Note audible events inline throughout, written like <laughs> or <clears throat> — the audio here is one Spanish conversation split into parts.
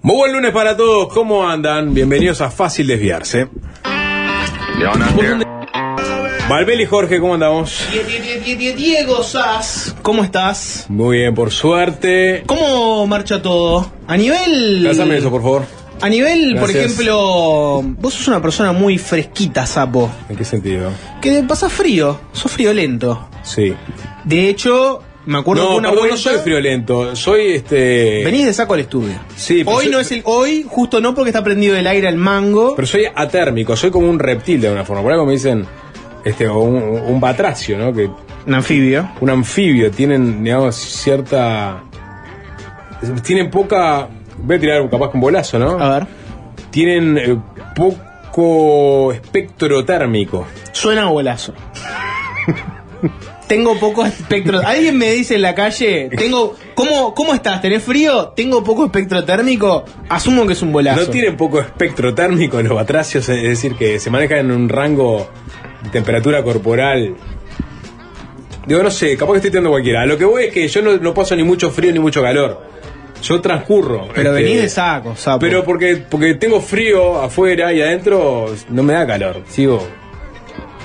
Muy buen lunes para todos, ¿cómo andan? Bienvenidos a Fácil Desviarse. Valbel y Jorge, ¿cómo andamos? Diego Sass, ¿cómo estás? Muy bien, por suerte. ¿Cómo marcha todo? A nivel. Pásame eso, por favor. A nivel, por ejemplo, vos sos una persona muy fresquita, sapo. ¿En qué sentido? Que pasás frío, sos friolento. Sí. De hecho, me acuerdo No, que una perdón, no soy friolento, soy este. Venís de saco al estudio. Sí, Hoy soy- no es el. Hoy, justo no, porque está prendido el aire al mango. Pero soy atérmico, soy como un reptil de alguna forma. Por algo me dicen. Este, un, un batracio, ¿no? Que Un anfibio. un anfibio, tienen, digamos, cierta. Tienen poca. Voy a tirar capaz con bolazo, ¿no? A ver. Tienen eh, poco espectro térmico. Suena a bolazo. <laughs> Tengo poco espectro. Alguien me dice en la calle, tengo. ¿Cómo, cómo estás? ¿Tenés frío? Tengo poco espectro térmico. Asumo que es un bolazo. No tienen poco espectro térmico los batracios, es decir, que se manejan en un rango de temperatura corporal. Digo, no sé, capaz que estoy tirando cualquiera. Lo que voy es que yo no, no paso ni mucho frío ni mucho calor. Yo transcurro. Pero este, venís de saco, sapo. Pero porque, porque tengo frío afuera y adentro no me da calor. Sigo.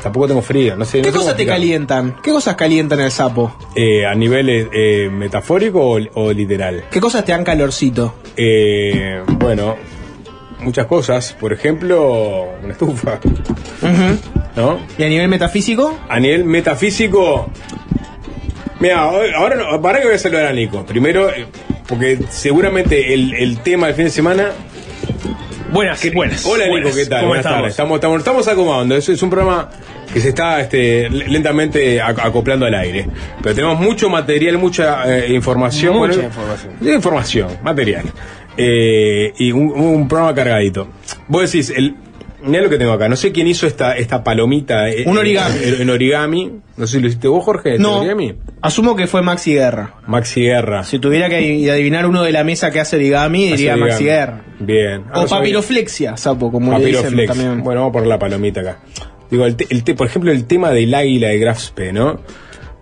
Tampoco tengo frío, no sé. no ¿Qué sé cosas te calientan? ¿Qué cosas calientan el sapo? Eh, ¿A nivel eh, metafórico o, o literal? ¿Qué cosas te dan calorcito? Eh, bueno, muchas cosas. Por ejemplo, una estufa. ¿No? ¿Y a nivel metafísico? A nivel metafísico. Mira, ahora no, para que voy a saludar a Nico. Primero, eh, porque seguramente el, el tema del fin de semana. Buenas, buenas. Hola buenas. Nico, ¿qué tal? ¿Cómo Buenas tardes. estamos? Estamos, estamos, estamos acomodando. Es, es un programa que se está este, lentamente ac- acoplando al aire. Pero tenemos mucho material, mucha eh, información. Mucha Bueno, información. información, material. Eh, y un, un programa cargadito. Vos decís, el, mirá lo que tengo acá. No sé quién hizo esta, esta palomita. eh, Un eh, origami. En, en origami. No sé si lo hiciste vos, Jorge. No. origami? Asumo que fue Maxi Guerra. Maxi Guerra. Si tuviera que adivinar uno de la mesa que hace origami, diría Maxi. Guerra. Bien. Ah, O no sabía. papiroflexia, sapo, como le dicen también. Bueno, vamos a poner la palomita acá. Digo, el te- el te- por ejemplo, el tema del águila de Grafspe, ¿no?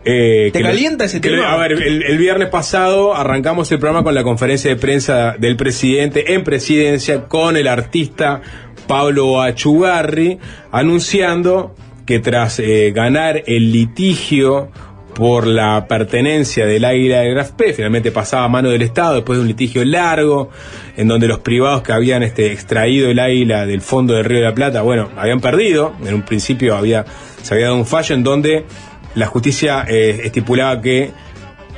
Eh, ¿Te lo- calienta ese lo- tema? a ver, el, el viernes pasado arrancamos el programa con la conferencia de prensa del presidente en presidencia con el artista Pablo Achugarri anunciando que tras eh, ganar el litigio por la pertenencia del águila de Grafpe, finalmente pasaba a mano del Estado después de un litigio largo, en donde los privados que habían este, extraído el águila del fondo del Río de la Plata, bueno, habían perdido, en un principio había, se había dado un fallo en donde la justicia eh, estipulaba que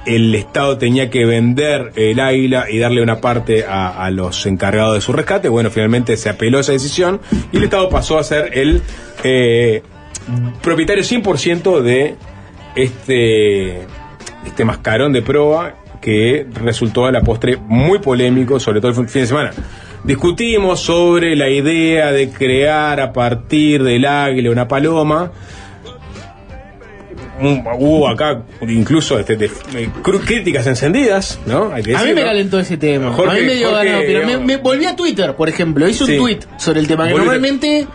el Estado tenía que vender el águila y darle una parte a, a los encargados de su rescate. Bueno, finalmente se apeló esa decisión y el Estado pasó a ser el eh, propietario 100% de este, este mascarón de proa que resultó a la postre muy polémico, sobre todo el fin de semana. Discutimos sobre la idea de crear a partir del águila una paloma. Hubo acá incluso este, de- eh, críticas encendidas, ¿no? Hay que A mí me decirlo. calentó ese tema. Jorge- a mí me dio Jorge, ganado, pero me, volví a Twitter, por ejemplo. Hice Sí. un tweet sobre el tema. Que normalmente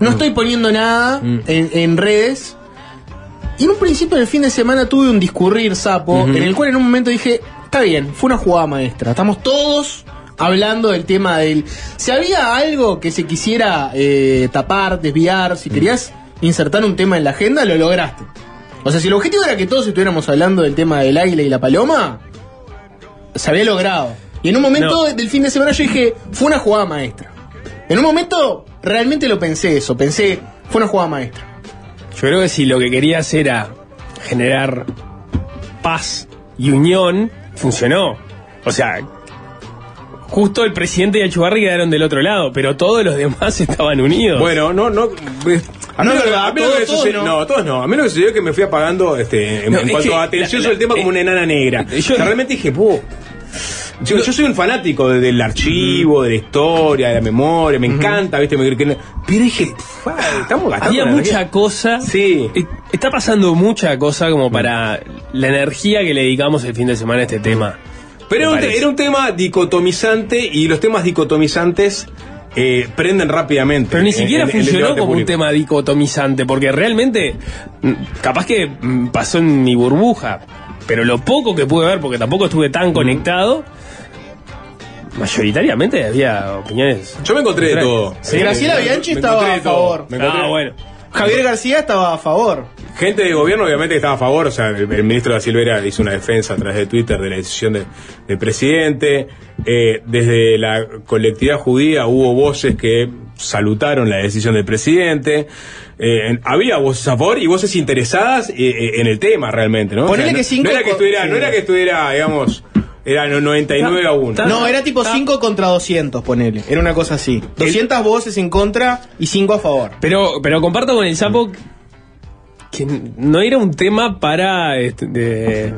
no estoy poniendo nada Mm. en, en redes. Y en un principio del fin de semana tuve un discurrir sapo, en el cual en un momento dije, está bien, fue una jugada maestra. Estamos todos hablando del tema del... Si había algo que se quisiera eh, tapar, desviar, Mm. si querías insertar un tema en la agenda, lo lograste. O sea, si el objetivo era que todos estuviéramos hablando del tema del águila y la paloma, se había logrado. Y en un momento No. del fin de semana yo dije, fue una jugada maestra. En un momento realmente lo pensé eso, pensé, fue una jugada maestra. Yo creo que si lo que querías era generar paz y unión, funcionó. O sea, justo el presidente y Achugarri quedaron del otro lado, pero todos los demás <laughs> estaban unidos. Bueno, no, no. A mí, No, lo a mí lo que sucedió- todos no. no, todos no. A mí lo que sucedió es que me fui apagando este, en, No, en cuanto a atención sobre el tema como una enana negra. eh, yo- O sea, realmente dije, puh. Yo, yo soy un fanático de- del archivo, de la historia, de la memoria, me encanta, ¿viste? Me- que- pero dije, "Fa, estamos gastando. Había mucha energía". cosa. Sí. Está pasando mucha cosa como para la energía que le dedicamos el fin de semana a este tema. Pero un, era un tema dicotomizante y los temas dicotomizantes eh, prenden rápidamente. Pero ni siquiera en- funcionó como un tema dicotomizante, porque realmente, mm, capaz que mm, pasó en mi burbuja, pero lo poco que pude ver, porque tampoco estuve tan conectado, mayoritariamente había opiniones. Yo me encontré de todo. Sí, Graciela Bianchi estaba a favor. Me encontré- Ah, bueno. Javier García estaba a favor. Gente de gobierno obviamente que estaba a favor, o sea, el, el ministro de Silvera hizo una defensa a través de Twitter de la decisión de- del presidente. Eh, desde la colectividad judía hubo voces que salutaron la decisión del presidente. Eh, había voces a favor y voces interesadas eh, en el tema realmente, ¿no? Que cinco no era que estuviera, no era que estuviera, digamos, era no- 99 a 1. Ah, No, era tipo ah. 5 contra 200, ponele. Era una cosa así. 200 voces en contra y 5 a favor. Pero, pero comparto con el sapo que no era un tema para este, de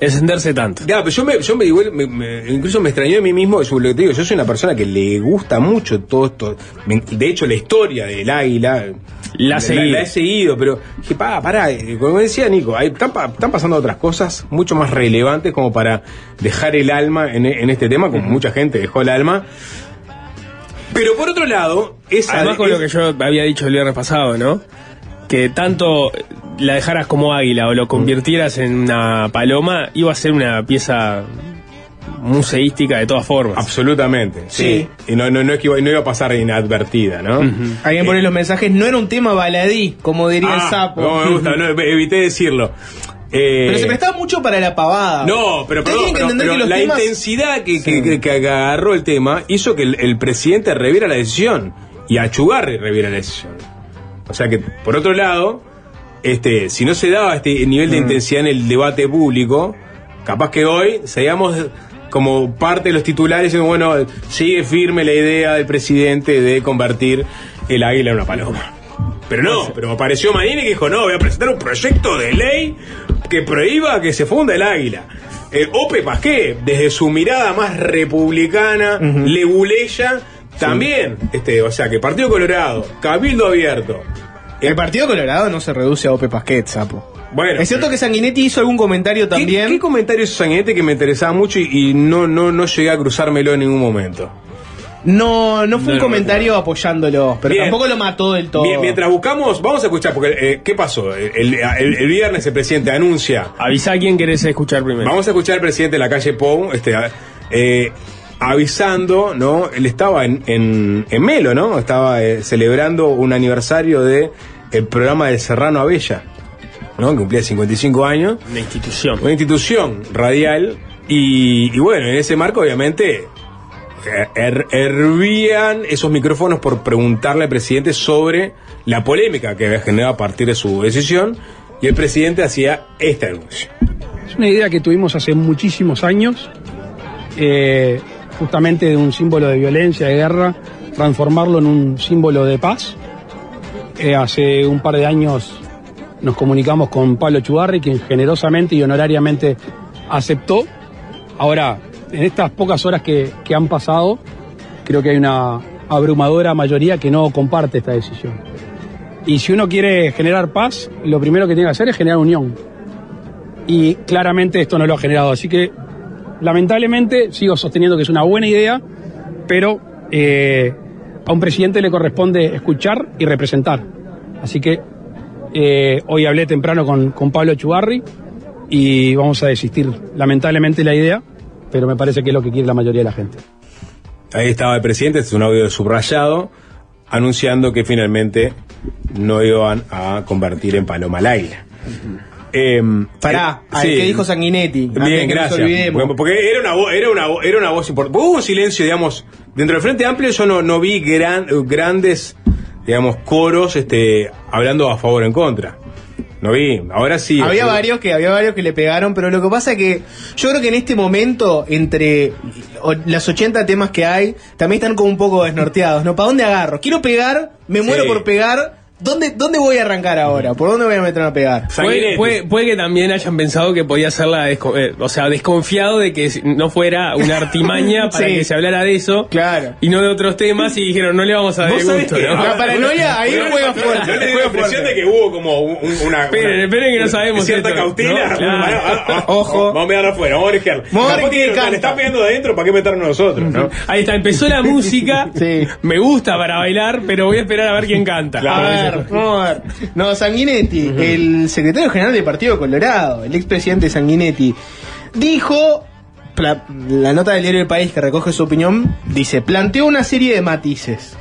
encenderse tanto. Ya, pero yo me, yo me, igual me- me- incluso me extrañó a mí mismo, yo lo que te digo, yo soy una persona que le gusta mucho todo esto. Me- de hecho, la historia del águila. La he seguido, pero dije, pa, pará, eh, como decía Nico, hay, están, pa- están pasando otras cosas mucho más relevantes como para dejar el alma en, en este tema, como mucha gente dejó el alma. Pero por otro lado, esa Además con es- lo que yo había dicho el viernes pasado, ¿no? Que tanto la dejaras como águila o lo convirtieras en una paloma, iba a ser una pieza museística de todas formas. Absolutamente, sí. Sí. Y no, no, no es que iba, no iba a pasar inadvertida, ¿no? Alguien pone los mensajes, no era un tema baladí, como diría el Ah, sapo. No me gusta, no, <laughs> evité decirlo. Eh, Pero se prestaba mucho para la pavada. No, pero, perdón, tienen que pero- entender pero que los la temas- intensidad que, que- que- que agarró el tema hizo que el, el presidente reviera la decisión y Achugarri reviera la decisión. O sea que, por otro lado, este, si no se daba este nivel Mm. de intensidad en el debate público, capaz que hoy seríamos como parte de los titulares diciendo, bueno, sigue firme la idea del presidente de convertir el águila en una paloma. Pero no, pero apareció Manini que dijo, no, voy a presentar un proyecto de ley que prohíba que se funda el águila. Eh, Ope Pasqué, desde su mirada más republicana, leguleya, también, este, o sea, que Partido Colorado, Cabildo Abierto. El Partido Colorado no se reduce a Ope Pasquet, sapo. Bueno, Es cierto que Sanguinetti hizo algún comentario ¿qué, también. ¿qué comentario hizo Sanguinetti que me interesaba mucho y, y no, no, no llegué a cruzármelo en ningún momento? No, no fue No un comentario apoyándolo, pero Bien. tampoco lo mató del todo. Bien, mientras buscamos, vamos a escuchar, porque eh, ¿qué pasó? El, el- el viernes el presidente anuncia Avisa a quien querés escuchar primero. Vamos a escuchar al presidente de la calle Pou, este, eh, avisando, ¿no? Él estaba en, en, en Melo, ¿no? Estaba eh, celebrando un aniversario de el programa de Serrano Abella, ¿no? Que cumplía 55 años. Una institución. Una institución radial. Y, y bueno, en ese marco, obviamente, her- hervían esos micrófonos por preguntarle al presidente sobre la polémica que había generado a partir de su decisión. Y el presidente hacía este anuncio. Es una idea que tuvimos hace muchísimos años, eh, justamente de un símbolo de violencia, de guerra, transformarlo en un símbolo de paz. Eh, hace un par de años nos comunicamos con Pablo Chugarri, quien generosamente y honorariamente aceptó. Ahora, en estas pocas horas que, que han pasado, creo que hay una abrumadora mayoría que no comparte esta decisión. Y si uno quiere generar paz, lo primero que tiene que hacer es generar unión y claramente esto no lo ha generado. Así que lamentablemente sigo sosteniendo que es una buena idea, pero eh, a un presidente le corresponde escuchar y representar. Así que eh, hoy hablé temprano con, con Pablo Chugarri y vamos a desistir lamentablemente la idea, pero me parece que es lo que quiere la mayoría de la gente. Ahí estaba el presidente, este es un audio subrayado, anunciando que finalmente no iban a convertir en paloma al águila. Em, Pará, eh, sí. ¿qué dijo Sanguinetti? Bien, que gracias. Porque- era una voz, era una, vo- era una voz importante. Hubo un silencio, digamos, dentro del Frente Amplio yo no, no vi gran- grandes, digamos, coros este, hablando a favor o en contra. No vi, ahora sí. Había varios que había varios que le pegaron, pero lo que pasa que yo creo que en este momento entre las 80 temas que hay también están como un poco desnorteados, ¿no? ¿Para dónde agarro? Quiero pegar, me Sí. muero por pegar. ¿Dónde, ¿Dónde voy a arrancar ahora? ¿Por dónde voy a meterme a pegar? Puede, puede- puede que también hayan pensado que podía ser la eh, o sea, desconfiado de que no fuera una artimaña <laughs> para Sí. que se hablara de eso Claro. y no de otros temas y dijeron no le vamos a dar gusto, que- ¿no? La paranoia ahí juega fuerte, Yo le di la impresión fuerte. de que hubo como un- una. Esperen, una- esperen que no sabemos Cierta esto, cautela. ¿no? Claro. Ah, ah, <laughs> Ojo. Vamos a mirar afuera, vamos a orejear. Vamos a ver Capaz quién que canta. Le está pegando de adentro, ¿para qué meternos nosotros? ¿no? Ahí está, empezó la <laughs> música. Sí. Me gusta para bailar, pero voy a esperar a ver quién canta. A a ver. No, Sanguinetti, el secretario general del Partido Colorado, el expresidente Sanguinetti, dijo pla- la nota del diario El País que recoge su opinión dice, planteó una serie de matices.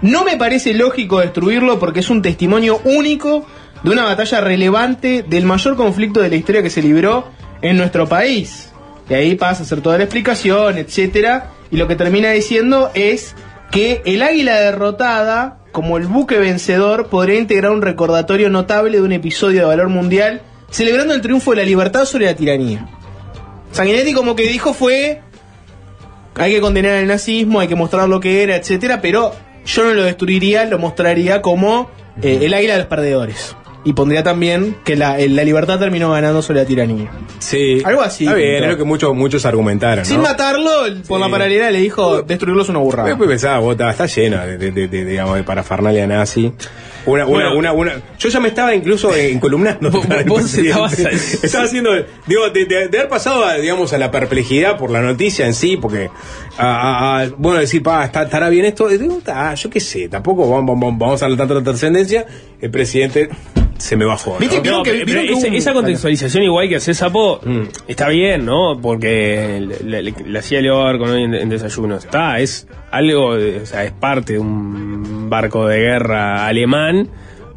No me parece lógico destruirlo porque es un testimonio único de una batalla relevante del mayor conflicto de la historia que se libró en nuestro país. Y ahí pasa a hacer toda la explicación, etcétera, y lo que termina diciendo es que el águila derrotada, como el buque vencedor, podría integrar un recordatorio notable de un episodio de valor mundial, celebrando el triunfo de la libertad sobre la tiranía. Sanguinetti como que dijo fue hay que condenar el nazismo, hay que mostrar lo que era, etcétera, pero yo no lo destruiría, lo mostraría como eh, el águila de los perdedores. Y pondría también que la, el- la libertad terminó ganando sobre la tiranía. Sí. Algo así, Está bien, es lo que muchos, muchos argumentaron. Sin ¿no? matarlo, por Sí. la paralelidad le dijo destruirlo es una burrada. Después pensaba, bota, está llena de, de, de- de, digamos, de parafernalia nazi. Una, una, Bueno. una, una- yo ya me estaba incluso encolumnando. <laughs> Vos- estabas- <laughs> Estaba haciendo, digo, de, de- de haber pasado, a, digamos, a la perplejidad por la noticia en sí, porque, a, a- a, bueno, decir, pa, ¿está- estará bien esto, digo, "Ah, yo qué sé, tampoco vamos, vamos, vamos a tanta trascendencia, el presidente se me. ¿no? No, que- pero que esa, un- esa contextualización igual que hace Sapo Mm. está bien, ¿no? Porque le hacía Leo con hoy en, en desayuno. Está, es algo, de- o sea, es parte de un barco de guerra alemán.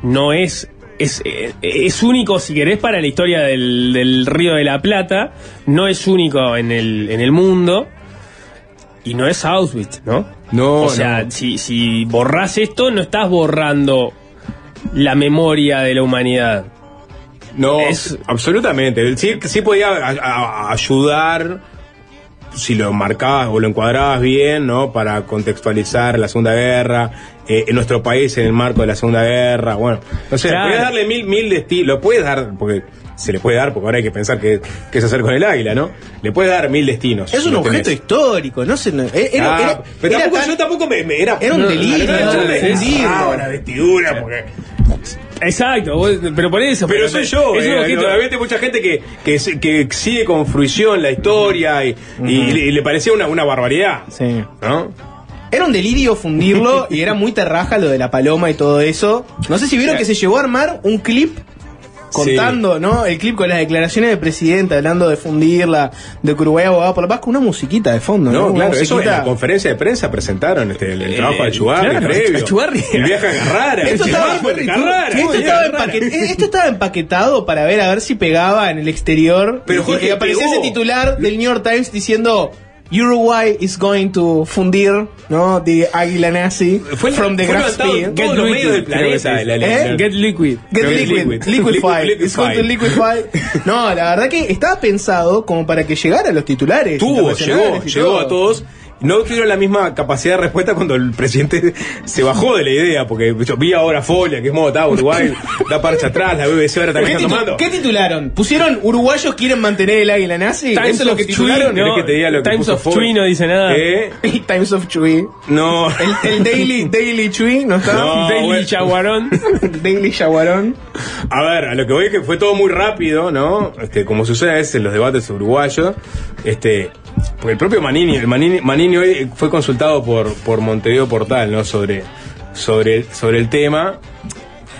No es. Es, eh, es único, si querés, para la historia del, del Río de la Plata. No es único en el, en el mundo. Y no es Auschwitz, ¿no? No, O sea, no. si, si borrás esto, no estás borrando la memoria de la humanidad. No, Es- absolutamente. Sí, sí podía a- a- ayudar si lo marcabas o lo encuadrabas bien, ¿no? Para contextualizar la Segunda Guerra, eh, en nuestro país en el marco de la Segunda Guerra, bueno, no sé, Claro. puedes darle mil, mil destinos, lo puedes dar, porque se le puede dar, porque ahora hay que pensar que, que es hacer con el águila, ¿no? Le puedes dar mil destinos. Es un objeto tenés. histórico, no sé. no- era, Ah, era- pero era tampoco, tan- yo tampoco me, me- era, Era un delirio, era un delirio. desgarraba la vestidura, porque Exacto, vos- pero por eso. Pero soy yo, es un eh, objeto- obviamente mucha gente que, que, se- que sigue con fruición la historia y, y le, y le parecía una, una barbaridad. Sí. ¿No? Era un delirio fundirlo <laughs> y era muy terraja lo de la paloma y todo eso. No sé si vieron que se llegó a armar un clip contando, ¿no? El clip con las declaraciones del presidente hablando de fundirla, de que Uruguay abogado por la paz, con una musiquita de fondo, ¿no? No, claro, eso en la conferencia de prensa presentaron este, el, el Eh, trabajo de Chugarri claro, previo. Achugarri. El viaje a Carrara. Esto estaba, de Carrara. esto, esto empaquetado para ver a ver si pegaba en el exterior. Pero, y- Jorge, y aparecía ese titular del New York Times diciendo Uruguay is going to fundir, ¿no? The águila nazi Fue- from the grass del planeta. la- la- ¿Eh? Get liquid. Get liquid, liquid. <laughs> liquify. Liquid- It's going to liquify. No, la verdad que estaba pensado como para que llegara a los titulares. Tuvo, llegó, llegó todo. a todos. No tuvieron la misma capacidad de respuesta cuando el presidente se bajó de la idea, porque yo vi ahora Folia, que es modo, está Uruguay, <laughs> da marcha atrás, la BBC ahora ¿Qué, también está tomando. qué titularon? ¿Pusieron uruguayos quieren mantener el águila nazi? ¿Eso es lo que titularon? no. ¿Querés que te diga lo que Times of? Chuy no dice nada. ¿Eh? <laughs> Times of Chui. No. El, el Daily, Daily Chui, ¿no está? No, Daily bueno. Chaguarón. <laughs> Daily Yaguarón. A ver, a lo que voy es que fue todo muy rápido, ¿no? Este, como sucede a veces en los debates uruguayos, este, el propio Manini, el Manini, Manini hoy fue consultado por, por Montevideo Portal, ¿no? Sobre, sobre, sobre el tema.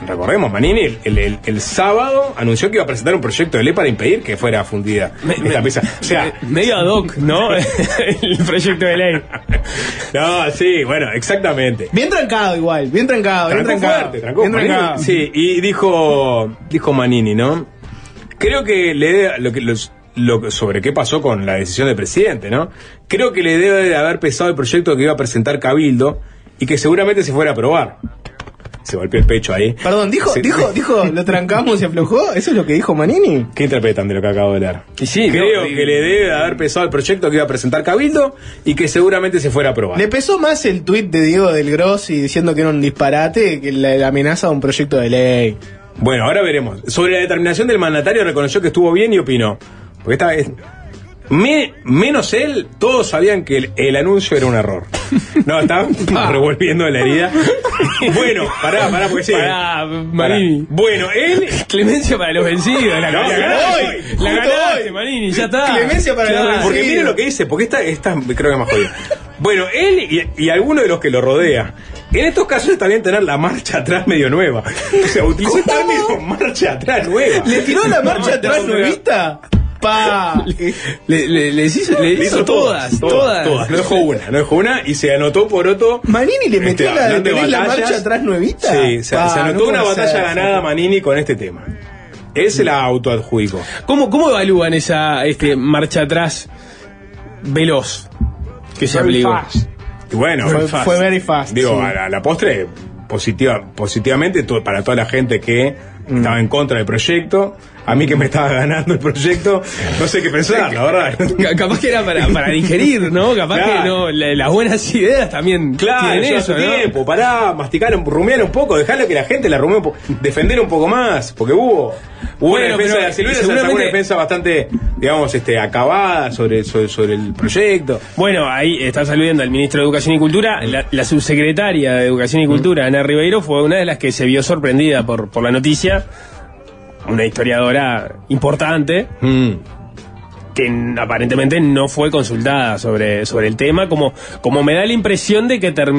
Recordemos, Manini el, el- el- el sábado anunció que iba a presentar un proyecto de ley para impedir que fuera fundida esta pieza. O sea, Medio ad hoc, ¿no? <laughs> el proyecto de ley. no, sí, bueno, exactamente. Bien trancado igual, bien trancado, bien trancado. fuerte, trancó bien Manini. trancado. Sí, y dijo, dijo Manini, ¿no? Creo que le lo que, los- lo sobre qué pasó con la decisión del presidente, ¿no? Creo que le debe de haber pesado el proyecto que iba a presentar Cabildo y que seguramente se fuera a aprobar. Se golpeó el pecho ahí. Perdón, dijo, dijo, dijo, <laughs> lo trancamos y aflojó. ¿Eso es lo que dijo Manini? ¿Qué interpretan de lo que acabo de leer? Y sí, Creo no, que le debe de haber pesado el proyecto que iba a presentar Cabildo y que seguramente se fuera a aprobar. Le pesó más el tuit de Diego del Grossi diciendo que era un disparate que la, la amenaza de un proyecto de ley. Bueno, ahora veremos. Sobre la determinación del mandatario reconoció que estuvo bien y opinó. Porque esta vez... me- menos él, todos sabían que el, el anuncio era un error. No, estaba <laughs> revolviendo la herida. <laughs> Bueno, pará, pará, porque sí. Pará. Manini. Bueno, él... Clemencia para los vencidos. La, No, la ganaste. La ganaste, hoy. Manini, ya está. Clemencia para los vencidos. Porque mire lo que dice, porque esta, esta creo que es más jodida. Bueno, él y, y alguno de los que lo rodea. En estos casos está bien tener la marcha atrás medio nueva. O sea, utilizó el término marcha atrás nueva. ¿Le tiró la <laughs> marcha atrás nuevita? Pa. Le, hizo, le Le hizo todas, todas. No dejó una, no dejó una y se anotó por otro. Manini le metió Este, la, de ¿tenés la marcha atrás nuevita. Sí, se, Pa, se no anotó una batalla ser. ganada Manini con este tema. Él se la autoadjudicó. ¿Cómo, ¿Cómo evalúan esa este, marcha atrás veloz que se Very aplicó? fast. Y bueno, Fue, fast. fue very fast. digo, sí. a, la, a la postre, positiva, positivamente to- para toda la gente que. Estaba en contra del proyecto. A mí que me estaba ganando el proyecto, no sé qué pensar, la verdad. Ca- Capaz que era para, para digerir, ¿no? Capaz Claro. que no, la- las buenas ideas también Claro, tienen eso, tiempo, pará, masticar, rumiar un poco, dejarlo que la gente la rumee un poco, defender un poco más, porque hubo, hubo Bueno, una defensa de Silvera, seguramente- una defensa bastante, digamos, este, acabada sobre, sobre, sobre el proyecto. Bueno, ahí está saludiendo al ministro de Educación y Cultura. La, la subsecretaria de Educación y Cultura, Ana Ribeiro, fue una de las que se vio sorprendida por, por la noticia. Una historiadora importante que n- aparentemente no fue consultada sobre, sobre el tema, como, como me da la impresión de que, ter-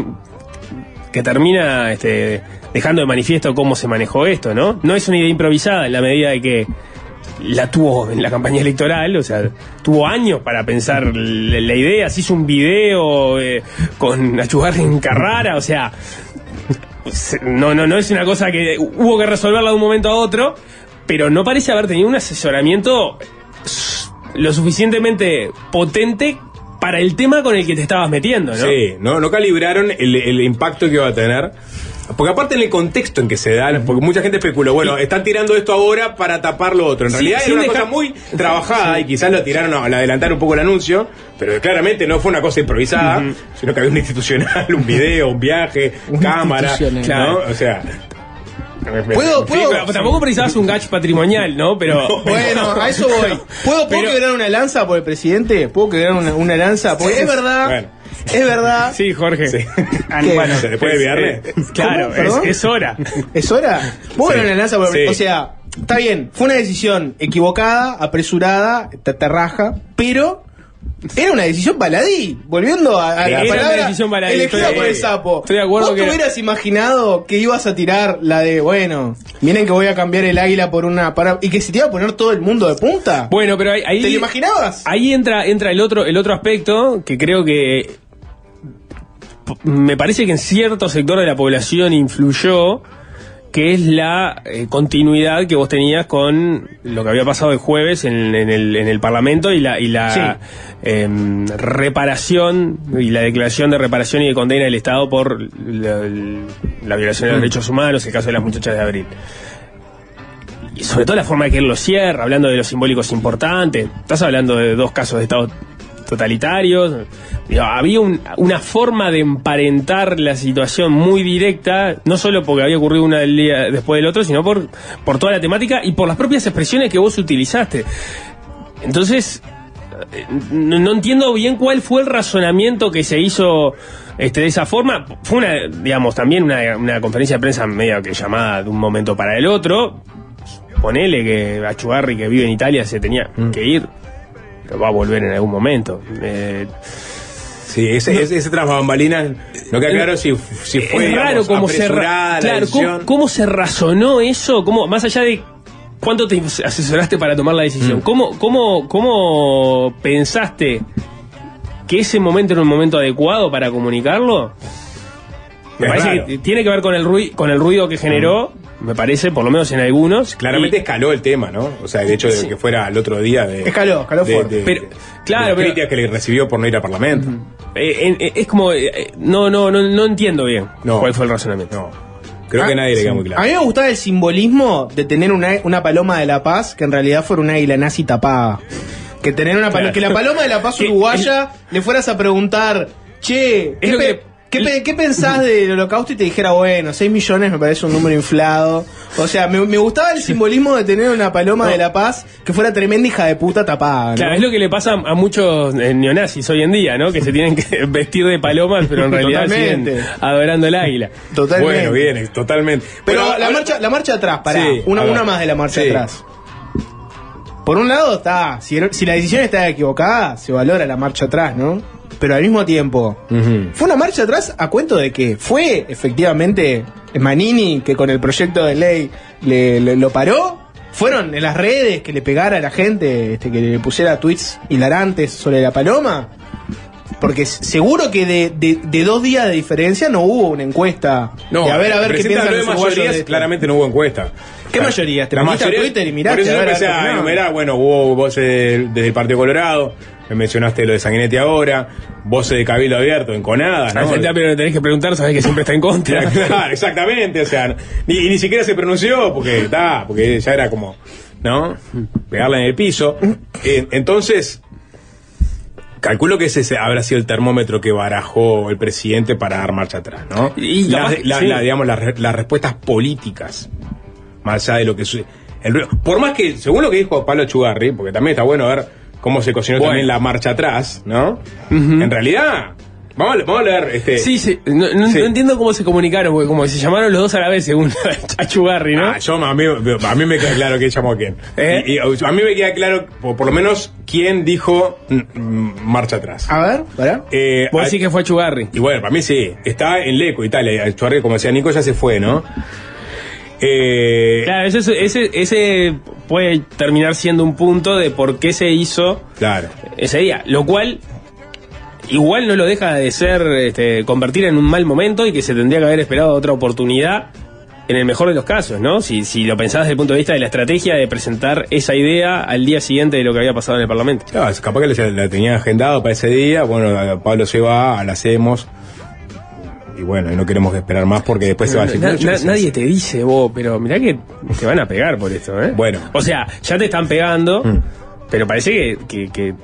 que termina este, dejando de manifiesto cómo se manejó esto, ¿no? No es una idea improvisada en la medida de que la tuvo en la campaña electoral, o sea, tuvo años para pensar la, la idea, se hizo un video eh, con Achugarri en Carrara, o sea, se- no, no, no es una cosa que hubo que resolverla de un momento a otro, pero no parece haber tenido un asesoramiento lo suficientemente potente para el tema con el que te estabas metiendo, ¿no? Sí, no, no calibraron el, el impacto que iba a tener. Porque aparte en el contexto en que se da, porque mucha gente especuló, bueno, están tirando esto ahora para tapar lo otro. En Sí, realidad era una dejar- cosa muy trabajada y quizás lo tiraron a, al adelantar un poco el anuncio, pero claramente no fue una cosa improvisada, sino que había un institucional, un video, un viaje, cámara. ¿no? O sea... ¿Puedo- puedo- tampoco precisabas un gach patrimonial, ¿no? Pero <laughs> Bueno, a eso voy. <laughs> ¿Puedo, ¿puedo Pero- quebrar una lanza por el presidente? ¿Puedo quebrar una, una lanza? Porque es verdad, Bueno. Es verdad. Sí, Jorge. Sí. Ah, ¿Qué? bueno, ¿Se después de viernes? eh, claro, es, es hora. ¿Es hora? ¿Puedo quebrar Sí. el Sí. O sea, está bien, fue una decisión equivocada, apresurada, te, te raja, pero era una decisión baladí. Volviendo a, a Era la una palabra decisión baladí, elegida estoy- por el sapo. estoy de acuerdo ¿Vos que- te hubieras imaginado que ibas a tirar la de, bueno, miren que voy a cambiar el águila por una... Para, y que se te iba a poner todo el mundo de punta? Bueno, pero ahí, ahí- ¿Te lo imaginabas? Ahí entra, entra el otro, el otro aspecto que creo que me parece que en cierto sector de la población influyó, que es la eh, continuidad que vos tenías con lo que había pasado el jueves en, en el, en el Parlamento y la, y la em, reparación y la declaración de reparación y de condena del Estado por la, la violación de los derechos humanos, el caso de las muchachas de abril. Y sobre todo la forma de que él lo cierra, hablando de los simbólicos importantes. Estás hablando de dos casos de Estado totalitarios. Digo, había un- una forma de emparentar la situación muy directa, no solo porque había ocurrido una del día después del otro, sino por, por toda la temática y por las propias expresiones que vos utilizaste. Entonces, eh, no, no entiendo bien cuál fue el razonamiento que se hizo este, de esa forma. Fue una, digamos, también una, una conferencia de prensa medio que llamada de un momento para el otro. Ponele que Achugarri, que vive en Italia, se tenía que ir, pero va a volver en algún momento. Eh, Sí, ese, ese, ese tras bambalinas, no queda claro si, si fue es raro digamos, cómo se, claro, cómo, cómo se razonó eso, cómo, más allá de cuánto te asesoraste para tomar la Mm. decisión, ¿Cómo, cómo, cómo pensaste que ese momento era un momento adecuado para comunicarlo? Me Es parece raro. Mm. que tiene que ver con el ruido, con el ruido que generó, me parece, por lo menos en algunos. Claramente y- escaló el tema, ¿no? O sea, el hecho de Sí. que fuera al otro día de. Escaló, escaló de- fuerte. de- Pero- de- claro, pero- críticas que le recibió por no ir al Parlamento. eh, en- eh, es como, eh, eh, no, no, no, no entiendo bien No. cuál fue el razonamiento. No. Creo Ah, que nadie le queda sí. muy claro. A mí me gustaba el simbolismo de tener una, una paloma de la paz que en realidad fuera una águila nazi tapada. Que tener una Claro. que la paloma de la paz <laughs> uruguaya le fueras a preguntar, che, ¿qué, lo pe- que- qué pe- qué pensás del holocausto? Y te dijera, bueno, 6 millones me parece un número inflado. O sea, me, me gustaba el simbolismo de tener una paloma de la paz que fuera tremenda hija de puta tapada. ¿no? Claro, es lo que le pasa a muchos eh, neonazis hoy en día, ¿no? Que se tienen que <laughs> vestir de palomas, pero en realidad siguen adorando el águila. Totalmente. Bueno, bien, totalmente. Pero Bueno, la marcha, la marcha atrás, pará, Sí, una, una más de la marcha Sí. atrás. Por un lado está, si, si la decisión está equivocada, se valora la marcha atrás, ¿no? Pero al mismo tiempo, fue una marcha atrás a cuento de que fue efectivamente Manini que con el proyecto de ley le, le- lo paró. fueron en las redes que le pegara a la gente, este, que le pusiera tweets hilarantes sobre la paloma. Porque seguro que de, de- de dos días de diferencia no hubo una encuesta. de a ver, a ver qué piensan los mayorías, claramente no hubo encuesta. ¿Qué mayorías? ¿Te La metiste a mayoría- Twitter y miraste? Por eso A yo ver, empecé a ver, a no. enumerar, bueno, hubo voces del- desde el Partido Colorado, me mencionaste lo de Sanguinetti ahora, voces de Cabildo Abierto, Enconada, Al ¿no? frente amplio le tenés que preguntar, sabés que siempre está en contra. <laughs> Claro, exactamente, o sea, ni, y ni siquiera se pronunció porque está, porque ya era como, ¿no? Pegarla en el piso. Eh, entonces, calculo que ese se- habrá sido el termómetro que barajó el presidente para dar marcha atrás, ¿no? Y la- sí. la- digamos, las, re- las respuestas políticas, más allá de lo que el por más que, según lo que dijo Pablo Chugarri, porque también está bueno ver cómo se cocinó Bueno. también la marcha atrás, ¿no? En realidad, vamos a, vamos a leer este. Sí, sí. No, no- Sí. no entiendo cómo se comunicaron, porque como se llamaron los dos a la vez, según <laughs> Achugarri, ¿no? Ah, yo, a, mí, a mí me queda claro quién llamó a quién. ¿Eh? Y, y a mí me queda claro, por, por lo menos, quién dijo mm, mm, marcha atrás. A ver, para. Eh, Vos a- decís que fue Achugarri. y bueno, para mí sí. Está en Leco, Italia. El Chuarri, como decía Nico, ya se fue, ¿no? Eh, Claro, ese, ese, ese puede terminar siendo un punto de por qué se hizo claro. ese día. Lo cual igual no lo deja de ser este, convertir en un mal momento y que se tendría que haber esperado otra oportunidad en el mejor de los casos, ¿no? Si, si lo pensás desde el punto de vista de la estrategia de presentar esa idea al día siguiente de lo que había pasado en el Parlamento. Claro, capaz que la, la tenía agendado para ese día. Bueno, Pablo se va, la hacemos. Y bueno, y no queremos esperar más porque después se va a. Na- "No, yo na- qué sé". nadie te dice vos, pero mirá que te van a pegar por esto, ¿eh? Bueno. O sea, ya te están pegando, Mm. pero parece que, que- que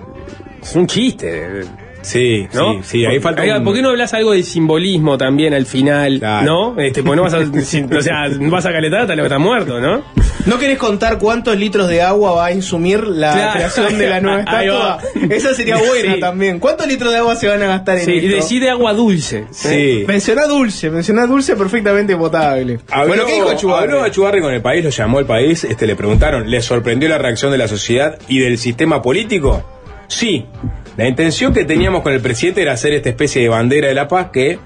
es un chiste. Sí, ¿no? sí, sí, ahí falta. Oiga, un- ¿Por qué no hablas algo de simbolismo también al final? Claro. ¿No? Este, porque no vas a, <laughs> si- o sea, vas a calentar hasta lo que está muerto, ¿no? ¿No querés contar cuántos litros de agua va a insumir la Claro. creación de la nueva <laughs> estatua? Esa sería buena Sí. también. ¿Cuántos litros de agua se van a gastar en Sí, y esto? decide agua dulce. Sí. Mencioná dulce, mencioná dulce perfectamente potable. Habló, bueno, ¿qué dijo Chubarri? habló Achugarri con el país, lo llamó el país, este, le preguntaron, ¿le sorprendió la reacción de la sociedad y del sistema político? Sí. La intención que teníamos con el presidente era hacer esta especie de bandera de la paz que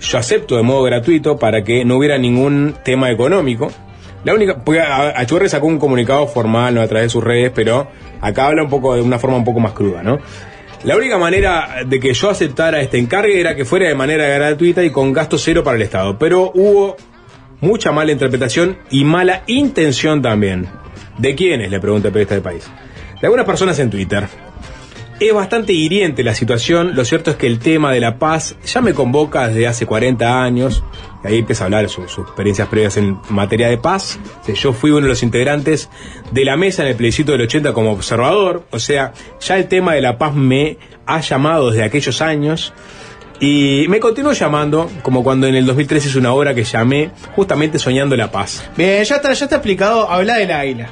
yo acepto de modo gratuito para que no hubiera ningún tema económico. La única, porque sacó un comunicado formal ¿no? a través de sus redes, pero acá habla un poco de una forma un poco más cruda, ¿no? La única manera de que yo aceptara este encargue era que fuera de manera gratuita y con gasto cero para el Estado. Pero hubo mucha mala interpretación y mala intención también. ¿De quiénes? Le pregunta el periodista del país. De algunas personas en Twitter. Es bastante hiriente la situación. Lo cierto es que el tema de la paz ya me convoca desde hace 40 años. Y ahí empieza a hablar de sus, sus experiencias previas en materia de paz. O sea, Yo fui uno de los integrantes de la mesa en el plebiscito del 80 como observador. O sea, ya el tema de la paz me ha llamado desde aquellos años. Y me continuó llamando, como cuando en el 2013 hice una obra que llamé justamente Soñando la Paz. Bien, ya está, ya está explicado. Habla del águila.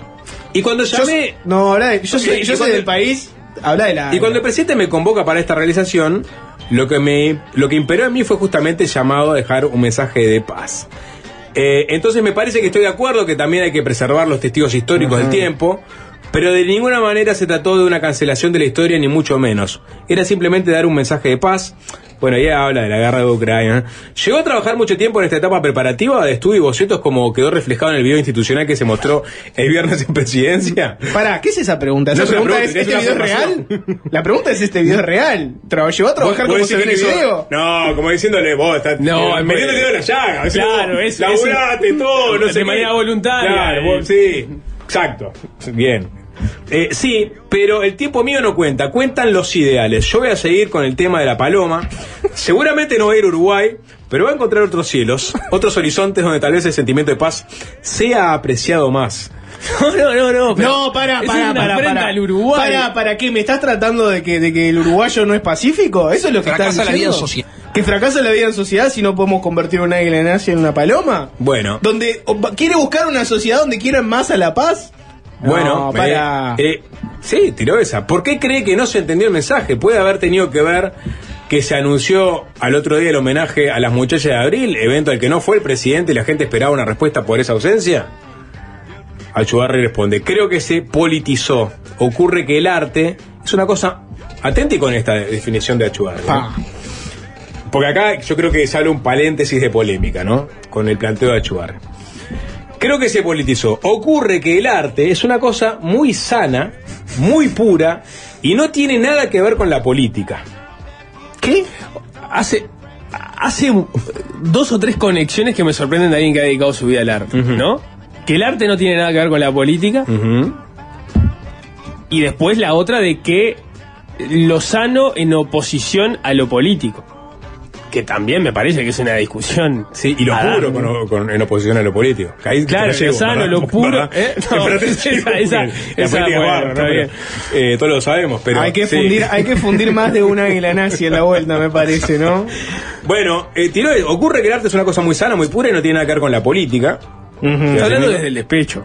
Y cuando Yo, llamé... no, habla de, yo, soy, yo soy del país. Habla. Y cuando el presidente me convoca para esta realización, lo que me lo que imperó en mí fue justamente el llamado a dejar un mensaje de paz. Eh, entonces me parece que estoy de acuerdo que también hay que preservar los testigos históricos del tiempo, pero de ninguna manera se trató de una cancelación de la historia, ni mucho menos. Era simplemente dar un mensaje de paz. Bueno, ella habla de la guerra de Ucrania. ¿Llegó a trabajar mucho tiempo en esta etapa preparativa de estudio y bocetos como quedó reflejado en el video institucional que se mostró el viernes en presidencia? Pará, ¿qué es esa pregunta? No ¿Esa pregunta pregunta, es, es ¿este video es real? La pregunta es, ¿este video es real? ¿Llegó a trabajar como ¿Vos se ve en el video? No, como diciéndole, vos estás No, eh, es metiendo muy- el dedo en la llaga. o sea, Claro, es- Laburate es- todo, no de sé. qué. manera voluntaria. Claro, vos- sí, exacto. Bien. Eh, sí, pero el tiempo mío no cuenta, cuentan los ideales. Yo voy a seguir con el tema de la paloma. Seguramente no voy a ir a Uruguay, pero voy a encontrar otros cielos, otros horizontes donde tal vez el sentimiento de paz sea apreciado más. No, no, no, no. pero No, para, es para, una para, para. al Uruguay. Para, para qué, ¿me estás tratando de que, de que el uruguayo no es pacífico? ¿Eso es lo que Fracasa estás la vida en diciendo? sociedad. ¿Que fracasa la vida en sociedad si no podemos convertir una águila en Asia en una paloma? Bueno, Donde quiere buscar una sociedad donde quieran más a la paz. Bueno, No, para. eh, eh, sí, tiró esa. ¿Por qué cree que no se entendió el mensaje? Puede haber tenido que ver que se anunció al otro día el homenaje a las muchachas de abril, evento al que no fue el presidente y la gente esperaba una respuesta por esa ausencia. Achugarri responde, creo que se politizó. Ocurre que el arte es una cosa... Atenti con esta definición de Achugarri. Porque acá yo creo que se abre un paréntesis de polémica, ¿no? Con el planteo de Achugarri. Creo que se politizó. Ocurre que el arte es una cosa muy sana, muy pura y no tiene nada que ver con la política. ¿Qué? Hace, hace dos o tres conexiones que me sorprenden de alguien que ha dedicado su vida al arte. ¿no? Que el arte no tiene nada que ver con la política y después la otra de que lo sano en oposición a lo político. Que también me parece que es una discusión. Sí, y lo puro con, con- en oposición a lo político. Ahí Claro, lo sano, lo puro. ¿eh? <laughs> Eh, todos lo sabemos, pero. hay, que sí. fundir, hay que fundir más de una águila nazi en la vuelta, me parece, ¿no? Bueno, eh, tiró- ocurre que el arte es una cosa muy sana, muy pura y no tiene nada que ver con la política. Está hablando desde el despecho.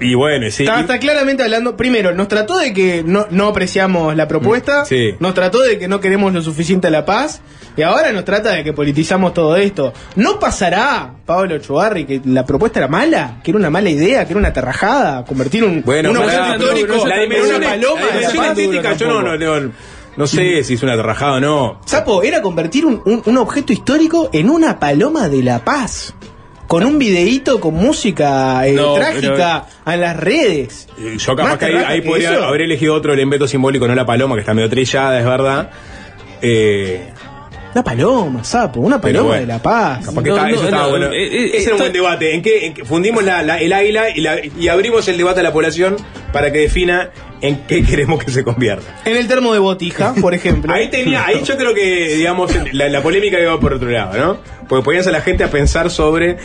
Y bueno, sí. Está, claramente hablando. Primero, nos trató de que no, no apreciamos la propuesta. Mm, sí. Nos trató de que no queremos lo suficiente a la paz. Y ahora nos trata de que politizamos todo esto. ¿No pasará, Pablo Chugarri, que la propuesta era mala? Que era una mala idea, que era una terrajada. Convertir un, Bueno, un objeto histórico en una paloma la dimensión estética, yo no, no, no, no sé si es una trabajada o no. Sapo, era convertir un, un- un objeto histórico en una paloma de la paz. Con un videíto con música eh, No, trágica en las redes. Eh, Yo capaz que ahí, ahí que podría eso. haber elegido otro elemento simbólico, no la paloma, que está medio trillada, es verdad. Eh, Una paloma, sapo, una paloma bueno, de la paz. capaz que No, está- no, eso estaba no, bueno. eh, eh, Ese era un buen debate. ¿En qué, en qué- fundimos la- la- el águila y, la- y abrimos el debate a la población para que defina en qué <laughs> queremos que se convierta? En el termo de botija, por ejemplo. <laughs> Ahí tenía, ahí yo creo que, digamos, la, la polémica iba por otro lado, ¿no? Porque ponías a la gente a pensar sobre.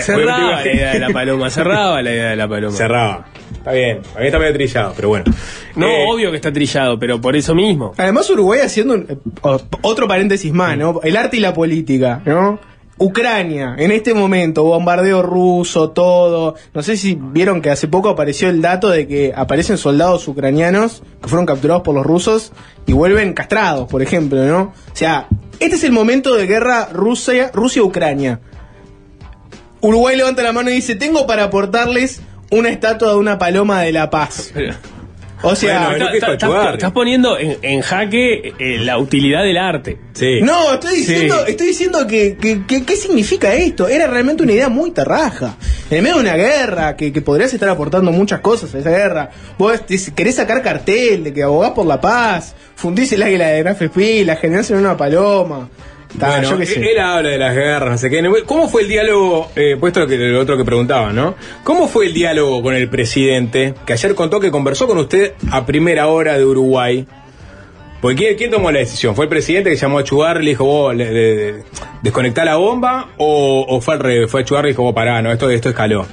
Cerraba la idea de la paloma, cerraba la idea de la paloma. Cerraba. Está bien, a mí está medio trillado, pero bueno. No, Eh, obvio que está trillado, pero por eso mismo. Además, Uruguay haciendo un- eh, otro paréntesis más, ¿no? El arte y la política, ¿no? Ucrania, en este momento, bombardeo ruso, todo. No sé si vieron que hace poco apareció el dato de que aparecen soldados ucranianos que fueron capturados por los rusos y vuelven castrados, por ejemplo, ¿no? O sea, este es el momento de guerra Rusia- Rusia-Ucrania. Uruguay levanta la mano y dice, tengo para aportarles una estatua de una paloma de la paz. <laughs> O sea, Bueno, Está- lo que es está- Pachuarri. estás poniendo en, en jaque eh, la utilidad del arte. Sí. No, estoy diciendo, Sí. estoy diciendo que, que- que- ¿qué significa esto? Era realmente una idea muy terraja. En el medio de una guerra, que, que podrías estar aportando muchas cosas a esa guerra. Vos te- querés sacar cartel de que abogás por la paz, fundís el águila de Graf Spee, generás en una paloma. Ta, Bueno, yo sé. él habla de las guerras, no sé qué. ¿Cómo fue el diálogo, eh, puesto que, lo otro que preguntaba, ¿no? ¿Cómo fue el diálogo con el presidente, que ayer contó que conversó con usted a primera hora de Uruguay? Porque ¿quién, quién tomó la decisión? ¿Fue el presidente que llamó a Chugar y le dijo, vos, le- le- le- desconectá la bomba? ¿O, o fue al revés? Fue a Chugar y dijo, vos, pará, no, esto, esto escaló.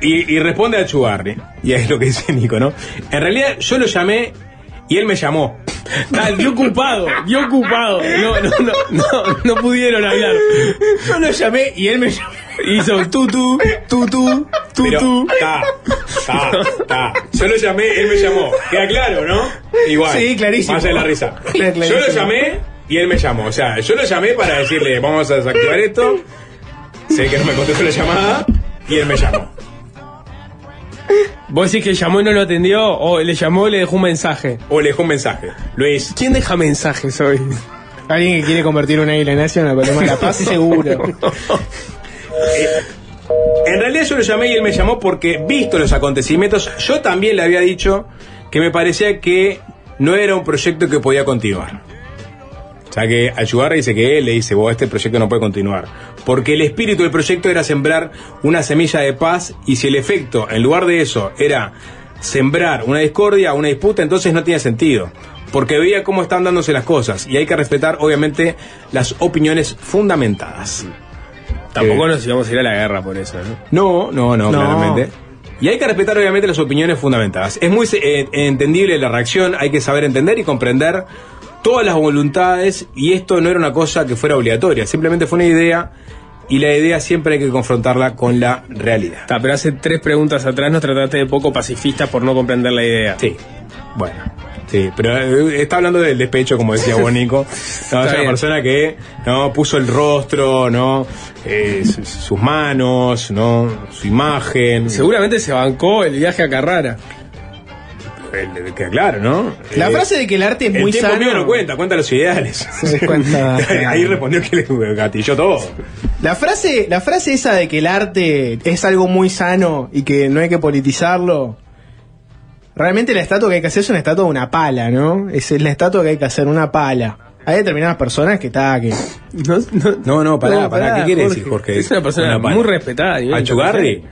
Y, y responde a Chugarri, y es lo que dice Nico, ¿no? En realidad yo lo llamé y él me llamó. Ah, dio ocupado, dio ocupado. No, no, no, no, no pudieron hablar. Yo lo llamé y él me llamó. Hizo tutu, tutu, tutu. ta, ta, ta. Yo lo llamé, él me llamó. Queda claro, ¿no? Igual. Sí, clarísimo. Más de la risa. <laughs> Yo lo llamé y él me llamó. O sea, yo lo llamé para decirle, vamos a desactivar esto. Sé que no me contestó la llamada y él me llamó. Vos decís que llamó y no lo atendió, o le llamó y le dejó un mensaje. O le dejó un mensaje. Luis, ¿Quién deja mensajes hoy? Alguien que quiere convertir una águila nación en una paloma de la paz, <laughs> seguro. En realidad yo lo llamé y él me llamó porque, visto los acontecimientos, yo también le había dicho que me parecía que no era un proyecto que podía continuar. O sea que Ayugarra dice que él le dice, vos, este proyecto no puede continuar. Porque el espíritu del proyecto era sembrar una semilla de paz y si el efecto, en lugar de eso, era sembrar una discordia, una disputa, entonces no tiene sentido. Porque veía cómo están dándose las cosas y hay que respetar, obviamente, las opiniones fundamentadas. Tampoco Eh, nos íbamos a ir a la guerra por eso, ¿no? no, no, no, No. claramente. Y hay que respetar obviamente las opiniones fundamentadas. Es muy eh, entendible la reacción, hay que saber entender y comprender todas las voluntades y esto no era una cosa que fuera obligatoria, simplemente fue una idea y la idea siempre hay que confrontarla con la realidad. Está, pero hace tres preguntas atrás nos trataste de poco pacifista por no comprender la idea. Sí, bueno. Sí, pero eh, está hablando del despecho, como decía Bonico. <laughs> No, es una persona que no puso el rostro, no Eh, su- sus manos, no su imagen. Seguramente se bancó el viaje a Carrara. El- que claro, ¿no? La Eh, frase de que el arte es el muy tiempo sano. mío no cuenta, cuenta los ideales. Se cuenta. <laughs> Ahí respondió que le gatilló todo. La frase, la frase esa de que el arte es algo muy sano y que no hay que politizarlo. Realmente la estatua que hay que hacer es una estatua de una pala, ¿no? Es la estatua que hay que hacer, una pala. Hay determinadas personas que está que. No, no, No, no, pará, No, pará, pará, ¿qué quiere Jorge. decir Jorge? Es una persona pala. muy respetada a nivel ¿A Chugarri?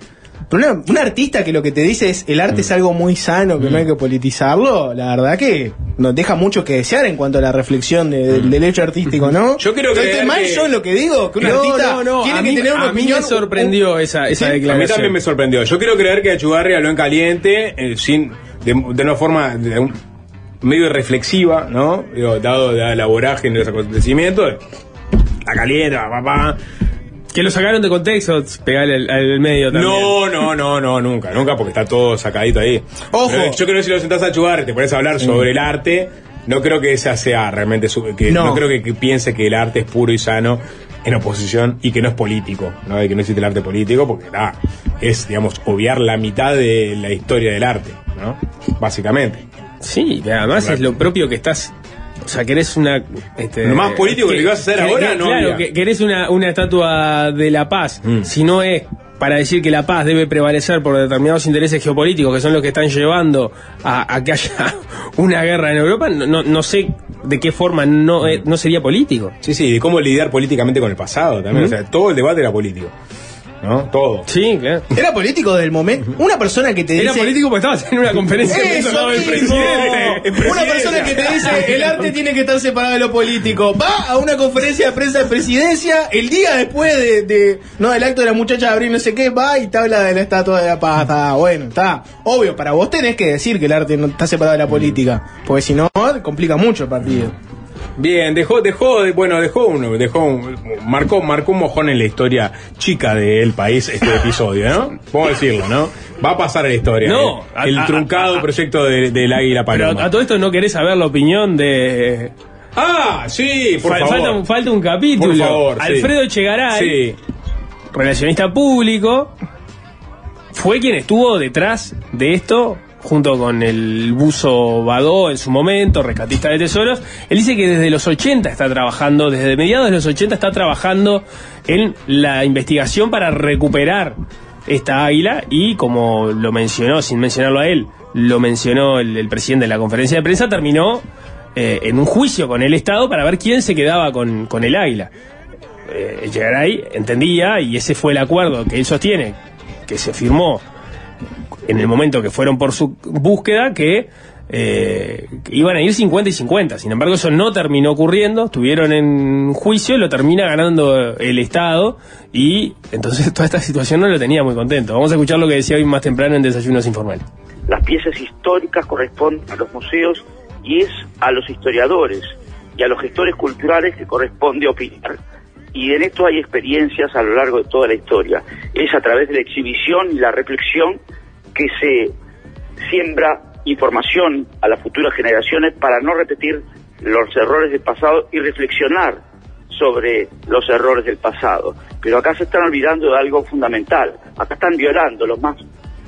Pero una- un artista que lo que te dice es el arte Mm. es algo muy sano, que no hay que politizarlo, la verdad que nos deja mucho que desear en cuanto a la reflexión de- del, del hecho artístico, ¿no? Mm. <laughs> Yo ¿Estoy creer mal que- yo en lo que digo? Que un No, artista no, no, tiene que mí- tener una a mí me sorprendió esa, esa A mí declaración. también me sorprendió. Yo quiero creer que Achugarri habló en caliente, eh, sin, de, de una forma de un- medio reflexiva, ¿no? Digo, dado la, la vorágine de los acontecimientos. La caliente, papá. Que lo sacaron de contexto, pegarle al, al medio también. No, no, no, no, nunca, nunca, porque está todo sacadito ahí. Ojo. Pero yo creo que si lo sentás a y te pones a hablar sobre el arte, no creo que esa sea realmente su, que no. No. creo que, que piense que el arte es puro y sano en oposición y que no es político, ¿no? Y que no existe el arte político, porque nada, es, digamos, obviar la mitad de la historia del arte, ¿no? Básicamente. Sí, pero además es lo propio que estás. O sea, querés una. Este, Lo más político que vas a hacer ahora, no Claro, había. que querés una, una estatua de la paz. Mm. Si no es para decir que la paz debe prevalecer por determinados intereses geopolíticos que son los que están llevando a, a que haya <laughs> una guerra en Europa, no, no, no sé de qué forma no, eh, no sería político. Sí, sí, de cómo lidiar políticamente con el pasado también. O sea, todo el debate era político, ¿no? Todo. Sí, claro. Era político del momento. Una persona que te Era dice. político porque estabas en una conferencia de Eso lado del presidente. Una persona que te dice el arte tiene que estar separado de lo político. Va a una conferencia de prensa de presidencia el día después de, de- no del acto de la muchacha de abril, no sé qué, va y te habla de la estatua de la paz. Está bueno, está. Obvio, para vos tenés que decir que el arte no está separado de la política. Porque si no, complica mucho el partido. Bien, dejó, dejó, bueno, dejó uno, dejó un, marcó, marcó un mojón en la historia chica del país este episodio, ¿no? Vamos a decirlo, ¿no? Va a pasar a la historia. No, ¿eh? el a- truncado a- proyecto de- del Águila Pero Paloma. a todo esto no querés saber la opinión de. Ah, sí, por Fal- favor. Falta, un, falta un capítulo. Por favor, sí. Alfredo Echegaray, Sí. relacionista público, fue quien estuvo detrás de esto junto con el buzo Badó en su momento, rescatista de tesoros. Él dice que desde los 80 está trabajando, desde mediados de los 80 está trabajando en la investigación para recuperar esta águila y como lo mencionó, sin mencionarlo a él, lo mencionó el, presidente de la conferencia de prensa, terminó eh, en un juicio con el Estado para ver quién se quedaba con, con el águila. Eh, Echegaray entendía, y ese fue el acuerdo que él sostiene, que se firmó en el momento que fueron por su búsqueda, que, eh, iban a ir 50 y 50. Sin embargo, eso no terminó ocurriendo, estuvieron en juicio, lo termina ganando el Estado, y entonces toda esta situación no lo tenía muy contento. Vamos a escuchar lo que decía hoy más temprano en Desayunos Informales. las piezas históricas corresponden a los museos y es a los historiadores y a los gestores culturales que corresponde opinar. Y en esto hay experiencias a lo largo de toda la historia. Es a través de la exhibición y la reflexión que se siembra información a las futuras generaciones para no repetir los errores del pasado y reflexionar sobre los errores del pasado. Pero acá se están olvidando de algo fundamental. Acá están violando los más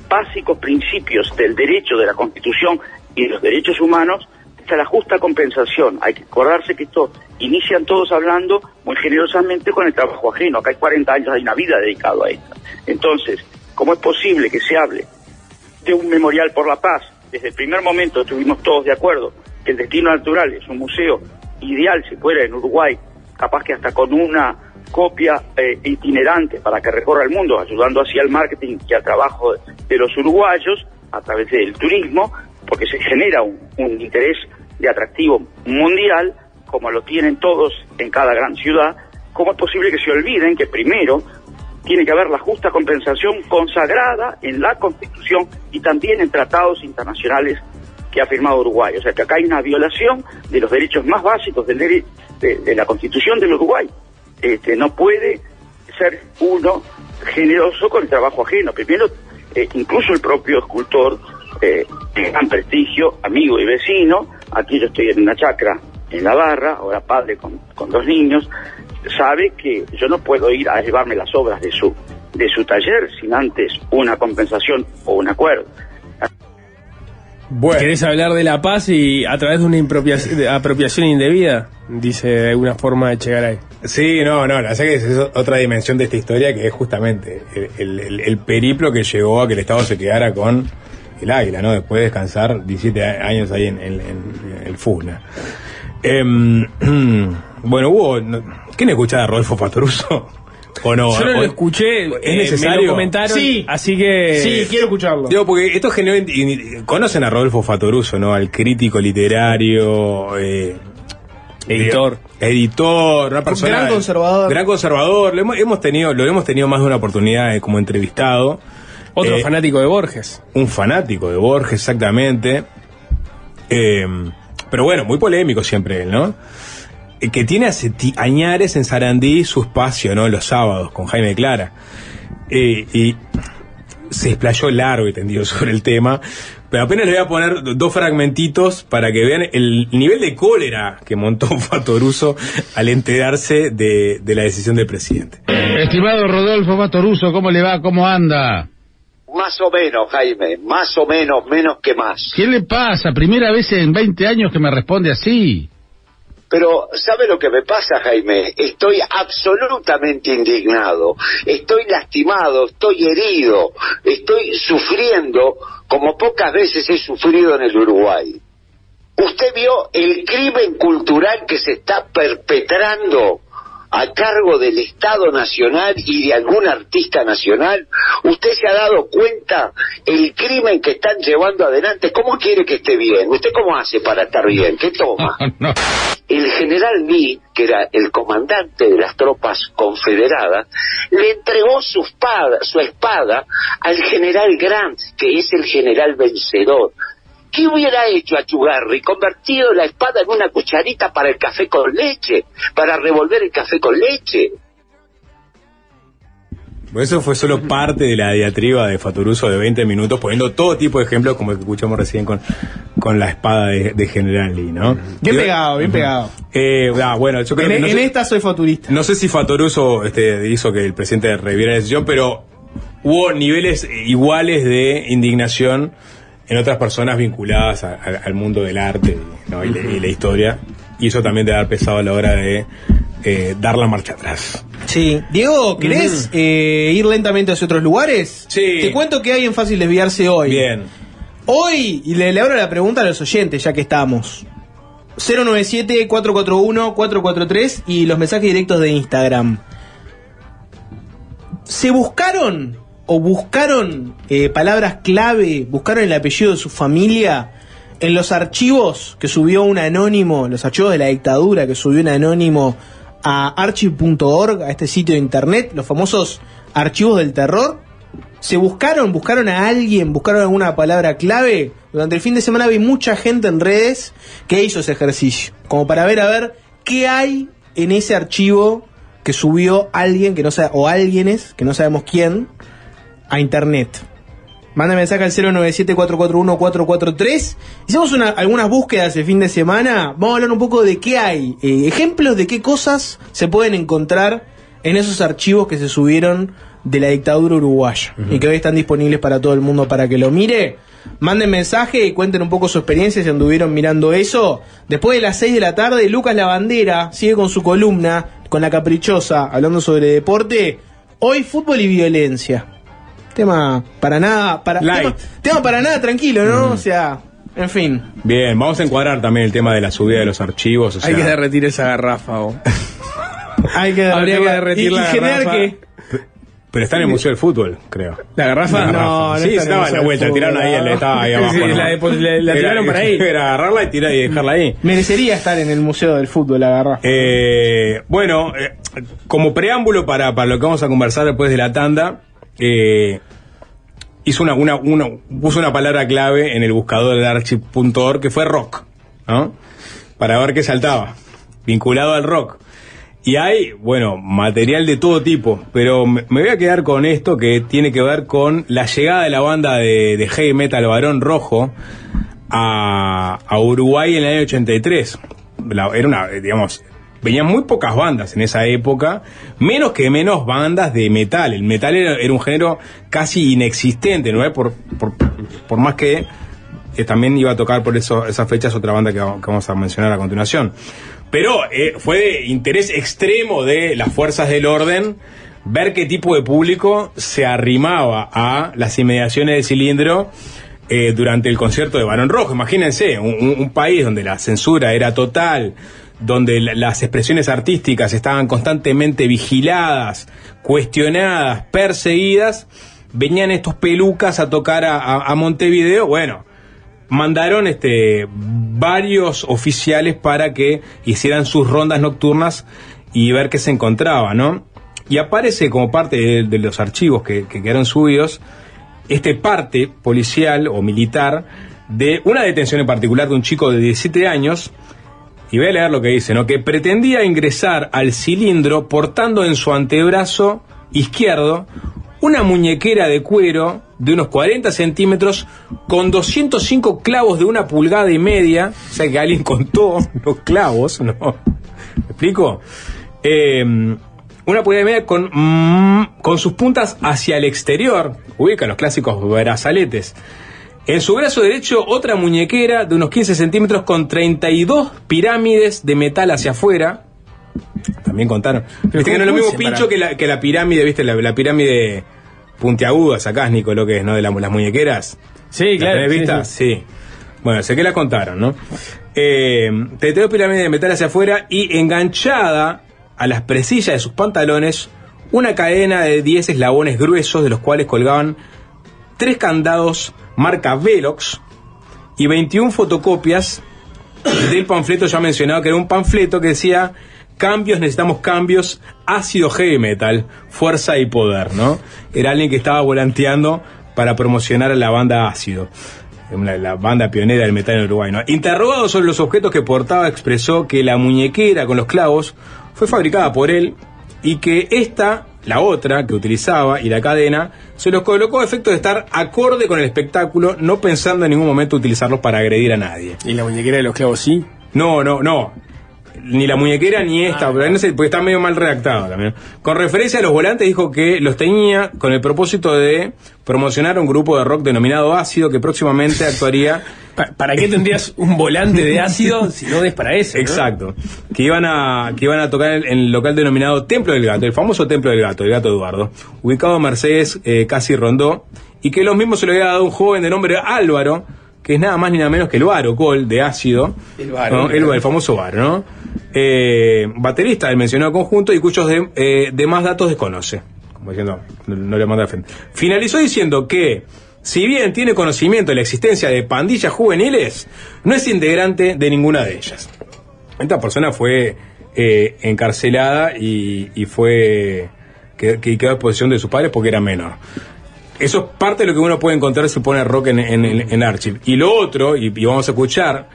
básicos principios del derecho de la Constitución y de los derechos humanos está la justa compensación. Hay que acordarse que esto inician todos hablando muy generosamente con el trabajo ajeno. Acá hay 40 años, hay una vida dedicada a esto. Entonces, ¿cómo es posible que se hable de un memorial por la paz? Desde el primer momento estuvimos todos de acuerdo que el destino natural es un museo ideal si fuera en Uruguay, capaz que hasta con una copia eh, itinerante para que recorra el mundo, ayudando así al marketing y al trabajo de, los uruguayos a través del turismo, porque se genera un interés de atractivo mundial, como lo tienen todos en cada gran ciudad. ¿Cómo es posible que se olviden que primero tiene que haber la justa compensación consagrada en la Constitución y también en tratados internacionales que ha firmado Uruguay. O sea que acá hay una violación de los derechos más básicos del de, de la Constitución del Uruguay. Este, no puede ser uno generoso con el trabajo ajeno. Primero, eh, incluso el propio escultor, eh, de gran prestigio, amigo y vecino, aquí yo estoy en una chacra en la barra, ahora padre con, con dos niños, sabe que yo no puedo ir a llevarme las obras de su de su taller sin antes una compensación o un acuerdo. Bueno. ¿Querés hablar de la paz y a través de una de apropiación indebida? Dice alguna forma de llegar ahí. Sí, no, no, la verdad que es otra dimensión de esta historia que es justamente el, el- el- el periplo que llevó a que el Estado se quedara con el águila, ¿no? Después de descansar 17 a- años ahí en, en- en el FUSNA. Em, <clears throat> bueno, hubo. no- ¿Quién escuchaba a Rodolfo Fatoruso? <laughs> ¿O no? Yo no ¿O- lo escuché, ¿Es eh, me necesario? lo comentaron, Sí. así que... Sí, quiero escucharlo. Digo, porque esto generó. Conocen a Rodolfo Fatoruso, ¿no? Al crítico literario. eh, Editor. Editor, una persona. Gran conservador. Gran conservador. Lo hemos, hemos tenido, lo hemos tenido más de una oportunidad eh, como entrevistado. Otro Eh, fanático de Borges. Un fanático de Borges, exactamente. Eh, pero bueno, muy polémico siempre él, ¿no? Eh, Que tiene ti- añares en Sarandí su espacio, ¿no? Los sábados con Jaime Clara. Eh, y se explayó largo y tendido sobre el tema. Pero apenas le voy a poner dos fragmentitos para que vean el nivel de cólera que montó <laughs> Fatoruso al enterarse de, de la decisión del presidente. Estimado Rodolfo Fatoruso, ¿cómo le va? ¿Cómo anda? Más o menos, Jaime, más o menos, menos que más. ¿Qué le pasa? Primera vez en 20 años que me responde así. Pero, ¿sabe lo que me pasa, Jaime? Estoy absolutamente indignado, estoy lastimado, estoy herido, estoy sufriendo como pocas veces he sufrido en el Uruguay. ¿Usted vio el crimen cultural que se está perpetrando a cargo del Estado Nacional y de algún artista nacional? ¿Usted se ha dado cuenta el crimen que están llevando adelante? ¿Cómo quiere que esté bien? ¿Usted cómo hace para estar bien? ¿Qué <laughs> toma? no. el general Lee, que era el comandante de las tropas confederadas, le entregó su espada, su espada al general Grant, que es el general vencedor. ¿Qué hubiera hecho Achugarri? Convertido la espada en una cucharita para el café con leche, para revolver el café con leche. Bueno, Eso fue solo parte de la diatriba de Fatoruso de 20 minutos, poniendo todo tipo de ejemplos, como el que escuchamos recién con, con la espada de, de General Lee, ¿no? Bien pegado, bien pegado. Eh, ah, bueno, yo creo En, que no en sé, esta soy futurista. no sé si Fatoruso este, hizo que el presidente reviera la decisión, pero hubo niveles iguales de indignación en otras personas vinculadas a- a- al mundo del arte ¿no? y, la, y la historia, y eso también debe haber pesado a la hora de eh, dar la marcha atrás. Sí. Diego, ¿querés eh, ir lentamente hacia otros lugares? Sí. Te cuento que hay en Fácil Desviarse hoy. Bien. Hoy, y le, le abro la pregunta a los oyentes, ya que estamos. 097-441-443 y los mensajes directos de Instagram. ¿Se buscaron o buscaron eh, palabras clave, buscaron el apellido de su familia en los archivos que subió un anónimo, los archivos de la dictadura que subió un anónimo a archive.org, a este sitio de internet, los famosos archivos del terror? ¿Se buscaron? ¿Buscaron a alguien? ¿Buscaron alguna palabra clave? Durante el fin de semana vi mucha gente en redes que hizo ese ejercicio. Como para ver a ver qué hay en ese archivo que subió alguien que no sabe, o alguienes, que no sabemos quién, a internet. Manda mensaje al 097-441-443. Hicimos una- algunas búsquedas el fin de semana. Vamos a hablar un poco de qué hay. eh, ejemplos de qué cosas se pueden encontrar en esos archivos que se subieron de la dictadura uruguaya y que hoy están disponibles para todo el mundo para que lo mire. Manden mensaje y cuenten un poco su experiencia si anduvieron mirando eso. Después de las 6 de la tarde, Lucas Lavandera sigue con su columna, con la caprichosa, hablando sobre deporte. Hoy fútbol y violencia. Tema para nada, para Light. tema, tema para nada tranquilo, ¿no? O sea, en fin. Bien, vamos a encuadrar también el tema de la subida de los archivos. o Hay que derretir esa garrafa. o. <laughs> Hay que Habría que derretir y, y la generar garrafa. que Pero está en el Museo del Fútbol, creo. ¿La garrafa? La No, garrafa. no sí, estaba en la vuelta, Fútbol, tiraron ahí, no. estaba ahí abajo. Sí, ¿no? la la- la Era- tiraron para ahí. <laughs> Era agarrarla y tirar y dejarla ahí. merecería estar en el Museo del Fútbol, la garrafa. Eh, bueno, eh, como preámbulo para, para lo que vamos a conversar después de la tanda, eh, hizo una, una, una- puso una palabra clave en el buscador de archive.org que fue rock, ¿no? Para ver qué saltaba, vinculado al rock. Y hay, bueno, material de todo tipo, pero me, voy a quedar con esto que tiene que ver con la llegada de la banda de, heavy metal Barón Rojo a, a Uruguay en el año 83. La- era una, digamos, venían muy pocas bandas en esa época, menos que menos bandas de metal. El metal era, un género casi inexistente, ¿no? Por, por, por más que también iba a tocar por esas fechas otra banda que, va- que vamos a mencionar a continuación. Pero eh, fue de interés extremo de las fuerzas del orden ver qué tipo de público se arrimaba a las inmediaciones del cilindro eh, durante el concierto de Barón Rojo. Imagínense, un país donde la censura era total, donde la- las expresiones artísticas estaban constantemente vigiladas, cuestionadas, perseguidas, venían estos pelucas a tocar a, Montevideo, bueno, mandaron este varios oficiales para que hicieran sus rondas nocturnas y ver qué se encontraba, ¿no? Y aparece como parte de, de los archivos que, que quedaron subidos este parte policial o militar de una detención en particular de un chico de 17 años y voy a leer lo que dice, ¿no? Que pretendía ingresar al cilindro portando en su antebrazo izquierdo una muñequera de cuero de unos 40 centímetros con 205 clavos de una pulgada y media. O sea que alguien contó los clavos, ¿no? ¿Me explico? Eh, una pulgada y media con, mm, con sus puntas hacia el exterior. Ubica los clásicos brazaletes. En su brazo derecho, otra muñequera de unos 15 centímetros con 32 pirámides de metal hacia afuera. También contaron. Viste que no es lo ¿cómo mismo pincho que la, que la pirámide, ¿viste? La, la pirámide puntiaguda, sacás, Nico, lo que es, ¿no? De la- las muñequeras. Sí, ¿La claro. tenés sí, vista? sí. Sí. Bueno, sé que la contaron, ¿no? Eh, 32 pirámides de metal hacia afuera y enganchada a las presillas de sus pantalones una cadena de 10 eslabones gruesos de los cuales colgaban tres candados marca Velox y 21 fotocopias del panfleto ya mencionado, que era un panfleto que decía cambios, necesitamos cambios, ácido heavy metal, fuerza y poder, ¿no? Era alguien que estaba volanteando para promocionar a la banda ácido. La, la banda pionera del metal en Uruguay. Interrogado sobre los objetos que portaba, expresó que la muñequera con los clavos fue fabricada por él y que esta, la otra que utilizaba y la cadena, se los colocó a efecto de estar acorde con el espectáculo, no pensando en ningún momento utilizarlos para agredir a nadie. Y la muñequera de los clavos sí. No, no, no. Ni la muñequera ni esta, no sé, porque está medio mal redactado también. Con referencia a los volantes, dijo que los tenía con el propósito de promocionar un grupo de rock denominado Ácido que próximamente actuaría. <laughs> Pa- ¿Para qué tendrías un volante de ácido si no es para eso? ¿no? Exacto. Que iban a que iban a tocar en el local denominado Templo del Gato, el famoso Templo del Gato, el Gato Eduardo, ubicado en Mercedes, eh, casi Rondó, y que los mismos se lo había dado un joven de nombre Álvaro, que es nada más ni nada menos que el Varo Col de ácido. El claro. el, el famoso Varo, ¿no? Eh, baterista del mencionado conjunto y cuyos de- eh, demás datos desconoce. Como diciendo, no, no le manda frente. Finalizó diciendo que, si bien tiene conocimiento de la existencia de pandillas juveniles, no es integrante de ninguna de ellas. Esta persona fue eh, encarcelada y, y fue que, que quedó a disposición de sus padres porque era menor. Eso es parte de lo que uno puede encontrar si pone rock en, en, en- Archive. Y lo otro, y, y vamos a escuchar,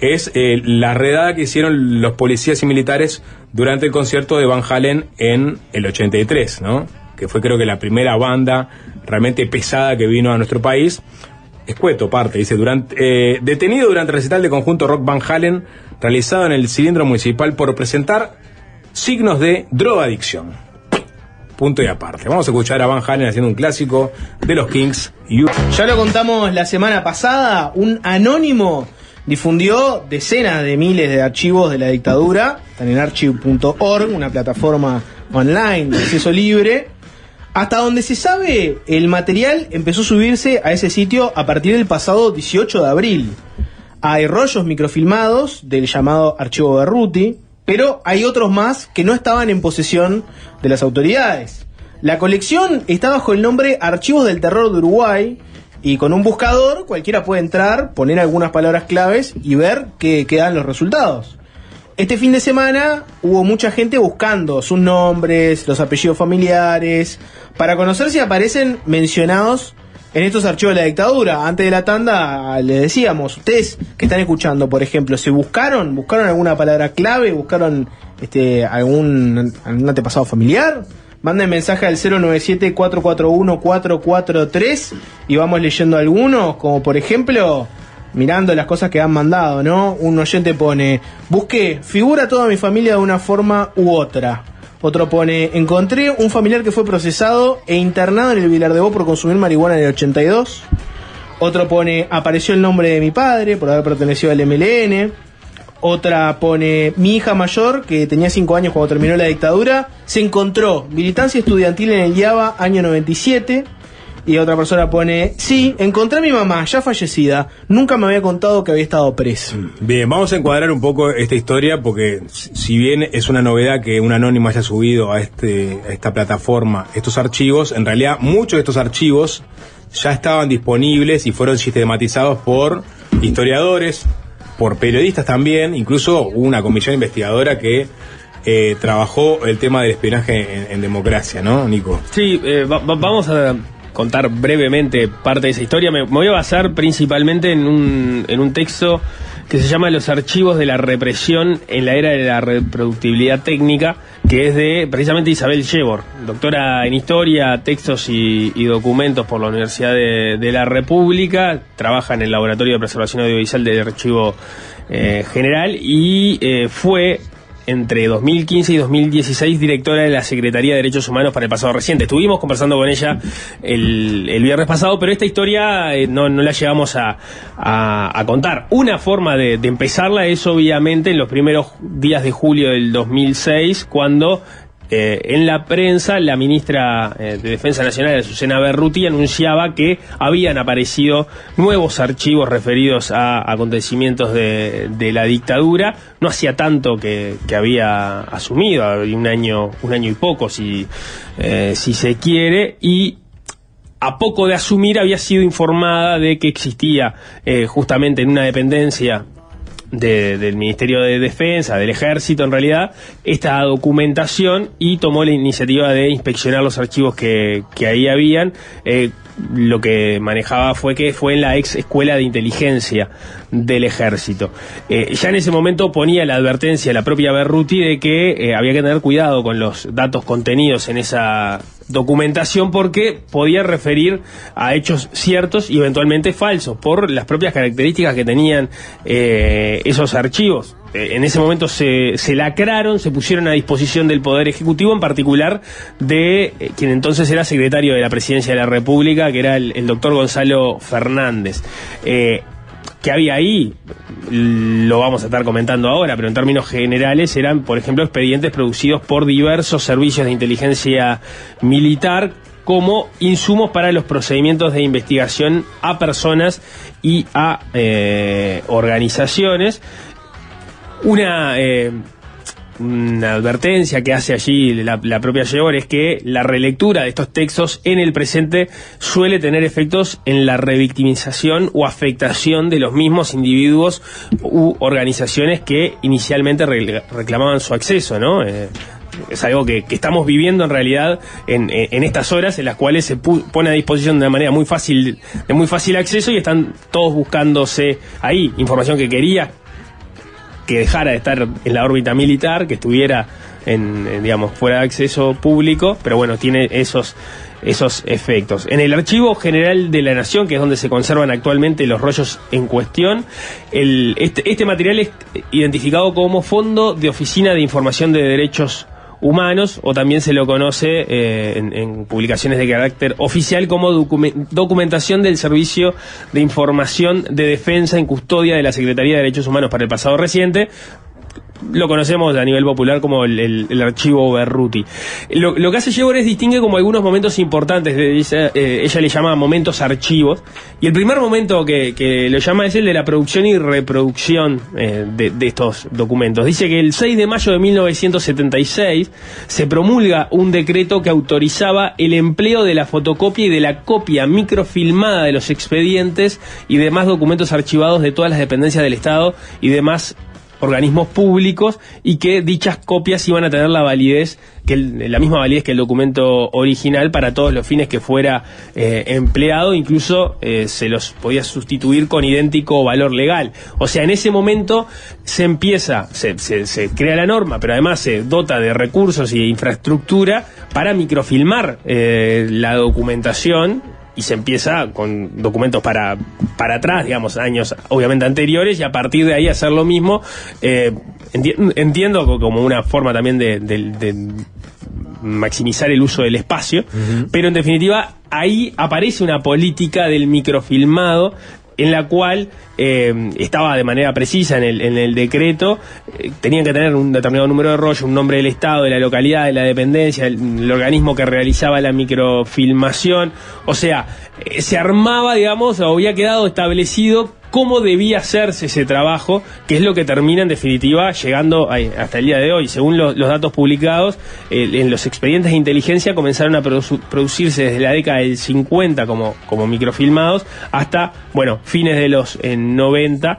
es eh, la redada que hicieron los policías y militares durante el concierto de Van Halen en el 83, ¿no? Que fue creo que la primera banda realmente pesada que vino a nuestro país. Escueto parte, dice, durante, eh, detenido durante el recital de conjunto Rock Van Halen, realizado en el cilindro municipal por presentar signos de drogadicción. Punto y aparte. Vamos a escuchar a Van Halen haciendo un clásico de los Kings. Ya lo contamos la semana pasada, un anónimo difundió decenas de miles de archivos de la dictadura, están en archive.org, una plataforma online de acceso libre. Hasta donde se sabe, el material empezó a subirse a ese sitio a partir del pasado 18 de abril. Hay rollos microfilmados del llamado archivo Berruti, pero hay otros más que no estaban en posesión de las autoridades. La colección está bajo el nombre Archivos del Terror de Uruguay y con un buscador cualquiera puede entrar, poner algunas palabras claves y ver qué quedan los resultados. Este fin de semana hubo mucha gente buscando sus nombres, los apellidos familiares, para conocer si aparecen mencionados en estos archivos de la dictadura. Antes de la tanda le decíamos, ustedes que están escuchando, por ejemplo, ¿se buscaron? ¿Buscaron alguna palabra clave? ¿Buscaron este algún, algún antepasado familiar? Manden mensaje al 097-441-443 y vamos leyendo algunos, como por ejemplo mirando las cosas que han mandado, ¿no? Un oyente pone, busqué, figura toda mi familia de una forma u otra. Otro pone, encontré un familiar que fue procesado e internado en el Vilar de Bo por consumir marihuana en el 82. Otro pone, apareció el nombre de mi padre por haber pertenecido al MLN. Otra pone, mi hija mayor, que tenía 5 años cuando terminó la dictadura, se encontró militancia estudiantil en el IABA año 97. Y otra persona pone, sí, encontré a mi mamá, ya fallecida. Nunca me había contado que había estado preso. Bien, vamos a encuadrar un poco esta historia porque si bien es una novedad que un anónimo haya subido a, este, a esta plataforma estos archivos, en realidad muchos de estos archivos ya estaban disponibles y fueron sistematizados por historiadores, por periodistas también, incluso hubo una comisión investigadora que eh, trabajó el tema del espionaje en, en democracia, ¿no, Nico? Sí, eh, va- va- vamos a contar brevemente parte de esa historia. Me, voy a basar principalmente en un, en un texto que se llama Los archivos de la represión en la era de la reproductibilidad técnica, que es de precisamente Isabel Shebor, doctora en historia, textos y, documentos por la Universidad de, de la República, trabaja en el Laboratorio de Preservación Audiovisual del Archivo eh, General y eh, fue entre 2015 y 2016 directora de la Secretaría de Derechos Humanos para el pasado reciente. Estuvimos conversando con ella el, el viernes pasado, pero esta historia eh, no, no la llevamos a, a- a contar. Una forma de, de empezarla es obviamente en los primeros días de julio del 2006, cuando eh, en la prensa, la ministra eh, de Defensa Nacional, Azucena Berruti, anunciaba que habían aparecido nuevos archivos referidos a acontecimientos de, la dictadura. No hacía tanto que, había asumido, un año, un año y poco, si, eh, si se quiere, y a poco de asumir había sido informada de que existía justamente en una dependencia de- del Ministerio de Defensa, del Ejército en realidad, esta documentación y tomó la iniciativa de inspeccionar los archivos que, que ahí habían. Eh, lo que manejaba fue que fue en la ex escuela de inteligencia del ejército. Eh, ya en ese momento ponía la advertencia la propia Berruti de que eh, había que tener cuidado con los datos contenidos en esa documentación porque podía referir a hechos ciertos y eventualmente falsos por las propias características que tenían eh, esos archivos. Eh, en ese momento se, se lacraron, se pusieron a disposición del Poder Ejecutivo, en particular de eh, quien entonces era secretario de la Presidencia de la República, que era el, el doctor Gonzalo Fernández. Que había ahí, lo vamos a estar comentando ahora, pero en términos generales eran, por ejemplo, expedientes producidos por diversos servicios de inteligencia militar como insumos para los procedimientos de investigación a personas y a eh, organizaciones. Una, eh, una advertencia que hace allí la, propia Shebor es que la relectura de estos textos en el presente suele tener efectos en la revictimización o afectación de los mismos individuos u organizaciones que inicialmente re- reclamaban su acceso, ¿no? Eh, es algo que, estamos viviendo en realidad en, estas horas en las cuales se pone a disposición de una manera muy fácil, de muy fácil acceso y están todos buscándose ahí información que quería que dejara de estar en la órbita militar, que estuviera en, eh, digamos, fuera de acceso público, pero bueno, tiene esos esos efectos. En el Archivo General de la Nación, que es donde se conservan actualmente los rollos en cuestión, el- este, este material es identificado como Fondo de Oficina de Información de Derechos Humanos, o también se lo conoce eh, en, en publicaciones de carácter oficial como documen- documentación del Servicio de Información de Defensa en custodia de la Secretaría de Derechos Humanos para el pasado reciente, lo conocemos a nivel popular como el, archivo Berruti. Lo, que hace Shebor es distingue como algunos momentos importantes, eh, ella le llama momentos archivos, y el primer momento que, que lo llama es el de la producción y reproducción eh, de, de estos documentos. Dice que el 6 de mayo de 1976 se promulga un decreto que autorizaba el empleo de la fotocopia y de la copia microfilmada de los expedientes y demás documentos archivados de todas las dependencias del Estado y demás organismos públicos y que dichas copias iban a tener la validez que el- la misma validez que el documento original para todos los fines que fuera eh, empleado incluso eh, se los podía sustituir con idéntico valor legal. O sea en ese momento se empieza se, se- se crea la norma pero además se dota de recursos y de infraestructura para microfilmar eh, la documentación y se empieza con documentos para, para atrás, digamos, años obviamente anteriores, y a partir de ahí hacer lo mismo. eh, enti- entiendo co- como una forma también de, de- de maximizar el uso del espacio, pero en definitiva ahí aparece una política del microfilmado en la cual eh, estaba de manera precisa en el, en el decreto, eh, tenían que tener un determinado número de rollo, un nombre del Estado, de la localidad, de la dependencia, el, organismo que realizaba la microfilmación, o sea, eh, se armaba, digamos, o había quedado establecido cómo debía hacerse ese trabajo, que es lo que termina en definitiva llegando hasta el día de hoy. Según lo- los datos publicados, en los expedientes de inteligencia comenzaron a produ- producirse desde la década del 50 como, como microfilmados hasta, bueno, fines de los eh, 90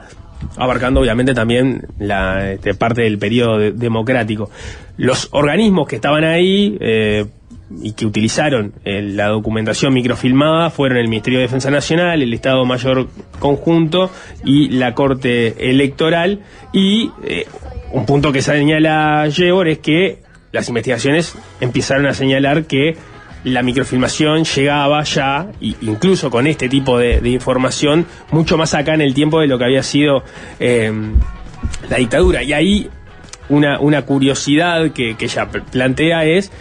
abarcando obviamente también la este, parte del periodo de- democrático. Los organismos que estaban ahí eh, y que utilizaron eh, la documentación microfilmada fueron el Ministerio de Defensa Nacional, el Estado Mayor Conjunto y la Corte Electoral. Y eh, un punto que señala Yebor es que las investigaciones empezaron a señalar que la microfilmación llegaba ya, incluso con este tipo de, de información, mucho más acá en el tiempo de lo que había sido eh, la dictadura. Y ahí una, una curiosidad que, que ella pl- plantea es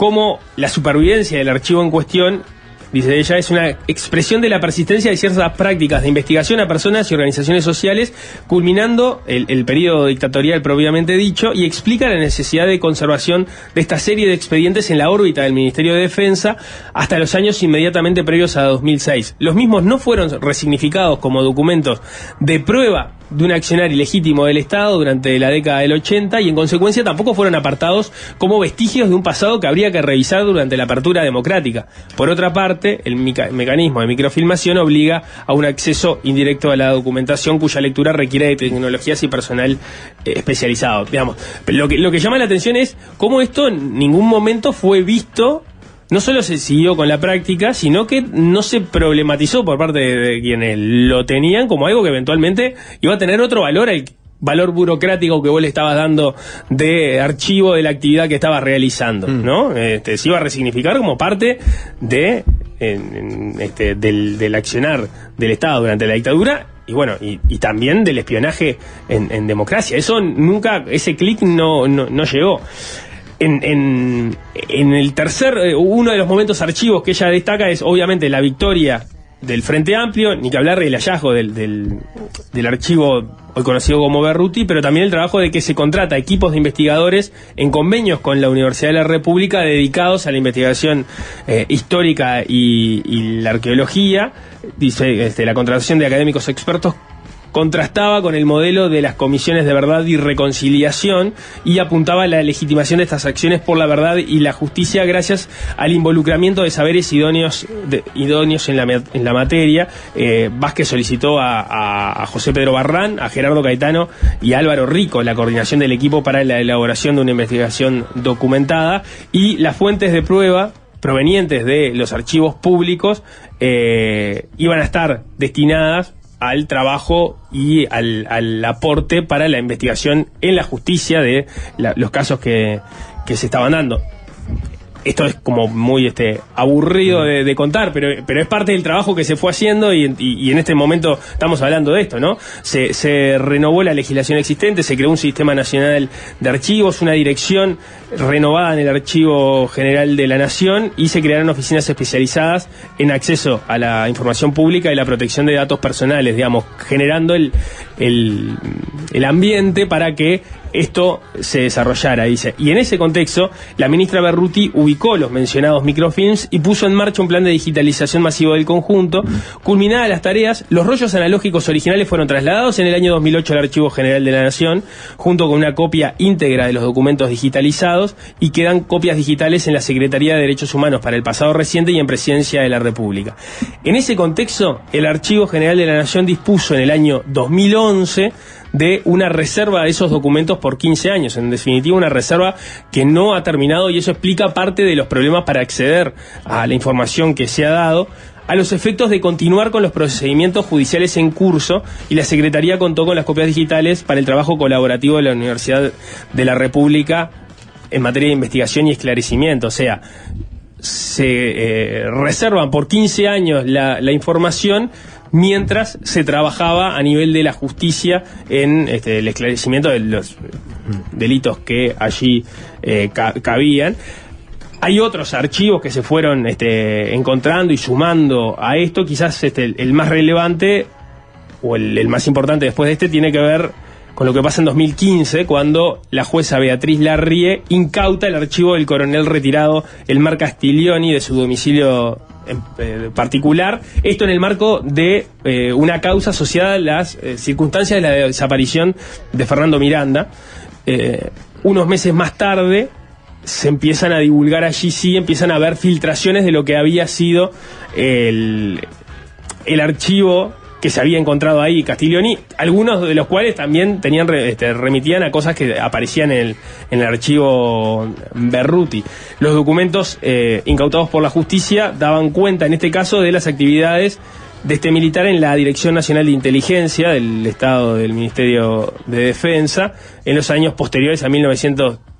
cómo la supervivencia del archivo en cuestión, dice ella, es una expresión de la persistencia de ciertas prácticas de investigación a personas y organizaciones sociales, culminando el, el periodo dictatorial propiamente dicho, y explica la necesidad de conservación de esta serie de expedientes en la órbita del Ministerio de Defensa hasta los años inmediatamente previos a 2006. Los mismos no fueron resignificados como documentos de prueba de un accionar ilegítimo del Estado durante la década del 80 y en consecuencia tampoco fueron apartados como vestigios de un pasado que habría que revisar durante la apertura democrática. Por otra parte, el mecanismo de microfilmación obliga a un acceso indirecto a la documentación cuya lectura requiere de tecnologías y personal eh, especializado. Digamos, lo que, lo que llama la atención es cómo esto en ningún momento fue visto no solo se siguió con la práctica, sino que no se problematizó por parte de, quienes lo tenían como algo que eventualmente iba a tener otro valor, el valor burocrático que vos le estabas dando de archivo de la actividad que estabas realizando, ¿no? Este, se iba a resignificar como parte de en- en, este, del, del accionar del Estado durante la dictadura y bueno, y, y también del espionaje en, en democracia. Eso nunca, ese clic no, no, no llegó. En, en, el tercer, eh, uno de los momentos archivos que ella destaca es obviamente la victoria del Frente Amplio, ni que hablar del hallazgo del, del, del archivo hoy conocido como Berruti, pero también el trabajo de que se contrata equipos de investigadores en convenios con la Universidad de la República dedicados a la investigación eh, histórica y, y la arqueología, dice este, la contratación de académicos expertos contrastaba con el modelo de las comisiones de verdad y reconciliación y apuntaba a la legitimación de estas acciones por la verdad y la justicia gracias al involucramiento de saberes idóneos, de- idóneos en, la, en la materia. Eh, Vázquez solicitó a, a- a José Pedro Barrán, a Gerardo Caetano y a Álvaro Rico la coordinación del equipo para la elaboración de una investigación documentada y las fuentes de prueba provenientes de los archivos públicos eh, iban a estar destinadas al trabajo y al, al aporte para la investigación en la justicia de la- los casos que, que se estaban dando. Esto es como muy este aburrido de, de contar, pero, pero es parte del trabajo que se fue haciendo y, y- y en este momento estamos hablando de esto, ¿no? Se, se renovó la legislación existente, se creó un sistema nacional de archivos, una dirección renovada en el Archivo General de la Nación y se crearon oficinas especializadas en acceso a la información pública y la protección de datos personales, digamos, generando el, el, el ambiente para que esto se desarrollara, dice. Y en ese contexto, la ministra Berruti ubicó los mencionados microfilms y puso en marcha un plan de digitalización masivo del conjunto. Culminadas las tareas, los rollos analógicos originales fueron trasladados en el año 2008 al Archivo General de la Nación, junto con una copia íntegra de los documentos digitalizados, y quedan copias digitales en la Secretaría de Derechos Humanos para el pasado reciente y en Presidencia de la República. En ese contexto, el Archivo General de la Nación dispuso en el año 2011 de una reserva de esos documentos por 15 años. En definitiva, una reserva que no ha terminado y eso explica parte de los problemas para acceder a la información que se ha dado a los efectos de continuar con los procedimientos judiciales en curso y la Secretaría contó con las copias digitales para el trabajo colaborativo de la Universidad de la República en materia de investigación y esclarecimiento. O sea, se eh, reservan por 15 años la, la información mientras se trabajaba a nivel de la justicia en este, el esclarecimiento de los delitos que allí eh, ca- cabían. Hay otros archivos que se fueron este, encontrando y sumando a esto. Quizás este, el, más relevante o el, el más importante después de este tiene que ver con lo que pasa en 2015, cuando la jueza Beatriz Larrie incauta el archivo del coronel retirado Elmar Castiglioni de su domicilio eh, particular. Esto en el marco de eh, una causa asociada a las eh, circunstancias de la desaparición de Fernando Miranda. Eh, unos meses más tarde se empiezan a divulgar allí, sí, empiezan a haber filtraciones de lo que había sido el, el archivo que se había encontrado ahí Castiglioni, algunos de los cuales también tenían este, remitían a cosas que aparecían en el, en el archivo Berruti. Los documentos eh, incautados por la justicia daban cuenta, en este caso, de las actividades de este militar en la Dirección Nacional de Inteligencia del Estado del Ministerio de Defensa en los años posteriores a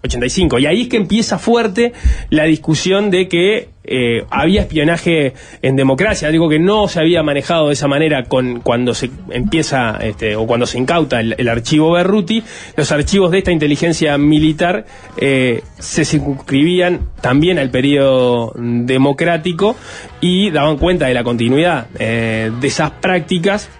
1985. Y ahí es que empieza fuerte la discusión de que eh, había espionaje en democracia, algo que no se había manejado de esa manera con cuando se empieza este, o cuando se incauta el, el archivo Berruti. Los archivos de esta inteligencia militar eh, se circunscribían también al periodo democrático y daban cuenta de la continuidad eh, de esas prácticas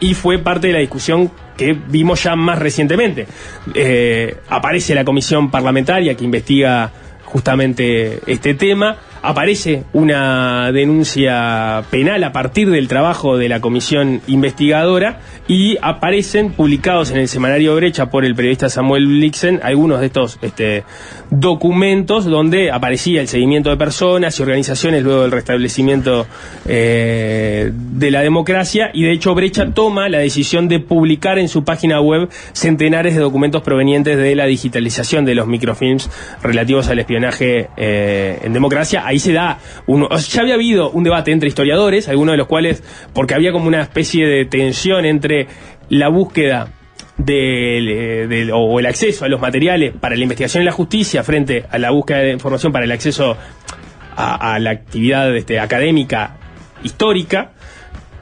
y fue parte de la discusión que vimos ya más recientemente. Eh, aparece la comisión parlamentaria que investiga justamente este tema. Aparece una denuncia penal a partir del trabajo de la comisión investigadora y aparecen publicados en el semanario Brecha por el periodista Samuel Blixen algunos de estos este, documentos donde aparecía el seguimiento de personas y organizaciones luego del restablecimiento eh, de la democracia y de hecho Brecha toma la decisión de publicar en su página web centenares de documentos provenientes de la digitalización de los microfilms relativos al espionaje eh, en democracia. Ahí se da, o ya había habido un debate entre historiadores, algunos de los cuales, porque había como una especie de tensión entre la búsqueda del, eh, o el acceso a los materiales para la investigación y la justicia frente a la búsqueda de información para el acceso a, a la actividad este, académica histórica.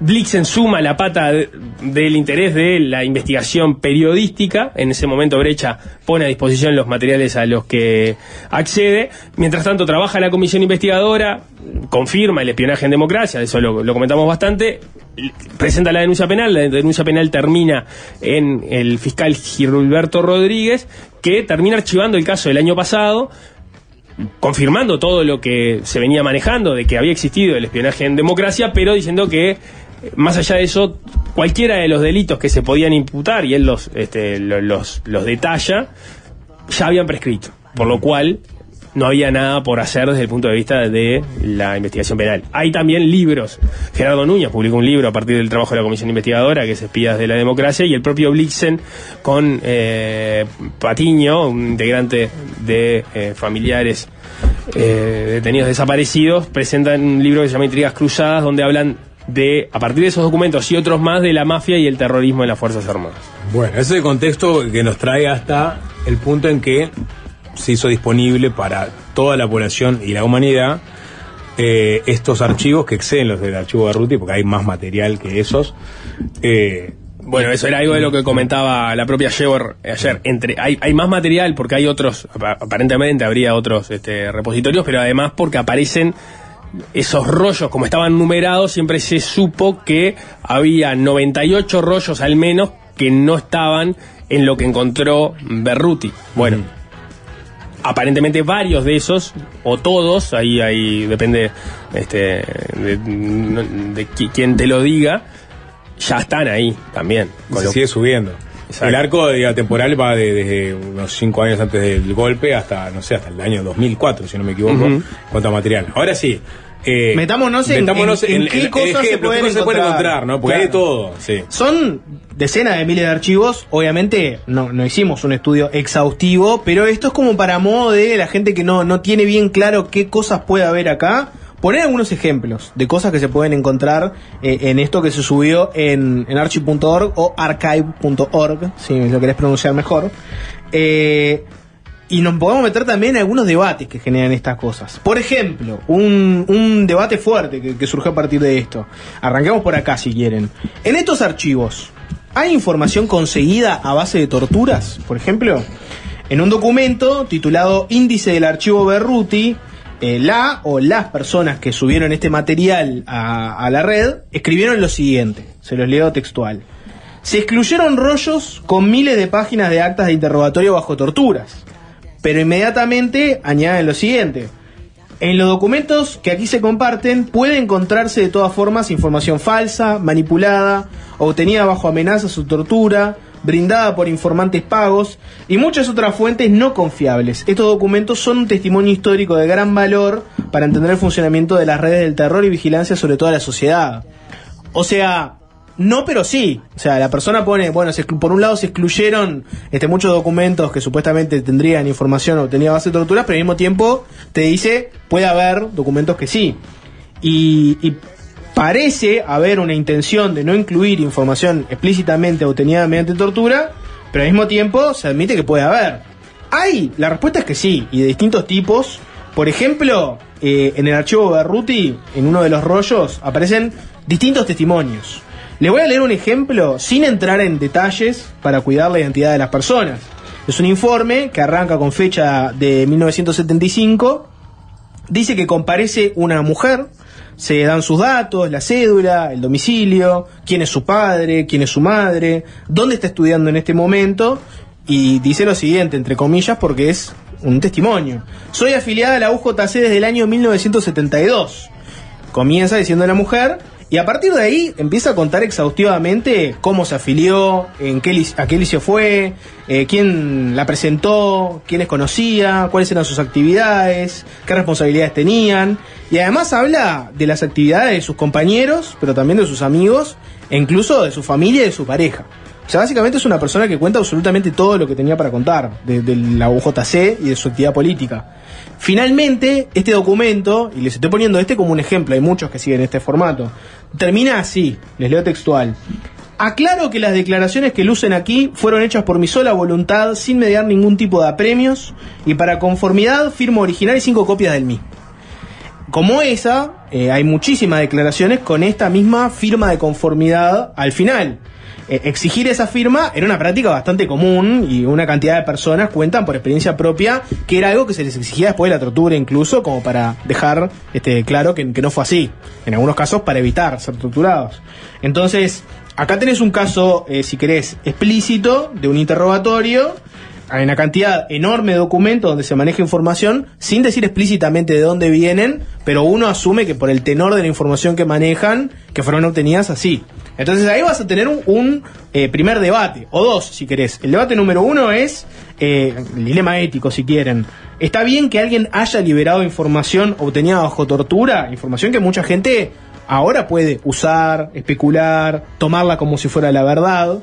Blixen suma la pata de- del interés de la investigación periodística. En ese momento Brecha pone a disposición los materiales a los que accede. Mientras tanto trabaja la comisión investigadora, confirma el espionaje en democracia, de eso lo, lo comentamos bastante. Presenta la denuncia penal, la denuncia penal termina en el fiscal Gilberto Rodríguez, que termina archivando el caso del año pasado, confirmando todo lo que se venía manejando de que había existido el espionaje en democracia, pero diciendo que más allá de eso, cualquiera de los delitos que se podían imputar, y él los, este, lo- los, los detalla, ya habían prescrito. Por lo cual, no había nada por hacer desde el punto de vista de la investigación penal. Hay también libros. Gerardo Núñez publicó un libro a partir del trabajo de la Comisión Investigadora, que es Espías de la Democracia, y el propio Blixen con eh, Patiño, un integrante de eh, familiares eh, detenidos desaparecidos, presentan un libro que se llama Intrigas Cruzadas, donde hablan de, a partir de esos documentos y otros más, de la mafia y el terrorismo en las Fuerzas Armadas. Bueno, ese es el contexto que nos trae hasta el punto en que se hizo disponible para toda la población y la humanidad eh, estos archivos que exceden los del archivo de Ruti, porque hay más material que esos. Eh, Bueno, eso era algo de lo que comentaba la propia Shewer ayer. Entre, hay, hay más material porque hay otros, apa- aparentemente habría otros este, repositorios, pero además porque aparecen esos rollos, como estaban numerados, siempre se supo que había 98 rollos al menos que no estaban en lo que encontró Berruti. Bueno, aparentemente varios de esos, o todos, ahí, ahí depende este, de, de te lo diga, ya están ahí también. Con se lo- sigue subiendo. Exacto. El arco diga, temporal va de- desde unos 5 años antes del golpe hasta, no sé, hasta el año 2004, si no me equivoco, Ujú. en cuanto a material. Ahora sí. eh, Metámonos en- metámonos en- en qué cosas se qué pueden cosas se pueden encontrar. ¿no? Porque hay de todo, sí. Son decenas de miles de archivos, obviamente no, no hicimos un estudio exhaustivo, pero esto es como para modo de la gente que no, no tiene bien claro qué cosas puede haber acá. Poner algunos ejemplos de cosas que se pueden encontrar eh, en esto que se subió en, archive.org o archive.org, si lo querés pronunciar mejor. Eh, y nos podemos meter también en algunos debates que generan estas cosas. Por ejemplo, un, un debate fuerte que, que surgió a partir de esto. Arranquemos por acá si quieren. En estos archivos, ¿hay información conseguida a base de torturas? Por ejemplo, en un documento titulado Índice del Archivo Berruti, eh, la o las personas que subieron este material a, a la red escribieron lo siguiente, se los leo textual. Se excluyeron rollos con miles de páginas de actas de interrogatorio bajo torturas, pero inmediatamente añaden lo siguiente. En los documentos que aquí se comparten puede encontrarse de todas formas información falsa, manipulada, obtenida bajo amenazas o tortura, brindada por informantes pagos y muchas otras fuentes no confiables. Estos documentos son un testimonio histórico de gran valor para entender el funcionamiento de las redes del terror y vigilancia sobre toda la sociedad. O sea, no, pero sí. O sea, la persona pone, bueno, por un lado se excluyeron este, muchos documentos que supuestamente tendrían información o tenía base de torturas, pero al mismo tiempo te dice, puede haber documentos que sí. Y parece haber una intención de no incluir información explícitamente obtenida mediante tortura, pero al mismo tiempo se admite que puede haber. Hay, la respuesta es que sí, y de distintos tipos. Por ejemplo, eh, en el archivo Berruti, en uno de los rollos, aparecen distintos testimonios. Les voy a leer un ejemplo sin entrar en detalles para cuidar la identidad de las personas. Es un informe que arranca con fecha de 1975. Dice que comparece una mujer, se dan sus datos, la cédula, el domicilio, quién es su padre, quién es su madre, dónde está estudiando en este momento, y dice lo siguiente, entre comillas, porque es un testimonio. Soy afiliada a la UJC desde el año 1972. Comienza diciendo la mujer, y a partir de ahí empieza a contar exhaustivamente cómo se afilió, en qué, a qué liceo fue, eh, quién la presentó, quiénes conocía, cuáles eran sus actividades, qué responsabilidades tenían. Y además habla de las actividades de sus compañeros, pero también de sus amigos, e incluso de su familia y de su pareja. O sea, básicamente es una persona que cuenta absolutamente todo lo que tenía para contar de, de la UJC y de su actividad política. Finalmente, este documento, y les estoy poniendo este como un ejemplo, hay muchos que siguen este formato, termina así, les leo textual. Aclaro que las declaraciones que lucen aquí fueron hechas por mi sola voluntad, sin mediar ningún tipo de apremios, y para conformidad firmo original y cinco copias del mismo. Como esa, eh, hay muchísimas declaraciones con esta misma firma de conformidad al final. Eh, exigir esa firma era una práctica bastante común y una cantidad de personas cuentan por experiencia propia que era algo que se les exigía después de la tortura incluso como para dejar este, claro que, no fue así. En algunos casos para evitar ser torturados. Entonces, acá tenés un caso, eh, si querés, explícito de un interrogatorio hay una cantidad enorme de documentos donde se maneja información sin decir explícitamente de dónde vienen, pero uno asume que por el tenor de la información que manejan, que fueron obtenidas así. Entonces ahí vas a tener un, un, eh, primer debate, o dos si querés. El debate número uno es eh, el dilema ético, si quieren. ¿Está bien que alguien haya liberado información obtenida bajo tortura? Información que mucha gente ahora puede usar, especular, tomarla como si fuera la verdad.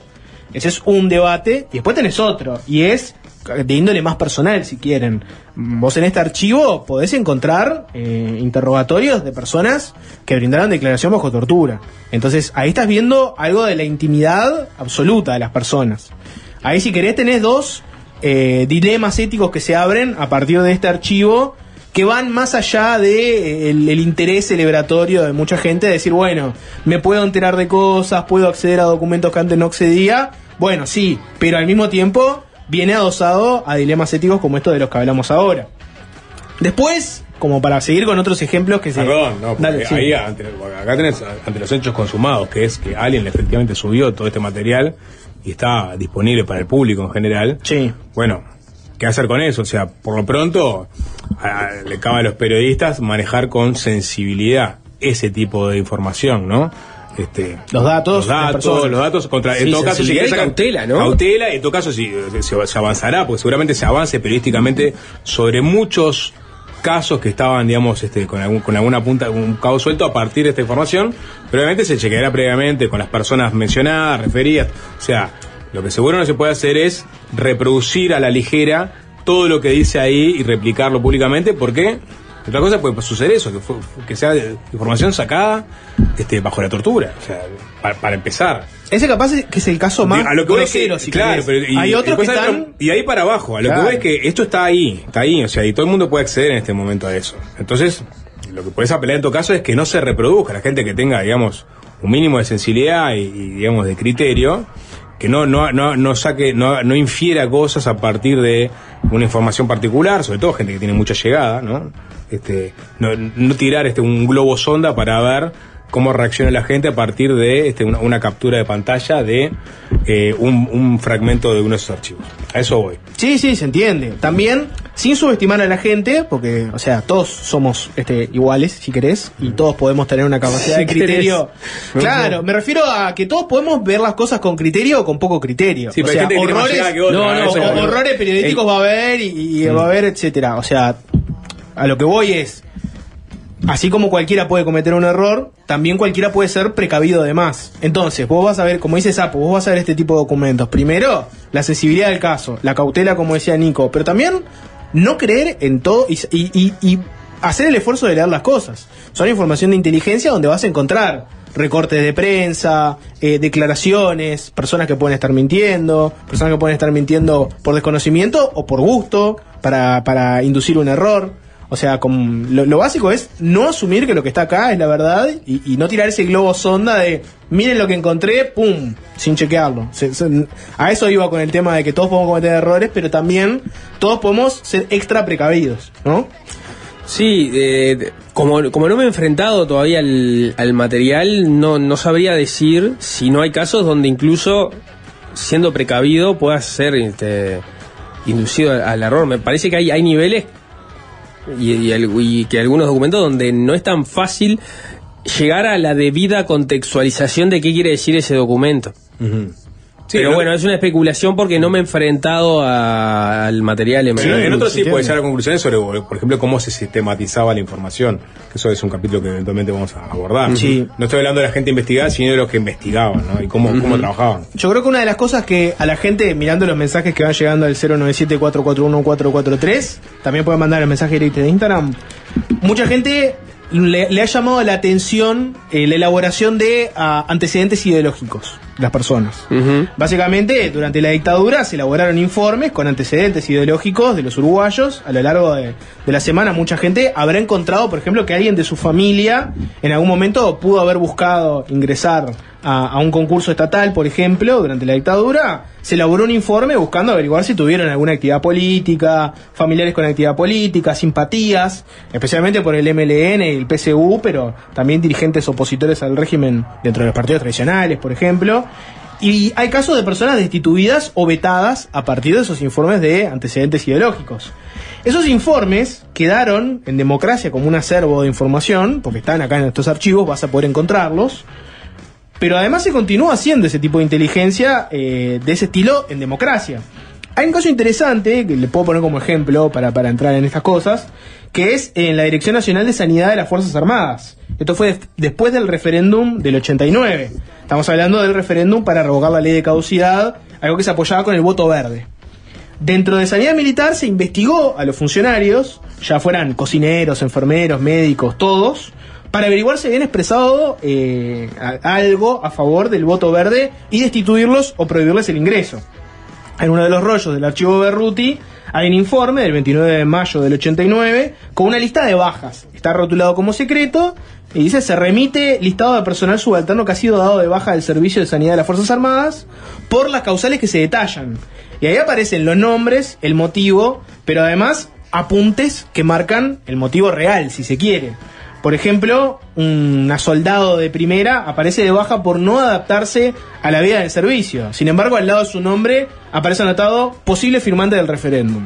Ese es un debate. Y después tenés otro. Y es de índole más personal, si quieren. Vos en este archivo podés encontrar eh, interrogatorios de personas que brindaron declaración bajo tortura. Entonces ahí estás viendo algo de la intimidad absoluta de las personas. Ahí si querés tenés dos eh, dilemas éticos que se abren a partir de este archivo que van más allá de eh, el, interés celebratorio de mucha gente de decir, bueno, me puedo enterar de cosas, puedo acceder a documentos que antes no accedía. Bueno, sí, pero al mismo tiempo viene adosado a dilemas éticos como estos de los que hablamos ahora. Después, como para seguir con otros ejemplos que se... Perdón, no, Dale, sí. ahí ante- acá tenés ante los hechos consumados, que es que alguien efectivamente subió todo este material y está disponible para el público en general. Sí. Bueno, ¿qué hacer con eso? O sea, por lo pronto, a- le cabe a los periodistas manejar con sensibilidad ese tipo de información, ¿no? Este, Los datos los datos, los datos contra, en Sí, todo caso, si querés sacar- cautela, ¿no? Cautela, en todo caso, si se, se avanzará, porque seguramente se avance periodísticamente sobre muchos casos que estaban, digamos, este, con, algún, con alguna punta, un cabo suelto a partir de esta información, pero obviamente se chequeará previamente con las personas mencionadas, referidas, o sea, lo que seguro no se puede hacer es reproducir a la ligera todo lo que dice ahí y replicarlo públicamente, porque otra cosa puede suceder eso, que, fue- que sea información sacada este, bajo la tortura, o sea, para, para empezar. Ese capaz es que es el caso más A lo que voy es que- grosero, si claro, pero y- Hay otros que están... y ahí para abajo, a lo Claro. que voy es que esto está ahí, está ahí, o sea, y todo el mundo puede acceder en este momento a eso. Entonces, lo que puedes apelar en tu caso es que no se reproduzca, la gente que tenga, digamos, un mínimo de sensibilidad y, y, digamos, de criterio, que no, no, no, no saque, no, no infiera cosas a partir de una información particular, sobre todo gente que tiene mucha llegada, ¿no? Este, no, no tirar este un globo sonda para ver cómo reacciona la gente a partir de este, una, una captura de pantalla de eh, un, un fragmento de uno de esos archivos. A eso voy. Sí, sí, se entiende. También, sin subestimar a la gente, porque, o sea, todos somos este, iguales, si querés, y todos podemos tener una capacidad <laughs> de Si querés. criterio. Claro, me refiero a que todos podemos ver las cosas con criterio o con poco criterio. Sí, o pero hay sea, gente que horrores, llegada que otra, No, no, o- horrores periodísticos va a haber y, y va a haber, etcétera. O sea, a lo que voy es, así como cualquiera puede cometer un error, también cualquiera puede ser precavido de más. Entonces, vos vas a ver, como dice Sapo, vos vas a ver este tipo de documentos. Primero, la sensibilidad del caso, la cautela, como decía Nico, pero también no creer en todo y, y- y- hacer el esfuerzo de leer las cosas. Son información de inteligencia donde vas a encontrar recortes de prensa, eh, declaraciones, personas que pueden estar mintiendo, personas que pueden estar mintiendo por desconocimiento o por gusto, para inducir un error. O sea, como lo, básico es no asumir que lo que está acá es la verdad y, no tirar ese globo sonda de miren lo que encontré, pum, sin chequearlo. A eso iba con el tema de que todos podemos cometer errores, pero también todos podemos ser extra precavidos, ¿no? Sí, eh, como, no me he enfrentado todavía al, al material, no, no sabría decir si no hay casos donde incluso siendo precavido puedas ser este, inducido al, error. Me parece que hay niveles y, que algunos documentos donde no es tan fácil llegar a la debida contextualización de qué quiere decir ese documento. Sí, Pero ¿no? bueno, es una especulación porque no me he enfrentado a- al material en Pero en otros sí puede llegar a conclusiones sobre, por ejemplo, cómo se sistematizaba la información. Que eso es un capítulo que eventualmente vamos a abordar. Sí. No estoy hablando de la gente investigada, sino de los que investigaban, ¿no? Y cómo, cómo trabajaban. Yo creo que una de las cosas que a la gente, mirando los mensajes que van llegando al 097-441-443, también pueden mandar el mensaje directo de Instagram, mucha gente le, le ha llamado la atención eh, la elaboración de ah, antecedentes ideológicos de las personas. Básicamente, durante la dictadura se elaboraron informes con antecedentes ideológicos de los uruguayos. A lo largo de, de la semana, mucha gente habrá encontrado, por ejemplo, que alguien de su familia en algún momento pudo haber buscado ingresar a, un concurso estatal, por ejemplo, durante la dictadura. Se elaboró un informe buscando averiguar si tuvieron alguna actividad política, familiares con actividad política, simpatías, especialmente por el MLN y el PSU, pero también dirigentes opositores al régimen dentro de los partidos tradicionales, por ejemplo. Y hay casos de personas destituidas o vetadas a partir de esos informes de antecedentes ideológicos. Esos informes quedaron en democracia como un acervo de información, porque están acá en estos archivos, vas a poder encontrarlos. Pero además se continúa haciendo ese tipo de inteligencia eh, de ese estilo en democracia. Hay un caso interesante, que le puedo poner como ejemplo para, para entrar en estas cosas, que es en la Dirección Nacional de Sanidad de las Fuerzas Armadas. Esto fue des- después del referéndum del 89. Estamos hablando del referéndum para revocar la ley de caducidad, algo que se apoyaba con el voto verde. Dentro de sanidad militar se investigó a los funcionarios, ya fueran cocineros, enfermeros, médicos, todos, para averiguar si habían expresado eh, algo a favor del voto verde y destituirlos o prohibirles el ingreso. En uno de los rollos del archivo Berruti hay un informe del 29 de mayo del 89 con una lista de bajas. Está rotulado como secreto y dice se remite listado de personal subalterno que ha sido dado de baja del Servicio de Sanidad de las Fuerzas Armadas por las causales que se detallan. Y ahí aparecen los nombres, el motivo, pero además apuntes que marcan el motivo real, si se quiere. Por ejemplo, una soldado de primera aparece de baja por no adaptarse a la vida del servicio. Sin embargo, al lado de su nombre aparece anotado posible firmante del referéndum.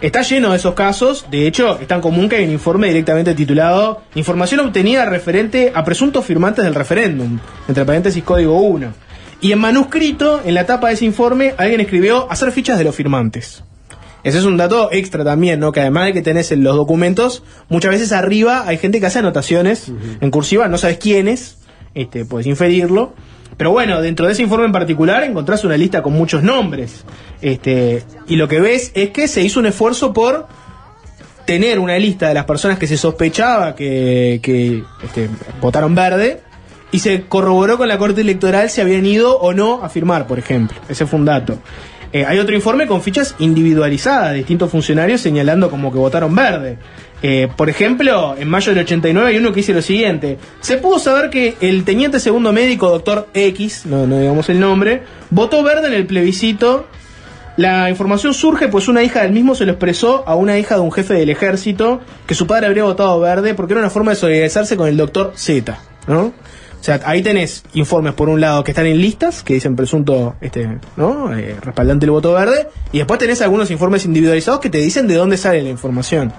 Está lleno de esos casos, de hecho, es tan común que hay un informe directamente titulado Información obtenida referente a presuntos firmantes del referéndum, entre paréntesis código 1. Y en manuscrito, en la tapa de ese informe, alguien escribió hacer fichas de los firmantes. Ese es un dato extra también, ¿no? Que además de que tenés en los documentos, muchas veces arriba hay gente que hace anotaciones en cursiva, no sabes quiénes, este, puedes inferirlo. Pero bueno, dentro de ese informe en particular encontrás una lista con muchos nombres. Este, y lo que ves es que se hizo un esfuerzo por tener una lista de las personas que se sospechaba que, que, este, votaron verde y se corroboró con la Corte Electoral si habían ido o no a firmar, por ejemplo. Ese fue un dato. Eh, hay otro informe con fichas individualizadas de distintos funcionarios señalando como que votaron verde. Eh, por ejemplo, en mayo del 89 hay uno que dice lo siguiente. Se pudo saber que el teniente segundo médico, doctor X, no, no digamos el nombre, votó verde en el plebiscito. La información surge pues una hija del mismo se lo expresó a una hija de un jefe del ejército que su padre habría votado verde porque era una forma de solidarizarse con el doctor Z, ¿no? O sea, ahí tenés informes por un lado que están en listas, que dicen presunto, este, ¿no? Eh, respaldante el voto verde, y después tenés algunos informes individualizados que te dicen de dónde sale la información.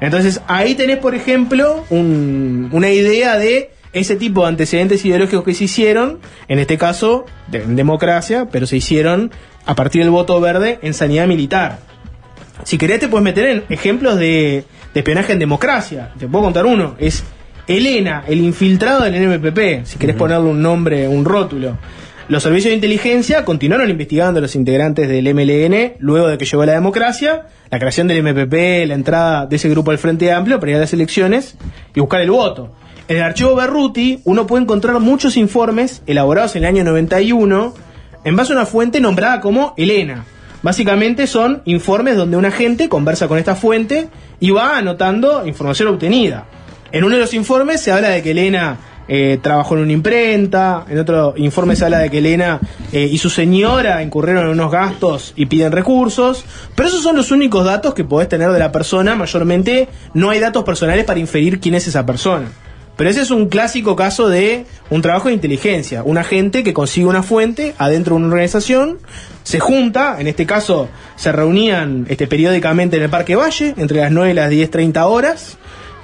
Entonces, ahí tenés, por ejemplo, un- una idea de ese tipo de antecedentes ideológicos que se hicieron, en este caso, de- en democracia, pero se hicieron a partir del voto verde en sanidad militar. Si querés te puedes meter en ejemplos de, de espionaje en democracia. Te puedo contar uno. Es Elena, el infiltrado del NMPP, si querés ponerle un nombre, un rótulo. Los servicios de inteligencia continuaron investigando a los integrantes del MLN luego de que llegó la democracia, la creación del MPP, la entrada de ese grupo al Frente Amplio para ir a las elecciones y buscar el voto. En el archivo Berruti uno puede encontrar muchos informes elaborados en el año 91 en base a una fuente nombrada como Elena. Básicamente son informes donde un agente conversa con esta fuente y va anotando información obtenida. En uno de los informes se habla de que Elena eh, trabajó en una imprenta, en otro informe se habla de que Elena eh, y su señora incurrieron en unos gastos y piden recursos, pero esos son los únicos datos que podés tener de la persona, mayormente no hay datos personales para inferir quién es esa persona. Pero ese es un clásico caso de un trabajo de inteligencia. Un agente que consigue una fuente adentro de una organización, se junta, en este caso se reunían este, periódicamente en el Parque Valle, entre las 9 y las 10.30 horas,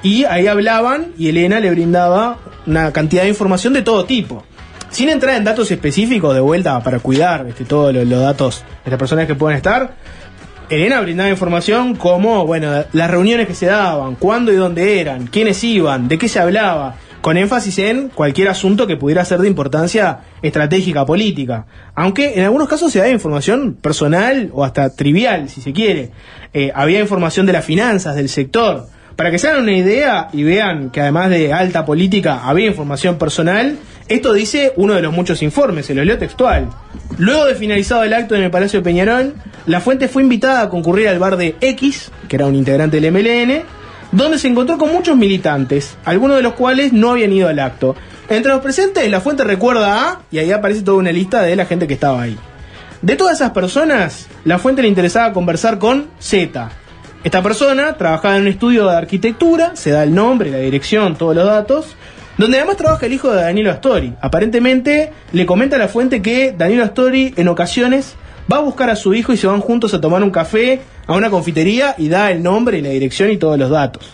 y ahí hablaban y Elena le brindaba una cantidad de información de todo tipo. Sin entrar en datos específicos de vuelta para cuidar este, todos los, datos de las personas que pueden estar, Elena brindaba información como, bueno, las reuniones que se daban, cuándo y dónde eran, quiénes iban, de qué se hablaba, con énfasis en cualquier asunto que pudiera ser de importancia estratégica política. Aunque en algunos casos se daba información personal o hasta trivial, si se quiere. Eh, había información de las finanzas, del sector. Para que se hagan una idea y vean que además de alta política había información personal, esto dice uno de los muchos informes, se lo leo textual. Luego de finalizado el acto en el Palacio de Peñarol, la fuente fue invitada a concurrir al bar de X, que era un integrante del MLN, donde se encontró con muchos militantes, algunos de los cuales no habían ido al acto. Entre los presentes, la fuente recuerda a, y ahí aparece toda una lista de la gente que estaba ahí. De todas esas personas, la fuente le interesaba conversar con Z. Esta persona trabajaba en un estudio de arquitectura, se da el nombre, la dirección, todos los datos, donde además trabaja el hijo de Danilo Astori. Aparentemente le comenta a la fuente que Danilo Astori en ocasiones va a buscar a su hijo y se van juntos a tomar un café a una confitería y da el nombre, la dirección y todos los datos.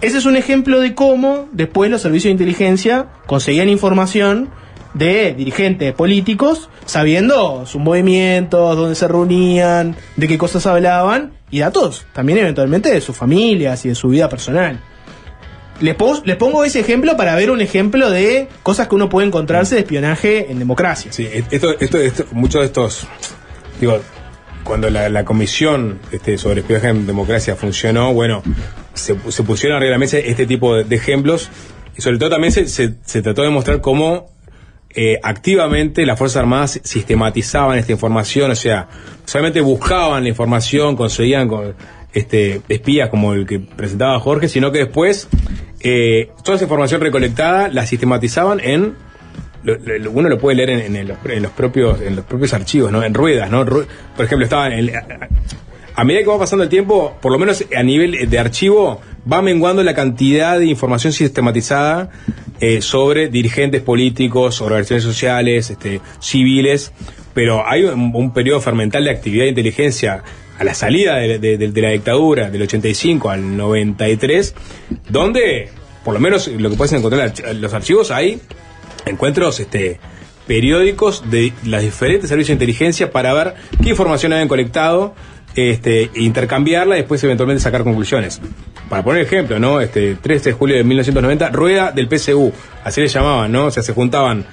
Ese es un ejemplo de cómo después los servicios de inteligencia conseguían información de dirigentes políticos sabiendo sus movimientos, dónde se reunían, de qué cosas hablaban y datos también eventualmente de sus familias y de su vida personal. Les, pos- les pongo ese ejemplo para ver un ejemplo de cosas que uno puede encontrarse de espionaje en democracia. Sí, esto, esto, esto, muchos de estos, digo, cuando la, comisión este, sobre espionaje en democracia funcionó, bueno, se, se pusieron arriba la mesa este tipo de, ejemplos y sobre todo también se, se trató de mostrar cómo eh, activamente las Fuerzas Armadas sistematizaban esta información, o sea, solamente buscaban la información, conseguían con, este, espías como el que presentaba Jorge, sino que después eh, toda esa información recolectada la sistematizaban en uno lo puede leer en, el- en los propios en los propios archivos, ¿no? En ruedas, ¿no? Por ejemplo, estaba en a, medida que va pasando el tiempo, por lo menos a nivel de archivo, va menguando la cantidad de información sistematizada eh, sobre dirigentes políticos, organizaciones sociales, este, civiles, pero hay un, un periodo fermental de actividad de inteligencia a la salida de, la dictadura, del 85 al 93, donde, por lo menos lo que puedes encontrar en los archivos, hay encuentros este, periódicos de los diferentes servicios de inteligencia para ver qué información habían colectado, este, intercambiarla y después eventualmente sacar conclusiones. Para poner ejemplo, ¿no? Este, 13 de julio de 1990, rueda del PSU, así le llamaban, ¿no? O sea, se juntaban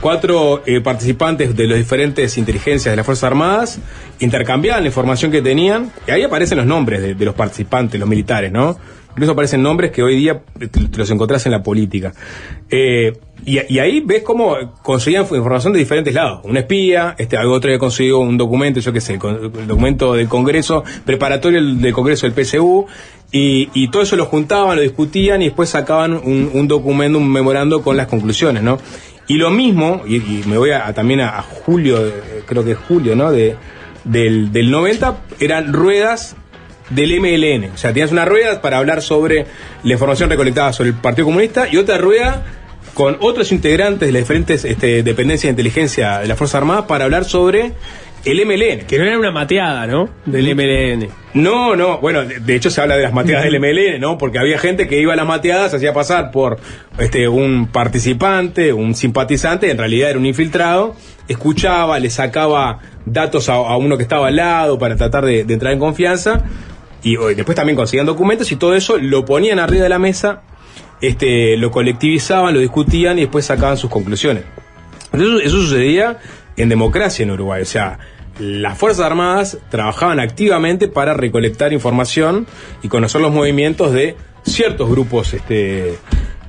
cuatro eh, participantes de las diferentes inteligencias de las Fuerzas Armadas, intercambiaban la información que tenían, y ahí aparecen los nombres de los participantes, los militares, ¿no? Incluso aparecen nombres que hoy día los encontrás en la política. Eh, y, ahí ves cómo conseguían información de diferentes lados. Un espía, este, algo otro que consiguió un documento, yo qué sé, el, documento del Congreso, preparatorio del, Congreso del PSU, y, todo eso lo juntaban, lo discutían y después sacaban un, documento, un memorando con las conclusiones, ¿no? Y lo mismo, y, me voy a, también a, julio, eh, creo que es julio, ¿no? De, del, del 90, eran ruedas del MLN. O sea, tenías una rueda para hablar sobre la información recolectada sobre el Partido Comunista y otra rueda con otros integrantes de las diferentes este, dependencias de inteligencia de la Fuerza Armada para hablar sobre el MLN. Que no era una mateada, ¿no? Del MLN. No, no, bueno, de, de hecho se habla de las mateadas del MLN, ¿no? Porque había gente que iba a las mateadas, se hacía pasar por este un participante, un simpatizante, en realidad era un infiltrado, escuchaba, le sacaba datos a, a uno que estaba al lado para tratar de, de entrar en confianza, y o, después también conseguían documentos y todo eso lo ponían arriba de la mesa, este, lo colectivizaban, lo discutían y después sacaban sus conclusiones. Eso, eso sucedía en democracia en Uruguay. O sea, las Fuerzas Armadas trabajaban activamente para recolectar información y conocer los movimientos de ciertos grupos este,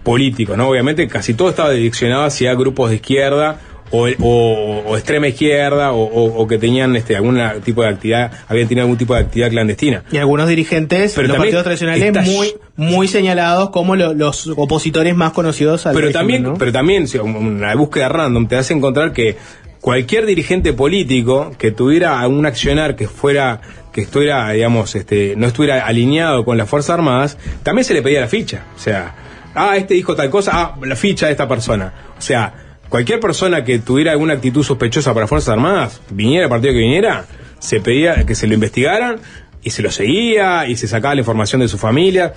políticos. ¿no? Obviamente casi todo estaba direccionado hacia grupos de izquierda o, o- o extrema izquierda o, o- o que tenían este, algún tipo de actividad, habían tenido algún tipo de actividad clandestina. Y algunos dirigentes Pero de los partidos tradicionales está- muy, muy señalados como lo- los opositores más conocidos al pero régimen, también, ¿no? pero también, si una búsqueda random te hace encontrar que cualquier dirigente político que tuviera un accionar que fuera, que estuviera, digamos, este, no estuviera alineado con las Fuerzas Armadas, también se le pedía la ficha. O sea, ah, este dijo tal cosa, ah, la ficha de esta persona. O sea, cualquier persona que tuviera alguna actitud sospechosa para Fuerzas Armadas, viniera el partido que viniera, se pedía que se lo investigaran y se lo seguía y se sacaba la información de su familia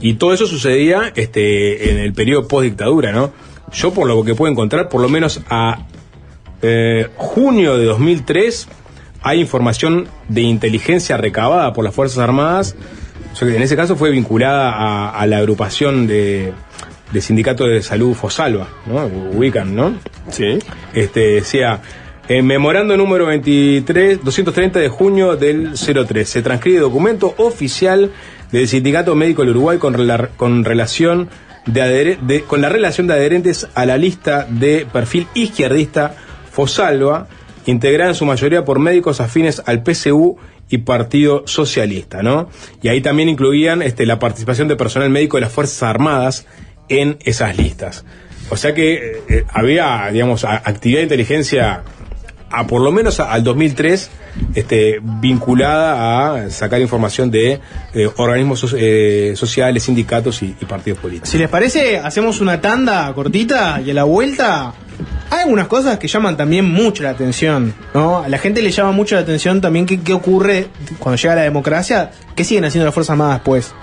y todo eso sucedía este en el periodo post dictadura, ¿no? Yo por lo que puedo encontrar, por lo menos a eh, junio de 2003 hay información de inteligencia recabada por las Fuerzas Armadas. O sea, que en ese caso fue vinculada a la agrupación de, de sindicato de salud Fosalva, ¿no? Ubican, ¿no? Sí. Este, decía, en memorando número 23, 230 de junio del 03, se transcribe documento oficial del Sindicato Médico del Uruguay con, con relación de- con la relación de adherentes a la lista de perfil izquierdista Fosalva, integrada en su mayoría por médicos afines al PSU y Partido Socialista, ¿no? Y ahí también incluían este, la participación de personal médico de las Fuerzas Armadas en esas listas. O sea que eh, eh, había, digamos, actividad de inteligencia a por lo menos a- al 2003 este, vinculada a sacar información de organismos eh, sociales, sindicatos y, partidos políticos. Si les parece, hacemos una tanda cortita y a la vuelta hay algunas cosas que llaman también mucho la atención, ¿no? A la gente le llama mucho la atención también qué, qué ocurre cuando llega la democracia, qué siguen haciendo las Fuerzas Armadas después.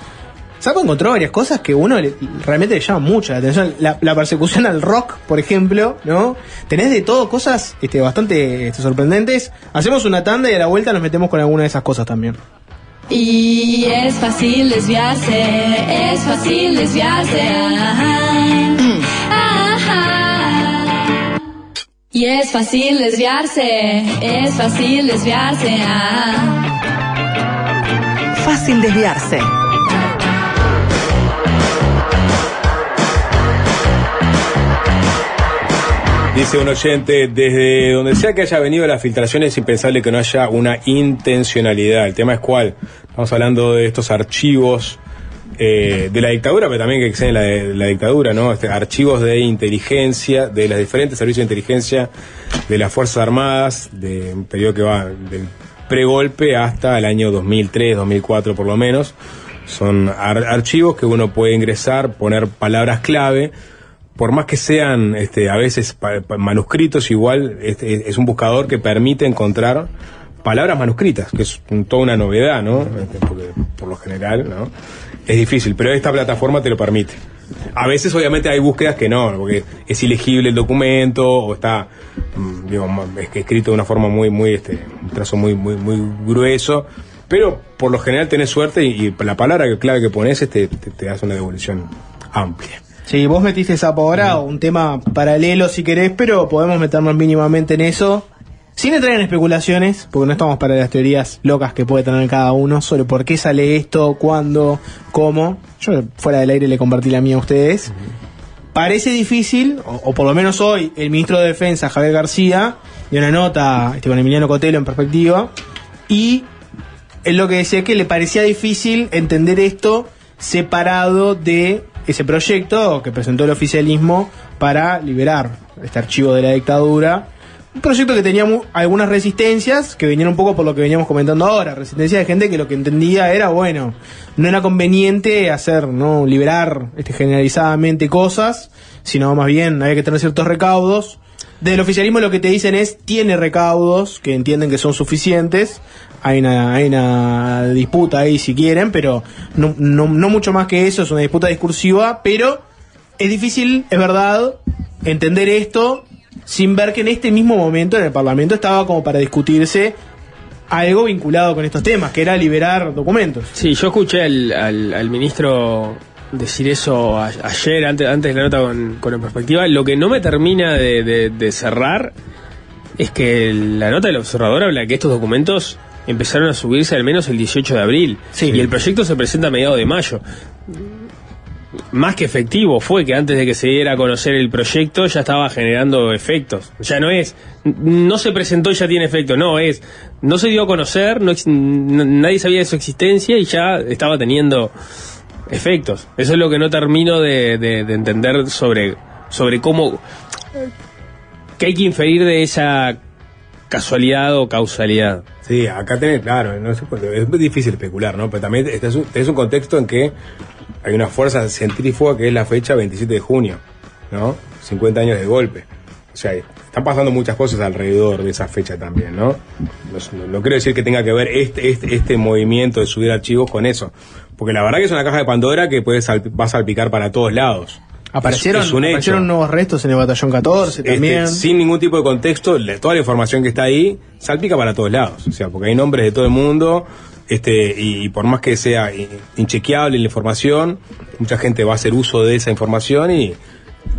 Sapo encontró varias cosas que uno le- realmente le llama mucho la atención. La, la persecución al rock, por ejemplo, ¿no? Tenés de todo cosas este, bastante este, sorprendentes. Hacemos una tanda y a la vuelta nos metemos con alguna de esas cosas también. Y es fácil desviarse, es fácil desviarse. ajá, ajá. Y es fácil desviarse, es fácil desviarse. ajá. Fácil desviarse. Dice un oyente, desde donde sea que haya venido la filtración es impensable que no haya una intencionalidad. El tema es cuál. Estamos hablando de estos archivos eh, de la dictadura, pero también que exceden la, la dictadura, ¿no? Este, archivos de inteligencia, de los diferentes servicios de inteligencia de las Fuerzas Armadas, de un periodo que va del pregolpe hasta el año 2003, 2004 por lo menos. Son ar- archivos que uno puede ingresar, poner palabras clave, por más que sean este, a veces manuscritos, igual este, es un buscador que permite encontrar palabras manuscritas, que es toda una novedad, ¿no? Este, por lo general, ¿no? Es difícil, pero esta plataforma te lo permite. A veces, obviamente, hay búsquedas que no, porque es ilegible el documento o está, mm, digo, que escrito de una forma muy, muy, este, un trazo muy, muy, muy grueso. Pero por lo general tenés suerte y, la palabra clave que pones este, te, te hace una devolución amplia. Sí, vos metiste sapo ahora, un tema paralelo si querés, pero podemos meternos mínimamente en eso. Sin entrar en especulaciones, porque no estamos para las teorías locas que puede tener cada uno sobre por qué sale esto, cuándo, cómo. Yo fuera del aire le compartí la mía a ustedes. Parece difícil, o, o por lo menos hoy, el ministro de Defensa, Javier García, dio una nota este, con Emiliano Cotelo en perspectiva, y es lo que decía que le parecía difícil entender esto separado de ese proyecto que presentó el oficialismo para liberar este archivo de la dictadura. Un proyecto que tenía algunas resistencias, que venían un poco por lo que veníamos comentando ahora, resistencia de gente que lo que entendía era, bueno, no era conveniente hacer, no liberar este, generalizadamente cosas, sino más bien había que tener ciertos recaudos. Del oficialismo lo que te dicen es, tiene recaudos, que entienden que son suficientes, hay una, hay una disputa ahí si quieren, pero no, no, no mucho más que eso, es una disputa discursiva, pero es difícil, es verdad, entender esto sin ver que en este mismo momento en el Parlamento estaba como para discutirse algo vinculado con estos temas, que era liberar documentos. Sí, yo escuché al, al- al ministro decir eso a- ayer, antes, antes de la nota con, con En perspectiva. Lo que no me termina de, de- de cerrar es que la nota del observador habla que estos documentos empezaron a subirse al menos el 18 de abril. Sí. Y el proyecto se presenta a mediados de mayo. Más que efectivo fue que antes de que se diera a conocer el proyecto ya estaba generando efectos. Ya no es, no se presentó y ya tiene efecto, no, es, no se dio a conocer, no nadie sabía de su existencia y ya estaba teniendo efectos. Eso es lo que no termino de, de- de entender sobre, sobre cómo, qué hay que inferir de esa casualidad o causalidad. Sí, acá tenés, claro, no sé, cuánto- es difícil especular, ¿no? Pero también este tenés un contexto en que hay una fuerza centrífuga que es la fecha 27 de junio, ¿no? 50 años de golpe. O sea, están pasando muchas cosas alrededor de esa fecha también, ¿no? No, quiero decir que tenga que ver este, este, este movimiento de subir archivos con eso. Porque la verdad que es una caja de Pandora que puede va a salpicar para todos lados. Aparecieron, Es- es un hecho. aparecieron nuevos restos en el batallón 14 Este, también. sin ningún tipo de contexto, toda la información que está ahí salpica para todos lados. O sea, porque hay nombres de todo el mundo, este, y, y por más que sea inchequeable la información, mucha gente va a hacer uso de esa información y,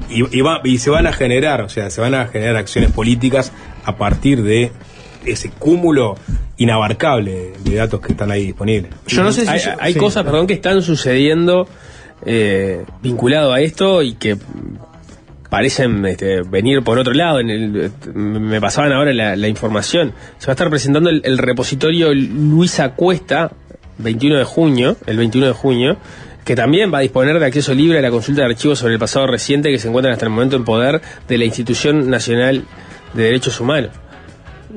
y, y va- y se van a generar, o sea, se van a generar acciones políticas a partir de ese cúmulo inabarcable de datos que están ahí disponibles. Yo no sé si... hay yo- hay sí. cosas, perdón, que están sucediendo eh, vinculado a esto y que parecen este, venir por otro lado. En el, me pasaban ahora la, información. Se va a estar presentando el, el repositorio Luisa Cuesta, 21 de junio, el 21 de junio, que también va a disponer de acceso libre a la consulta de archivos sobre el pasado reciente que se encuentran hasta el momento en poder de la Institución Nacional de Derechos Humanos.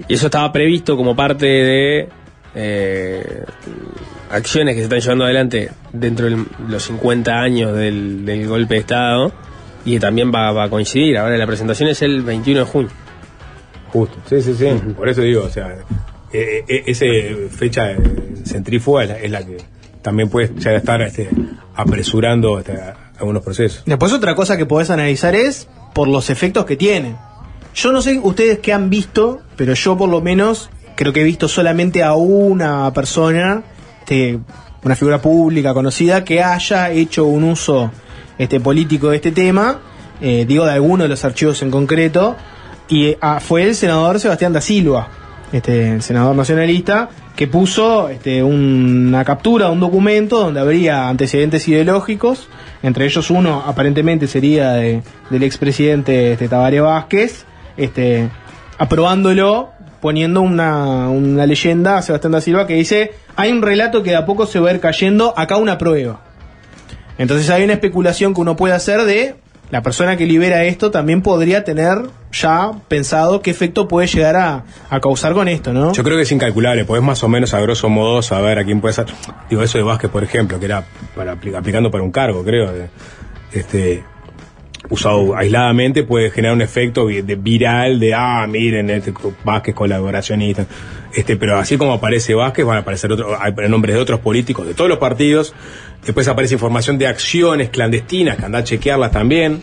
Y eso estaba previsto como parte de eh, acciones que se están llevando adelante dentro de los 50 años del, del golpe de Estado y que también va, va a coincidir. Ahora la presentación es el 21 de junio. Justo, sí, sí, sí. Por eso digo, o sea, eh, eh, esa fecha centrífuga es la, es la que también puede ya estar este, apresurando este, algunos procesos. Después otra cosa que podés analizar es por los efectos que tiene. Yo no sé ustedes qué han visto, pero yo por lo menos creo que he visto solamente a una persona, este, una figura pública conocida, que haya hecho un uso este, político de este tema, eh, digo de alguno de los archivos en concreto, y ah, fue el senador Sebastián da Silva, este, el senador nacionalista, que puso este, una captura, un documento donde habría antecedentes ideológicos, entre ellos uno aparentemente sería de- del expresidente este, Tabaré Vázquez, este, aprobándolo, poniendo una, una leyenda Sebastián da Silva que dice, hay un relato que de a poco se va a ir cayendo, acá una prueba. Entonces hay una especulación que uno puede hacer de la persona que libera esto también podría tener ya pensado qué efecto puede llegar a, a causar con esto, ¿no? Yo creo que es incalculable, podés más o menos a grosso modo saber a quién puede ser. Digo, eso de Vázquez, por ejemplo, que era para apli- aplicando para un cargo, creo. este usado aisladamente puede generar un efecto de viral de ah miren este Vázquez colaboracionista. Este pero así como aparece Vázquez van a aparecer otros nombres de otros políticos de todos los partidos. Después aparece información de acciones clandestinas que anda a chequearlas también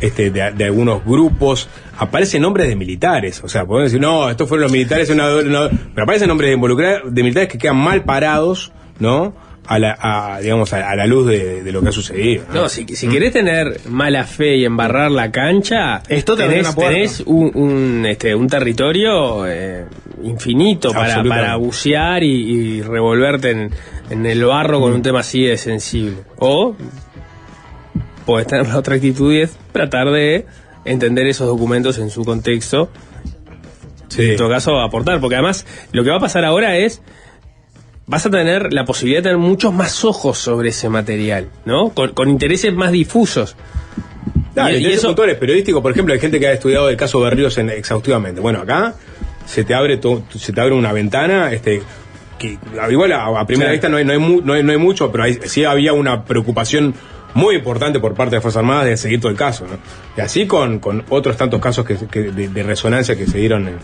este de, algunos grupos. Aparecen nombres de militares o sea podemos decir no estos fueron los militares una- una- pero aparecen nombres de de militares que quedan mal parados no a la, a, digamos, a, a la luz de, de lo que ha sucedido. ¿no? No, si, si querés tener mala fe y embarrar la cancha, Esto te tenés, un, un, este, un territorio eh, infinito para, para bucear y, y revolverte en, en el barro Mm. con un tema así de sensible. O podés tener la otra actitud y es tratar de entender esos documentos en su contexto Sí. en todo caso aportar, porque además lo que va a pasar ahora es vas a tener la posibilidad de tener muchos más ojos sobre ese material, ¿no? Con, con intereses más difusos. Y- y eso- periodísticos, por ejemplo, hay gente que ha estudiado el caso Berríos en- exhaustivamente. Bueno, acá se te abre to- se te abre una ventana, este que igual a, a primera vista no hay, no, hay mu- no, hay, no hay mucho, pero hay- sí había una preocupación muy importante por parte de Fuerzas Armadas de seguir todo el caso, ¿no? Y así con, con otros tantos casos que, que- de, de resonancia que se dieron en,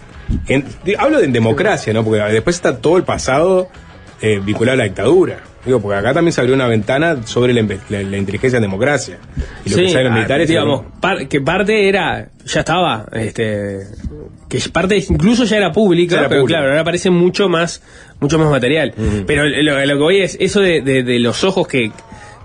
en- de- hablo de democracia, ¿no? Porque después está todo el pasado eh, vinculado a la dictadura. Digo, porque acá también se abrió una ventana sobre la, la- la inteligencia en democracia. Y lo que saben los ah, militares digamos, par- que parte era, ya estaba, este, que parte incluso ya era pública, Ya era pero pública. claro, ahora aparece mucho más, mucho más material. Pero lo, lo que voy es eso de, de- de los ojos que,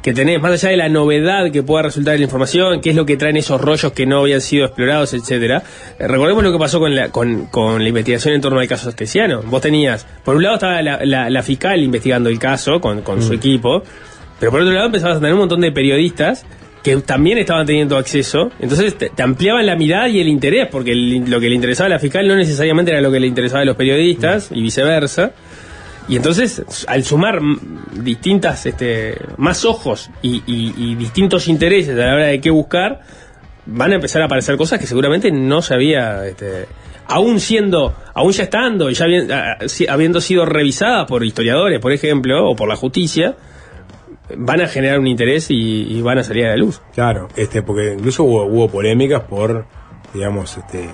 que tenés, más allá de la novedad que pueda resultar de la información, qué es lo que traen esos rollos que no habían sido explorados, etcétera. Eh, recordemos lo que pasó con la, con, con la investigación en torno al caso Astesiano. Vos tenías, por un lado estaba la, la- la fiscal investigando el caso con, con su equipo, pero por otro lado empezabas a tener un montón de periodistas que también estaban teniendo acceso, entonces te, te ampliaban la mirada y el interés, porque el- lo que le interesaba a la fiscal no necesariamente era lo que le interesaba a los periodistas y viceversa. Y entonces, al sumar distintas, este, más ojos y, y- y distintos intereses a la hora de qué buscar, van a empezar a aparecer cosas que seguramente no se había, este, aún siendo, aún ya estando y ya habiendo sido revisadas por historiadores, por ejemplo, o por la justicia, van a generar un interés y, y van a salir a la luz. Claro, este, porque incluso hubo, hubo polémicas por, digamos, este,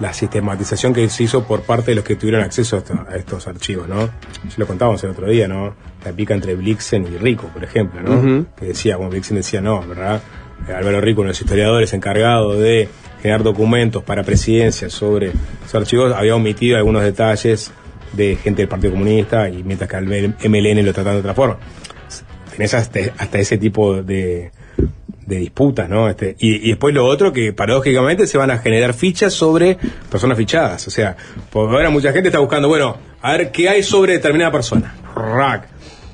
la sistematización que se hizo por parte de los que tuvieron acceso a, esto- a estos archivos, ¿no? Ya lo contábamos el otro día, ¿no? La pica entre Blixen y Rico, por ejemplo, ¿no? Que decía, como Blixen decía, no, ¿verdad? Eh, Álvaro Rico, uno de los historiadores encargado de generar documentos para presidencia sobre esos archivos, había omitido algunos detalles de gente del Partido Comunista y mientras que al MLN lo tratan de otra forma tenés hasta, hasta ese tipo de, de disputas, ¿no? Este, y, y después lo otro que paradójicamente se van a generar fichas sobre personas fichadas. O sea, porque ahora mucha gente está buscando, bueno, a ver qué hay sobre determinada persona. Rack.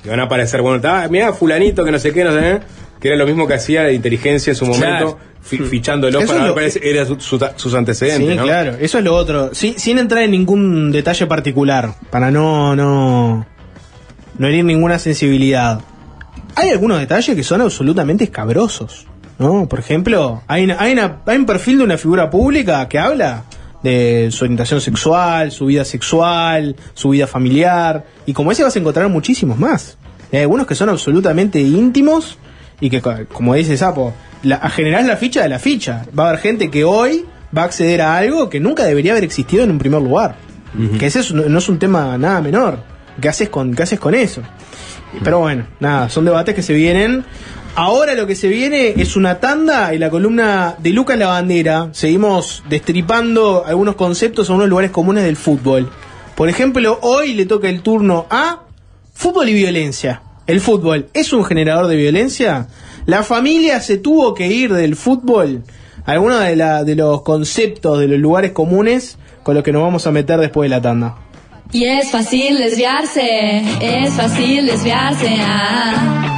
Y van a aparecer, bueno, está, mira, fulanito que no sé qué, no sé qué, que era lo mismo que hacía la inteligencia en su momento, Claro. fi- fichándolo Eso para ver cuáles eran su- su- sus antecedentes, Sí, ¿no? claro, eso es lo otro. Sin, sin entrar en ningún detalle particular, para no, no, no herir ninguna sensibilidad. Hay algunos detalles que son absolutamente escabrosos, ¿no? Por ejemplo, hay, una- hay, una- hay un perfil de una figura pública que habla de su orientación sexual, su vida sexual, su vida familiar, y como ese vas a encontrar muchísimos más. Hay algunos que son absolutamente íntimos y que, co- como dice Sapo, la, a generar la ficha de la ficha. Va a haber gente que hoy va a acceder a algo que nunca debería haber existido en un primer lugar. Que ese es- no, no es un tema nada menor. ¿Qué haces con, qué haces con eso? Pero bueno, nada, son debates que se vienen. Ahora lo que se viene es una tanda y la columna de Lucas La Bandera. Seguimos destripando algunos conceptos, algunos lugares comunes del fútbol. Por ejemplo, hoy le toca el turno a fútbol y violencia. ¿El fútbol es un generador de violencia? ¿La familia se tuvo que ir del fútbol? Algunos de, de los conceptos, de los lugares comunes con los que nos vamos a meter después de la tanda. Y es fácil desviarse, es fácil desviarse. Ah.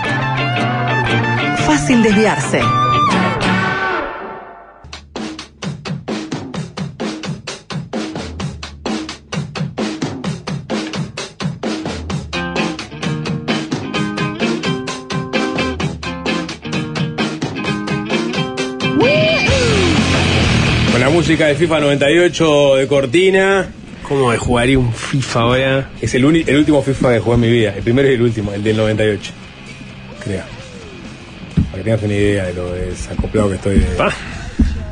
Fácil desviarse. Con la música de FIFA 98 de Cortina. ¿Cómo de jugaría un FIFA ahora? Es el, el último FIFA que jugué en mi vida. El primero y el último, el del 98. Creo. Para que tengas una idea de lo desacoplado que estoy de,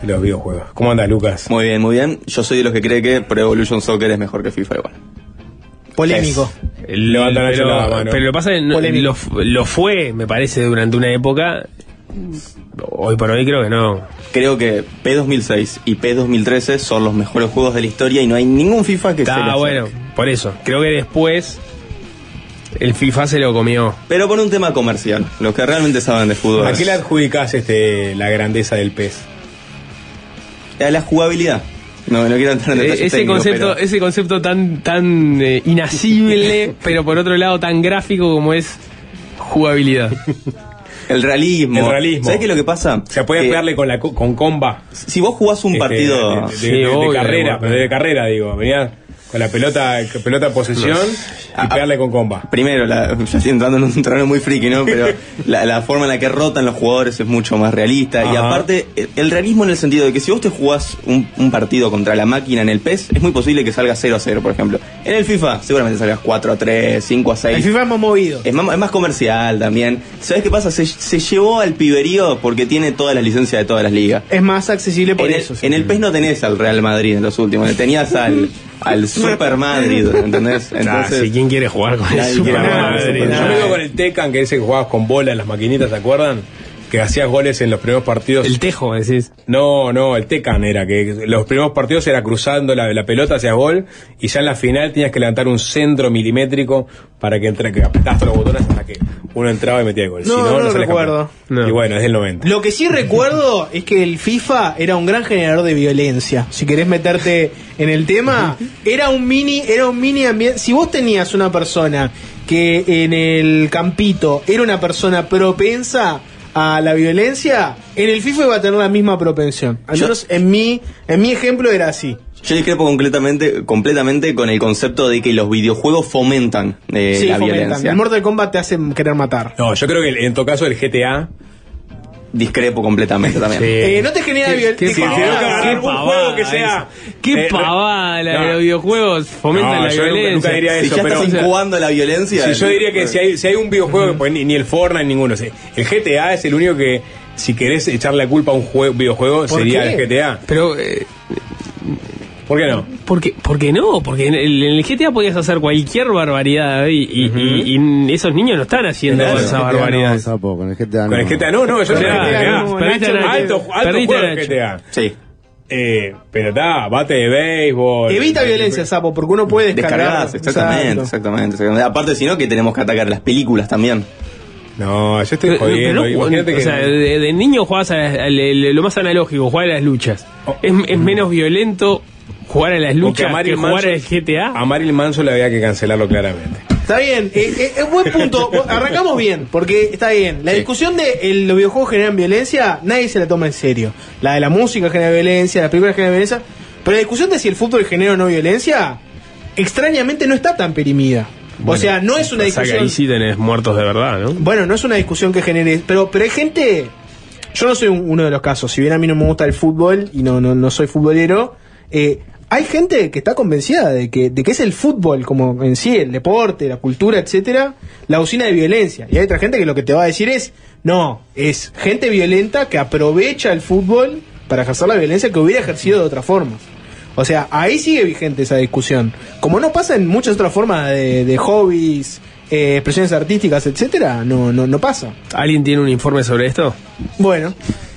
de los videojuegos. ¿Cómo andas, Lucas? Muy bien, muy bien. Yo soy de los que cree que Pro Evolution Soccer es mejor que FIFA igual. Polémico. El- Levanta Nacho pero, la mano. pero lo que pasa es que no- Polémico. lo, lo fue, me parece, durante una época. Hoy por hoy creo que no. Creo que P2006 y P2013 son los mejores juegos de la historia y no hay ningún FIFA que se le Está acerque. bueno, por eso. Creo que después El FIFA se lo comió. Pero por un tema comercial. Los que realmente saben de fútbol. ¿A qué le adjudicás este, la grandeza del pez? A la jugabilidad. No, no quiero entrar en Eh, detalles ese técnicos, concepto, pero- ese concepto tan, tan eh, inasible, <laughs> pero por otro lado tan gráfico como es jugabilidad. <laughs> El realismo. El realismo. ¿Sabes qué es lo que pasa? Se puede Eh, pegarle con, la, co- con comba. Si vos jugás un Este, partido. de, de- Sí, de- de obvio, carrera, pero de carrera, digo. Venía con la pelota, pelota posesión Ah, y pegarle con comba. Primero, la, ya estoy entrando en un terreno muy friki, ¿no? Pero <laughs> la, la forma en la que rotan los jugadores es mucho más realista. Y aparte, el, el realismo en el sentido de que si vos te jugás un, un partido contra la máquina en el PES, es muy posible que salga 0 a 0, por ejemplo. En el FIFA, seguramente salgas 4 a 3, 5 a 6. El FIFA es más movido. Es más, es más comercial también. ¿Sabes qué pasa? Se, se llevó al piberío porque tiene todas las licencias de todas las ligas. Es más accesible por En el, eso. sí. en el PES no tenés al Real Madrid en los últimos, tenías al, <laughs> al Super Madrid, ¿entendés? <laughs> Ah, Entonces, si quién quiere jugar con el Super Madrid, Yo me digo con el Tecan, que ese que jugabas con bola en las maquinitas, ¿se acuerdan? Que hacías goles en los primeros partidos. El tejo, decís. No, no, el Tecan era que los primeros partidos era cruzando la, la pelota hacia gol y ya en la final tenías que levantar un centro milimétrico para que entre, que apretabas todos los botones hasta que uno entraba y metía el gol. No, si no, recuerdo. No. Y bueno, es del 90. Lo que sí recuerdo es que el FIFA era un gran generador de violencia. Si querés meterte en el tema, <laughs> era un mini, era un mini ambiente. Si vos tenías una persona que en el campito era una persona propensa a la violencia, en el FIFA iba a tener la misma propensión. Al Yo- menos en mi, en mi ejemplo era así. Yo discrepo completamente, completamente con el concepto de que los videojuegos fomentan eh, sí, la fomentan. violencia. El Mortal Kombat te hace querer matar. No, yo creo que en todo caso el GTA. Discrepo completamente también. Eh, no te genera violencia. Si un juego que sea. Qué eh, pavada la de los videojuegos fomentan No, la violencia. nunca diría Si eso, ya pero- estás incubando la violencia. Sí, yo diría que si hay, si hay un videojuego, pues ni, ni el Fortnite, ninguno. sí. El GTA es el único que, si querés echarle la culpa a un juego, videojuego, ¿Por sería qué? el GTA. Pero, eh, ¿Por qué no? ¿por, qué, por qué no? Porque en el, en el GTA podías hacer cualquier barbaridad y, y- y- y esos niños no están haciendo Claro. barbaridades. Sapo, con el GTA Con el GTA no, no, yo el el GTA. no, perdiste a- Alto, alto juego el. GTA. Sí. Eh, pero está, bate de béisbol. Evita violencia, sapo, porque uno puede descargar. Descargas, exactamente, exactamente, exactamente. Aparte, si no, que tenemos que atacar las películas también. No, yo estoy Pero- jodiendo. pero no, Imagínate o que. sea, de, de niño jugabas a, a- a- lo más analógico, jugar a las luchas. Es, es menos violento jugar a las luchas a que Marilyn jugar al GTA. A Marilyn Manson le había que cancelarlo claramente. Está bien, eh, eh, es buen punto. <laughs> Arrancamos bien, porque está bien. La Sí. discusión de el- los videojuegos generan violencia, nadie se la toma en serio. La de la música genera violencia, las películas generan violencia. Pero la discusión de si el fútbol genera o no violencia, extrañamente no está tan perimida. o sea, no es una O sea, que discusión. ahí sí tenés muertos de verdad, ¿no? Bueno, no es una discusión que genere. Pero, pero hay gente. Yo no soy un- uno de los casos. Si bien a mí no me gusta el fútbol y no, no, no soy futbolero, eh, hay gente que está convencida de que, de que es el fútbol, como en sí, el deporte, la cultura, etcétera, la usina de violencia. Y hay otra gente que lo que te va a decir es: no, es gente violenta que aprovecha el fútbol para ejercer la violencia que hubiera ejercido de otra forma. O sea, ahí sigue vigente esa discusión. Como no pasa en muchas otras formas de, de hobbies, eh, expresiones artísticas, etcétera, no, no, no pasa. ¿Alguien tiene un informe sobre esto? Bueno,